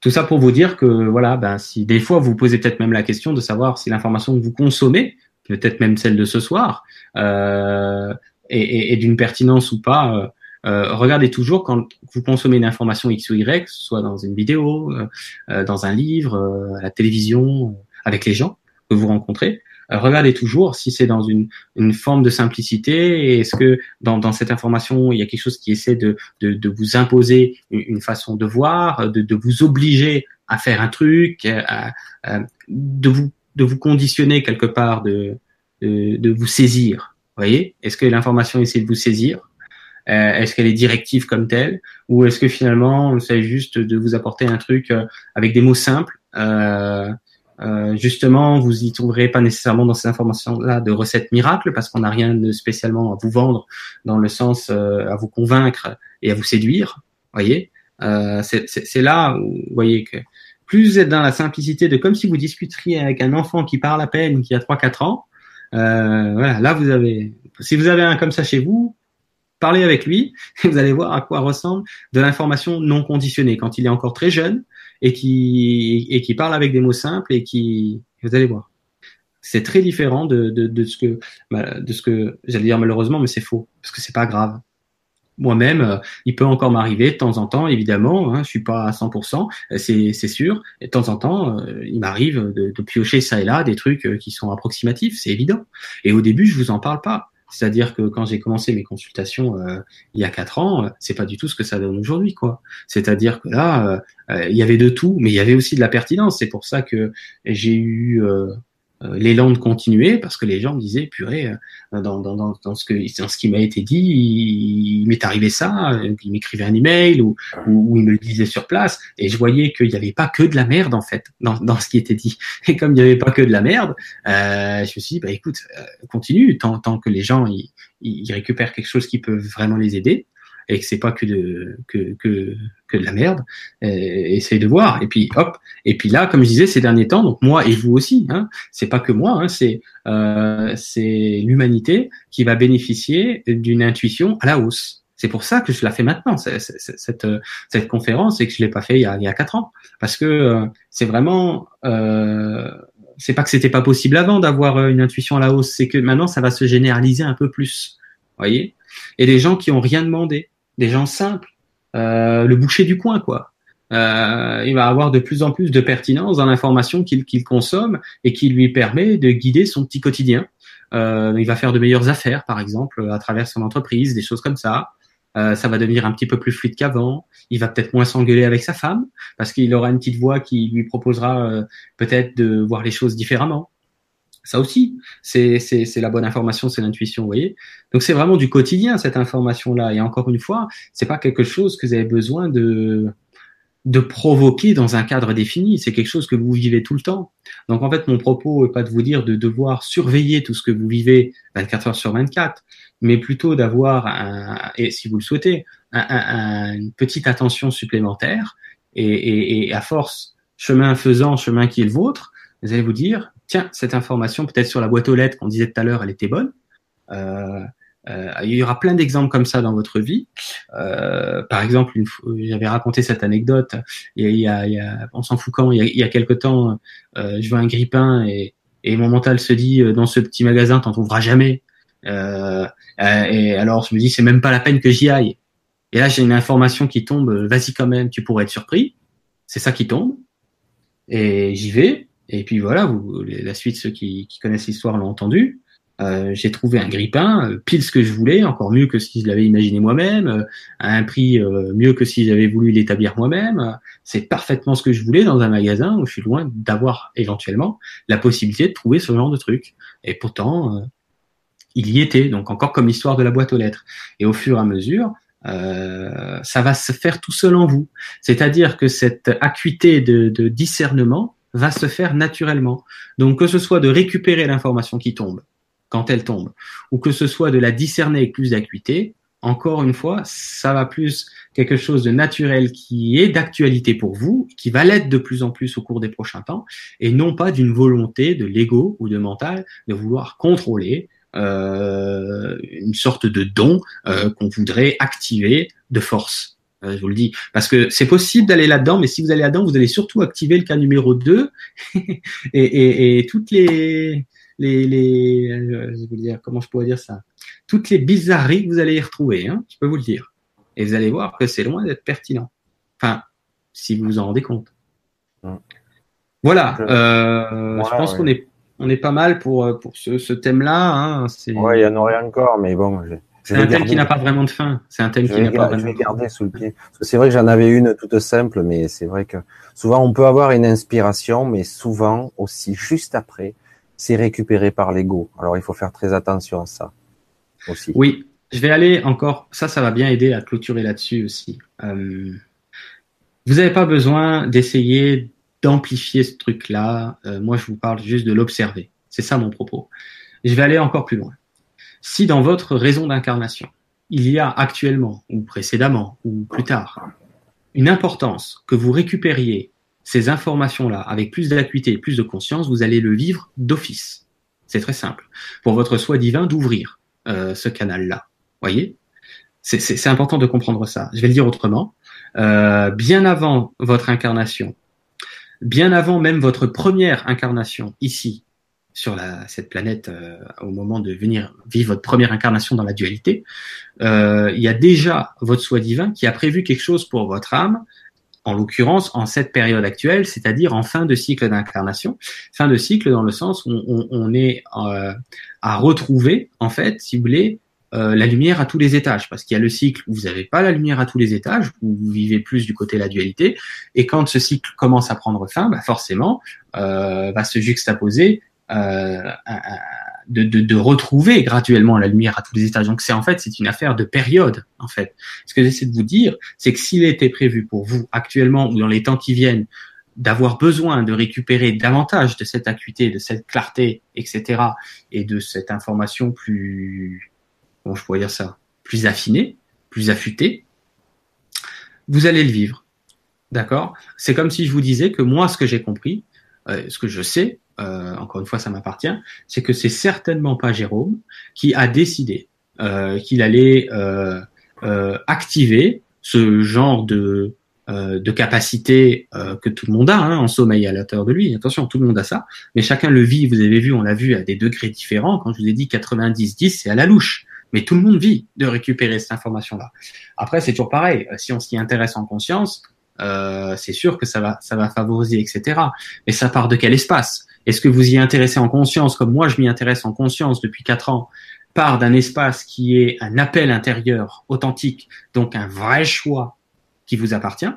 tout ça pour vous dire que voilà, ben si des fois vous posez peut-être même la question de savoir si l'information que vous consommez, peut-être même celle de ce soir, est, d'une pertinence ou pas. Euh, regardez toujours quand vous consommez une information X ou Y, soit dans une vidéo, euh, euh, dans un livre, euh, à la télévision, avec les gens que vous rencontrez, regardez toujours si c'est dans une, une, forme de simplicité. Est-ce que dans, dans, cette information, il y a quelque chose qui essaie de, de, de vous imposer une, façon de voir, de, de, vous obliger à faire un truc, de, vous, de vous conditionner quelque part, de, de, vous saisir. Voyez? Est-ce que l'information essaie de vous saisir? Est-ce qu'elle est directive comme telle Ou est-ce que finalement, c'est juste de vous apporter un truc euh, avec des mots simples euh, euh, justement, vous y trouverez pas nécessairement dans ces informations-là de recettes miracles parce qu'on n'a rien de spécialement à vous vendre dans le sens euh, à vous convaincre et à vous séduire. Voyez, euh, c'est là où vous voyez que plus vous êtes dans la simplicité de comme si vous discuteriez avec un enfant qui parle à peine, qui a 3-4 ans. voilà, là vous avez, si vous avez un comme ça chez vous, parlez avec lui vous allez voir à quoi ressemble de l'information non conditionnée quand il est encore très jeune et qui et qui parle avec des mots simples et qui vous allez voir. C'est très différent de, ce que bah, de ce j'allais dire malheureusement, mais c'est faux parce que c'est pas grave. Moi-même, euh, il peut encore m'arriver de temps en temps, évidemment. Hein, je suis pas à 100%, c'est c'est sûr. Et de temps en temps, euh, il m'arrive de, piocher ça et là des trucs euh, qui sont approximatifs, c'est évident. Et au début, je vous en parle pas. C'est-à-dire que quand j'ai commencé mes consultations euh, il y a quatre ans, euh, c'est pas du tout ce que ça donne aujourd'hui, quoi. C'est-à-dire que là, euh, il y avait de tout, mais il y avait aussi de la pertinence. C'est pour ça que j'ai eu l'élan de continuer parce que les gens me disaient purée euh, dans, dans, dans, dans ce que dans ce qui m'a été dit il, m'est arrivé ça il m'écrivait un email ou, ou, il me le disait sur place et je voyais qu'il n'y avait pas que de la merde en fait dans, dans ce qui était dit. Et comme il n'y avait pas que de la merde euh, je me suis dit bah écoute euh, continue tant, tant que les gens ils, ils récupèrent quelque chose qui peut vraiment les aider et que c'est pas que de que, que, que de la merde, euh, essaye de voir. Et puis hop. Et puis là, comme je disais ces derniers temps, donc moi et vous aussi, hein, c'est pas que moi, hein, c'est euh, c'est l'humanité qui va bénéficier d'une intuition à la hausse. C'est pour ça que je la fais maintenant, cette, cette, conférence, et que je l'ai pas fait il y a, il y a quatre ans, parce que euh, c'est vraiment, euh, c'est pas que c'était pas possible avant d'avoir une intuition à la hausse, c'est que maintenant ça va se généraliser un peu plus, voyez. Et les gens qui ont rien demandé, des gens simples, euh, le boucher du coin, quoi. Euh, il va avoir de plus en plus de pertinence dans l'information qu'il consomme et qui lui permet de guider son petit quotidien. Euh, il va faire de meilleures affaires, par exemple, à travers son entreprise, des choses comme ça. Ça va devenir un petit peu plus fluide qu'avant. Il va peut-être moins s'engueuler avec sa femme parce qu'il aura une petite voix qui lui proposera peut-être de voir les choses différemment. Ça aussi, c'est la bonne information, c'est l'intuition, vous voyez. Donc c'est vraiment du quotidien cette information-là. Et encore une fois, c'est pas quelque chose que vous avez besoin de de provoquer dans un cadre défini. C'est quelque chose que vous vivez tout le temps. Donc en fait, mon propos n'est pas de vous dire de devoir surveiller tout ce que vous vivez 24 heures sur 24, mais plutôt d'avoir, et si vous le souhaitez, un, une petite attention supplémentaire. Et, et, et à force, chemin faisant, chemin qui est le vôtre, vous allez vous dire, tiens, cette information, peut-être sur la boîte aux lettres qu'on disait tout à l'heure, elle était bonne. Euh, euh, il y aura plein d'exemples comme ça dans votre vie. Euh, par exemple, j'avais raconté cette anecdote. Il y a, il y a, on s'en fout quand. Il y a, il y a quelque temps, euh, je vois un grippin et, et mon mental se dit euh, dans ce petit magasin, t'en trouveras jamais. Euh, et alors je me dis c'est même pas la peine que j'y aille. Et là j'ai une information qui tombe. Vas-y quand même, tu pourrais être surpris. C'est ça qui tombe. Et j'y vais. Et puis voilà, vous, la suite, ceux qui, connaissent l'histoire l'ont entendu. Euh, j'ai trouvé un grippin, euh, pile ce que je voulais, encore mieux que si je l'avais imaginé moi-même, euh, à un prix mieux que si j'avais voulu l'établir moi-même. C'est parfaitement ce que je voulais dans un magasin où je suis loin d'avoir éventuellement la possibilité de trouver ce genre de truc. Et pourtant, il y était, donc encore comme l'histoire de la boîte aux lettres. Et au fur et à mesure, ça va se faire tout seul en vous. C'est-à-dire que cette acuité de, discernement va se faire naturellement. Donc que ce soit de récupérer l'information qui tombe quand elle tombe, ou que ce soit de la discerner avec plus d'acuité, encore une fois, ça va plus quelque chose de naturel qui est d'actualité pour vous, qui va l'être de plus en plus au cours des prochains temps, et non pas d'une volonté de l'ego ou de mental de vouloir contrôler, euh, une sorte de don euh, qu'on voudrait activer de force. Euh, je vous le dis. Parce que c'est possible d'aller là-dedans, mais si vous allez là-dedans, vous allez surtout activer le cas numéro 2 et, et, et, toutes les, les, les je vais dire, comment je pourrais dire ça? Toutes les bizarreries que vous allez y retrouver, hein, je peux vous le dire. Et vous allez voir que c'est loin d'être pertinent. Enfin, si vous vous en rendez compte. Voilà. Euh, je pense qu'on est on est pas mal pour, euh, pour ce, ce thème-là. Hein. Ouais, il y en aurait encore, mais bon. C'est un thème qui n'a pas vraiment de fin. C'est un thème qui n'a pas vraiment. Je vais garder sous le pied. C'est vrai que j'en avais une toute simple, mais c'est vrai que souvent on peut avoir une inspiration, mais souvent aussi juste après, c'est récupéré par l'ego. Alors il faut faire très attention à ça aussi. Oui, je vais aller encore. Ça, ça va bien aider à clôturer là-dessus aussi. Euh, vous n'avez pas besoin d'essayer d'amplifier ce truc-là. Euh, moi, je vous parle juste de l'observer. C'est ça mon propos. Je vais aller encore plus loin. Si dans votre raison d'incarnation, il y a actuellement, ou précédemment, ou plus tard, une importance que vous récupériez ces informations-là avec plus d'acuité et plus de conscience, vous allez le vivre d'office. C'est très simple. Pour votre soi divin, d'ouvrir euh, ce canal-là. Voyez? C'est important de comprendre ça. Je vais le dire autrement. Euh, bien avant votre incarnation, bien avant même votre première incarnation ici sur la, cette planète euh, au moment de venir vivre votre première incarnation dans la dualité, euh, il y a déjà votre soi divin qui a prévu quelque chose pour votre âme, en l'occurrence en cette période actuelle, c'est-à-dire en fin de cycle d'incarnation, fin de cycle dans le sens où on, on est euh, à retrouver en fait, si vous voulez, euh, la lumière à tous les étages, parce qu'il y a le cycle où vous n'avez pas la lumière à tous les étages, où vous vivez plus du côté de la dualité, et quand ce cycle commence à prendre fin, bah forcément, euh, va se juxtaposer euh, de, de, de, retrouver graduellement la lumière à tous les étages. Donc c'est en fait c'est une affaire de période en fait. Ce que j'essaie de vous dire, c'est que s'il était prévu pour vous actuellement ou dans les temps qui viennent d'avoir besoin de récupérer davantage de cette acuité, de cette clarté, etc., et de cette information plus bon, je pourrais dire ça, plus affiné, plus affûté, vous allez le vivre. D'accord? C'est comme si je vous disais que moi, ce que j'ai compris, euh, ce que je sais, euh, encore une fois, ça m'appartient, c'est que c'est certainement pas Jérôme qui a décidé euh, qu'il allait euh, euh, activer ce genre de euh, de capacité que tout le monde a hein, en sommeil à l'intérieur de lui. Attention, tout le monde a ça, mais chacun le vit. Vous avez vu, on l'a vu à des degrés différents. Quand je vous ai dit 90-10, c'est à la louche. Mais tout le monde vit de récupérer cette information-là. Après, c'est toujours pareil. Si on s'y intéresse en conscience, euh, c'est sûr que ça va, ça va favoriser, etc. Mais ça part de quel espace? Est-ce que vous y intéressez en conscience, comme moi je m'y intéresse en conscience depuis quatre ans, part d'un espace qui est un appel intérieur authentique, donc un vrai choix qui vous appartient,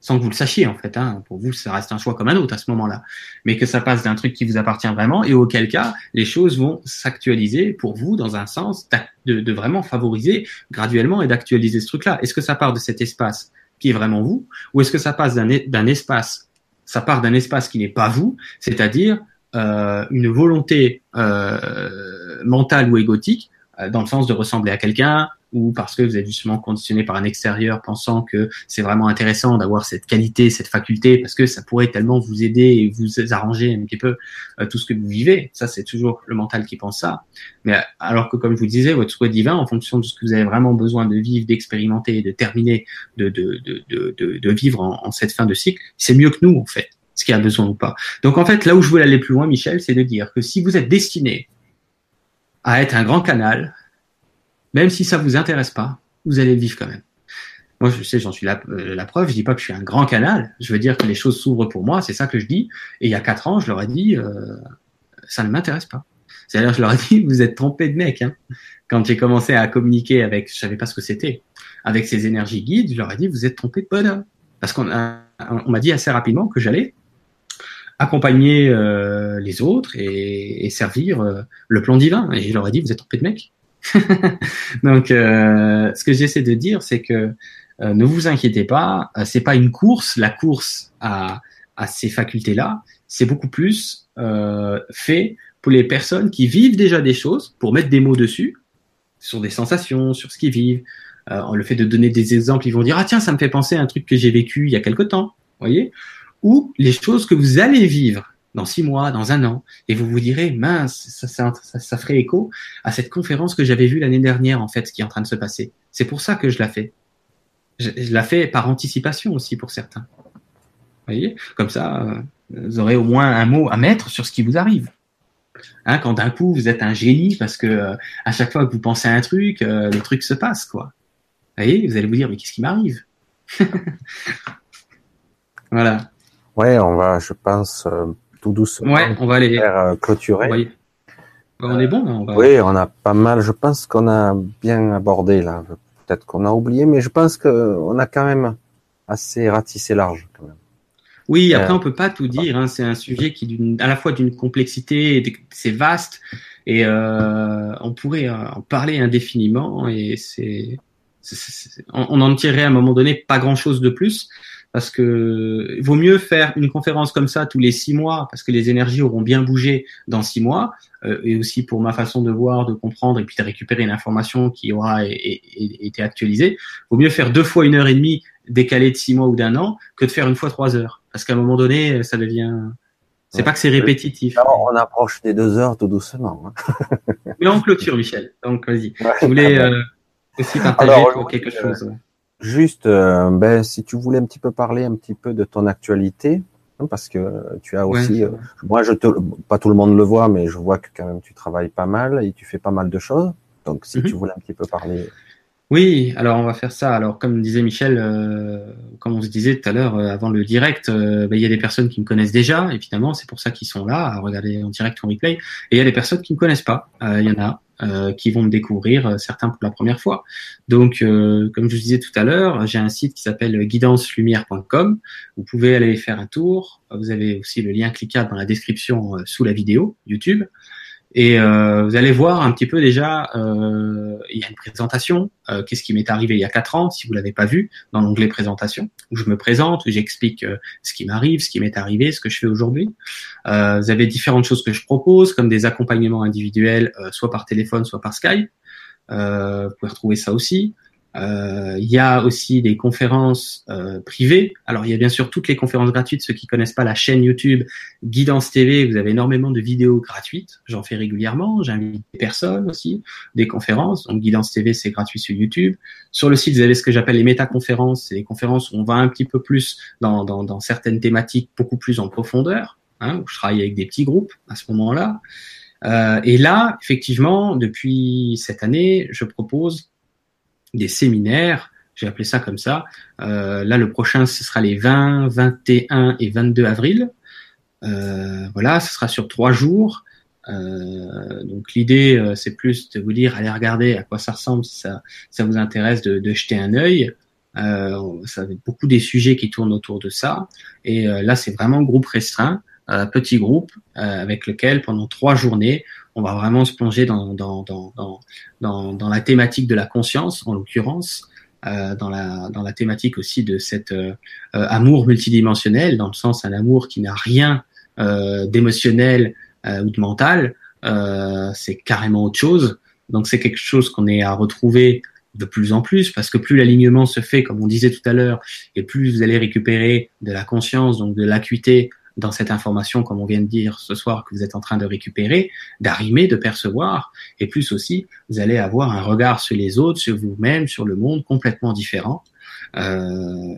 sans que vous le sachiez en fait. Hein. Pour vous, ça reste un choix comme un autre à ce moment-là, mais que ça passe d'un truc qui vous appartient vraiment et auquel cas les choses vont s'actualiser pour vous dans un sens de, de vraiment favoriser graduellement et d'actualiser ce truc-là. Est-ce que ça part de cet espace qui est vraiment vous, ou est-ce que ça passe d'un espace, ça part d'un espace qui n'est pas vous, c'est-à-dire euh, une volonté euh, mentale ou égotique dans le sens de ressembler à quelqu'un, ou parce que vous êtes justement conditionné par un extérieur pensant que c'est vraiment intéressant d'avoir cette qualité, cette faculté, parce que ça pourrait tellement vous aider et vous arranger un petit peu euh, tout ce que vous vivez. Ça, c'est toujours le mental qui pense ça. Mais euh, alors que, comme je vous disais, votre souhait divin, en fonction de ce que vous avez vraiment besoin de vivre, d'expérimenter, de terminer, de, de, de, de, vivre en, cette fin de cycle, c'est mieux que nous, en fait, ce qu'il a besoin ou pas. Donc, en fait, là où je voulais aller plus loin, Michel, c'est de dire que si vous êtes destiné à être un grand canal, même si ça vous intéresse pas, vous allez le vivre quand même. Moi, je sais, j'en suis la, euh, la, preuve. Je dis pas que je suis un grand canal. Je veux dire que les choses s'ouvrent pour moi. C'est ça que je dis. Et il y a quatre ans, je leur ai dit, euh, ça ne m'intéresse pas. C'est-à-dire, je leur ai dit, vous êtes trompés de mec. Hein. Quand j'ai commencé à communiquer avec, je savais pas ce que c'était, avec ces énergies guides, je leur ai dit, vous êtes trompés de bonhomme. Parce qu'on on m'a dit assez rapidement que j'allais accompagner les autres et, et servir le plan divin. Et je leur dit, vous êtes trompé de mec. Donc, ce que j'essaie de dire, c'est que ne vous inquiétez pas, c'est pas une course. La course à, à ces facultés-là, c'est beaucoup plus fait pour les personnes qui vivent déjà des choses, pour mettre des mots dessus, sur des sensations, sur ce qu'ils vivent. Euh, le fait de donner des exemples, ils vont dire ah tiens ça me fait penser à un truc que j'ai vécu il y a quelque temps, voyez, ou les choses que vous allez vivre dans six mois, dans un an, et vous vous direz mince ça, ça, ça, ferait écho à cette conférence que j'avais vue l'année dernière en fait qui est en train de se passer. C'est pour ça que je la fais. Je, la fais par anticipation aussi pour certains. voyez, comme ça euh, vous aurez au moins un mot à mettre sur ce qui vous arrive. Hein, quand d'un coup vous êtes un génie parce que euh, à chaque fois que vous pensez à un truc, euh, le truc se passe, quoi. Vous voyez, vous allez vous dire mais qu'est-ce qui m'arrive? Voilà. Ouais, on va, je pense, euh, tout doucement. Ouais, on va aller faire clôturer. On, est bon. On Oui, on a pas mal. Je pense qu'on a bien abordé là. Peut-être qu'on a oublié, mais je pense qu'on a quand même assez ratissé large quand même. Oui, après, on peut pas tout dire. Hein. C'est un sujet qui à la fois d'une complexité, c'est vaste, et euh, on pourrait euh, en parler indéfiniment. Et c'est, on en tirerait à un moment donné pas grand-chose de plus, parce que vaut mieux faire une conférence comme ça tous les six mois, parce que les énergies auront bien bougé dans six mois, euh, et aussi pour ma façon de voir, de comprendre, et puis de récupérer une information qui aura été actualisée. Vaut mieux faire deux fois une heure et demie décalé de six mois ou d'un an que de faire une fois trois heures. Parce qu'à un moment donné, ça devient. C'est pas que c'est répétitif. on approche des deux heures tout doucement. Hein. mais on clôture, Michel. Donc vas-y. Je voulais euh, aussi partager quelque euh, chose. Juste, euh, ben, si tu voulais un petit peu parler un petit peu de ton actualité, hein, parce que tu as aussi, moi je te, pas tout le monde le voit, mais je vois que quand même tu travailles pas mal et tu fais pas mal de choses. Donc si mhm. tu voulais un petit peu parler. Oui, alors on va faire ça. Alors comme disait Michel, euh, comme on se disait tout à l'heure euh, avant le direct, euh, bah, il y a des personnes qui me connaissent déjà, évidemment, c'est pour ça qu'ils sont là à regarder en direct ou en replay. Et il y a des personnes qui me connaissent pas. Il y en a qui vont me découvrir, certains pour la première fois. Donc, comme je vous disais tout à l'heure, j'ai un site qui s'appelle guidancelumière.com. Vous pouvez aller faire un tour. Vous avez aussi le lien cliquable dans la description sous la vidéo YouTube. Et euh, vous allez voir un petit peu déjà, euh, il y a une présentation, euh, qu'est-ce qui m'est arrivé il y a quatre ans, si vous l'avez pas vu, dans l'onglet présentation, où je me présente, où j'explique euh, ce qui m'arrive, ce qui m'est arrivé, ce que je fais aujourd'hui. Euh, vous avez différentes choses que je propose, comme des accompagnements individuels, soit par téléphone, soit par Skype. vous pouvez retrouver ça aussi. Euh, il y a aussi des conférences euh, privées. Alors il y a bien sûr toutes les conférences gratuites. Ceux qui connaissent pas la chaîne YouTube Guidance TV, vous avez énormément de vidéos gratuites. J'en fais régulièrement. J'invite des personnes aussi, des conférences. Donc Guidance TV c'est gratuit sur YouTube. Sur le site vous avez ce que j'appelle les métaconférences. C'est des conférences où on va un petit peu plus dans, dans, dans certaines thématiques, beaucoup plus en profondeur. Hein, où je travaille avec des petits groupes à ce moment-là. Euh, et là, effectivement, depuis cette année, je propose des séminaires, j'ai appelé ça comme ça. Euh, là, le prochain, ce sera les 20, 21 et 22 avril. Euh, voilà, ce sera sur trois jours. Euh, donc l'idée, euh, c'est plus de vous dire, allez regarder à quoi ça ressemble si ça, ça vous intéresse de, de jeter un œil. Euh, ça va beaucoup des sujets qui tournent autour de ça. Et euh, là, c'est vraiment groupe restreint, petit groupe, avec lequel pendant trois journées, on va vraiment se plonger dans, dans, dans, dans, dans la thématique de la conscience, en l'occurrence, euh, dans, la, dans la thématique aussi de cet euh, euh, amour multidimensionnel, dans le sens un amour qui n'a rien euh, d'émotionnel euh, ou de mental, c'est carrément autre chose. Donc c'est quelque chose qu'on est à retrouver de plus en plus, parce que plus l'alignement se fait, comme on disait tout à l'heure, et plus vous allez récupérer de la conscience, donc de l'acuité dans cette information, comme on vient de dire ce soir, que vous êtes en train de récupérer, d'arrimer, de percevoir, et plus aussi, vous allez avoir un regard sur les autres, sur vous-même, sur le monde complètement différent. Euh,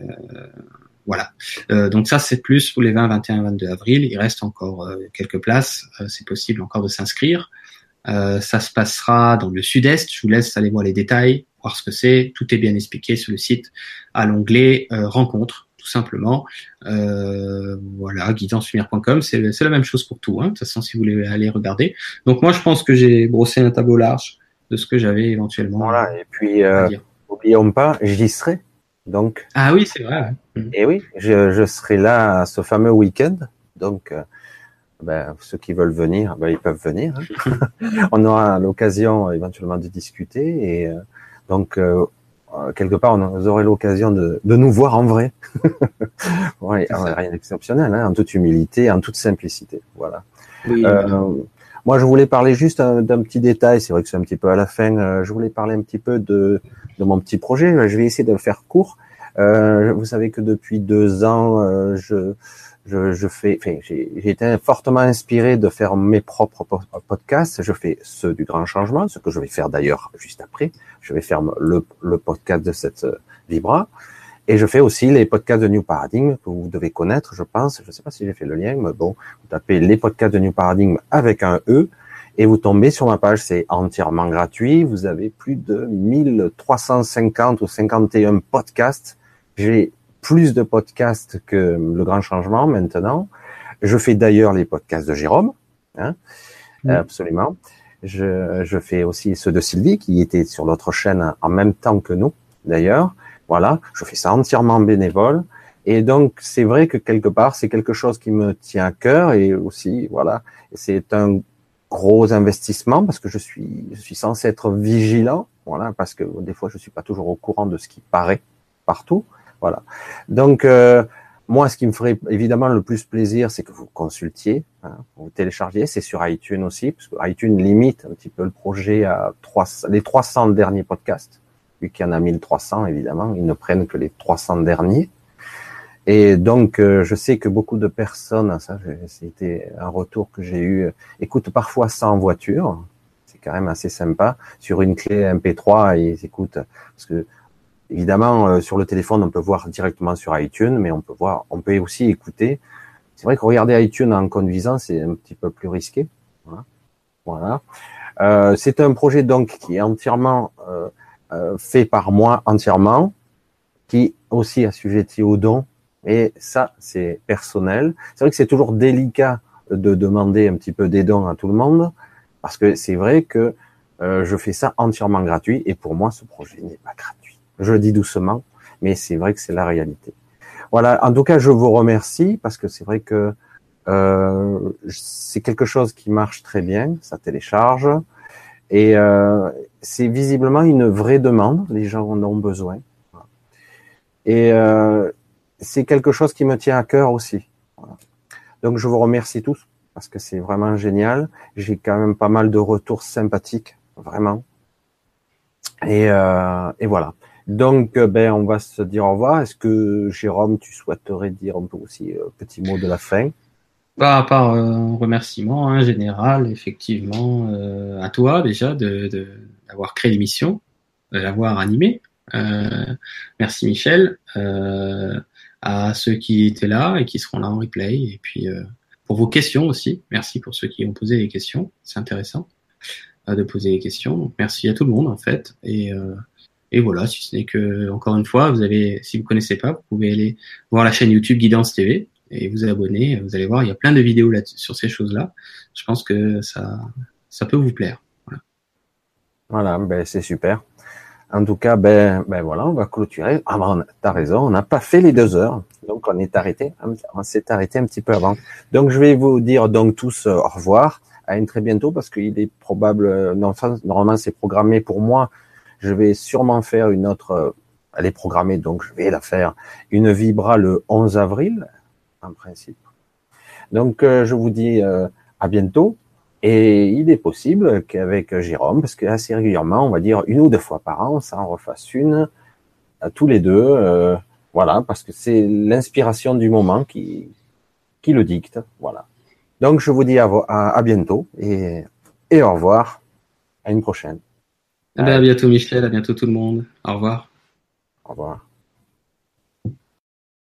voilà. Euh, donc ça, c'est plus pour les 20, 21, 22 avril. Il reste encore euh, quelques places. Euh, c'est possible encore de s'inscrire. Euh, ça se passera dans le sud-est. Je vous laisse aller voir les détails, voir ce que c'est. Tout est bien expliqué sur le site à l'onglet rencontre tout simplement. Euh, voilà, guidancelumière.com, c'est la même chose pour tout. Hein, de toute façon, si vous voulez aller regarder. Donc moi, je pense que j'ai brossé un tableau large de ce que j'avais éventuellement. Voilà, et puis euh, n'oublions pas, j'y serai. Donc. Ah oui, c'est vrai. Et oui, je, je, serai là ce fameux week-end Donc, euh, ben, ceux qui veulent venir, ben, ils peuvent venir. Hein. on aura l'occasion éventuellement de discuter et donc quelque part, on aurait l'occasion de, de, nous voir en vrai. ouais, rien d'exceptionnel, hein, en toute humilité, en toute simplicité. Voilà. euh, moi, je voulais parler juste d'un petit détail. C'est vrai que c'est un petit peu à la fin. Euh, je voulais parler un petit peu de, de mon petit projet. Je vais essayer de le faire court. Euh, vous savez que depuis deux ans, euh, je, je, je, fais, enfin, j'ai été fortement inspiré de faire mes propres podcasts. Je fais ceux du grand changement, ce que je vais faire d'ailleurs juste après. Je vais faire le, le podcast de cette Vibra. Et je fais aussi les podcasts de New Paradigm que vous devez connaître, je pense. Je ne sais pas si j'ai fait le lien, mais bon, vous tapez les podcasts de New Paradigm avec un E et vous tombez sur ma page. C'est entièrement gratuit. Vous avez plus de 1350 ou 51 podcasts. J'ai plus de podcasts que le grand changement maintenant. Je fais d'ailleurs les podcasts de Jérôme, hein, absolument. Je, je fais aussi ceux de Sylvie qui était sur notre chaîne en même temps que nous, d'ailleurs. Voilà, je fais ça entièrement bénévole. Et donc, c'est vrai que quelque part, c'est quelque chose qui me tient à cœur et aussi, voilà, c'est un gros investissement parce que je suis, je suis censé être vigilant, voilà, parce que des fois, je suis pas toujours au courant de ce qui paraît partout, voilà. Donc, euh, moi, ce qui me ferait évidemment le plus plaisir, c'est que vous consultiez, hein, vous téléchargiez, c'est sur iTunes aussi, parce que iTunes limite un petit peu le projet à 300, les 300 derniers podcasts vu qu'il y en a 1300 évidemment, ils ne prennent que les 300 derniers. Et donc, euh, je sais que beaucoup de personnes, ça, c'était un retour que j'ai eu, écoutent parfois ça en voiture. C'est quand même assez sympa. Sur une clé MP3, ils écoutent, parce que évidemment, euh, sur le téléphone, on peut voir directement sur iTunes, mais on peut voir, on peut aussi écouter. C'est vrai que regarder iTunes en conduisant, c'est un petit peu plus risqué. Voilà. Euh, c'est un projet donc qui est entièrement euh, fait par moi entièrement, qui aussi assujetti aux dons. Et ça, c'est personnel. C'est vrai que c'est toujours délicat de demander un petit peu des dons à tout le monde, parce que c'est vrai que je fais ça entièrement gratuit, et pour moi, ce projet n'est pas gratuit. Je le dis doucement, mais c'est vrai que c'est la réalité. Voilà, en tout cas, je vous remercie, parce que c'est vrai que euh, c'est quelque chose qui marche très bien, ça télécharge, et euh, c'est visiblement une vraie demande, les gens en ont besoin. Et euh, c'est quelque chose qui me tient à cœur aussi. Donc je vous remercie tous parce que c'est vraiment génial. J'ai quand même pas mal de retours sympathiques, vraiment. Et, euh, et voilà. Donc ben on va se dire au revoir. Est-ce que Jérôme, tu souhaiterais dire un peu aussi un petit mot de la fin? Bah, à part euh, un remerciement hein, général, effectivement, euh, à toi déjà de, d'avoir créé l'émission, de l'avoir animée. Euh, merci Michel. à ceux qui étaient là et qui seront là en replay. Et puis pour vos questions aussi. Merci pour ceux qui ont posé des questions. C'est intéressant de poser des questions. merci à tout le monde en fait. Et, et voilà, si ce n'est que encore une fois, vous avez, si vous connaissez pas, vous pouvez aller voir la chaîne YouTube Guidance TV et vous abonner. Vous allez voir, il y a plein de vidéos là sur ces choses-là. Je pense que ça, ça peut vous plaire. Voilà, ben c'est super. En tout cas, ben, ben voilà, on va clôturer. Ah ben, t'as raison, on n'a pas fait les deux heures, donc on est arrêté. On s'est arrêté un petit peu avant. Donc je vais vous dire donc tous euh, au revoir, à une très bientôt parce qu'il est probable, euh, normalement c'est programmé pour moi. Je vais sûrement faire une autre. Euh, elle est programmée, donc je vais la faire. Une vibra le 11 avril en principe. Donc, euh, je vous dis euh, à bientôt. Et il est possible qu'avec Jérôme, parce que assez régulièrement, on va dire une ou deux fois par an, ça en refasse une à tous les deux. Voilà, parce que c'est l'inspiration du moment qui, qui le dicte. Voilà. Donc, je vous dis à, à, bientôt et, et au revoir. À une prochaine. À bientôt, Michel. À bientôt, tout le monde. Au revoir. Au revoir.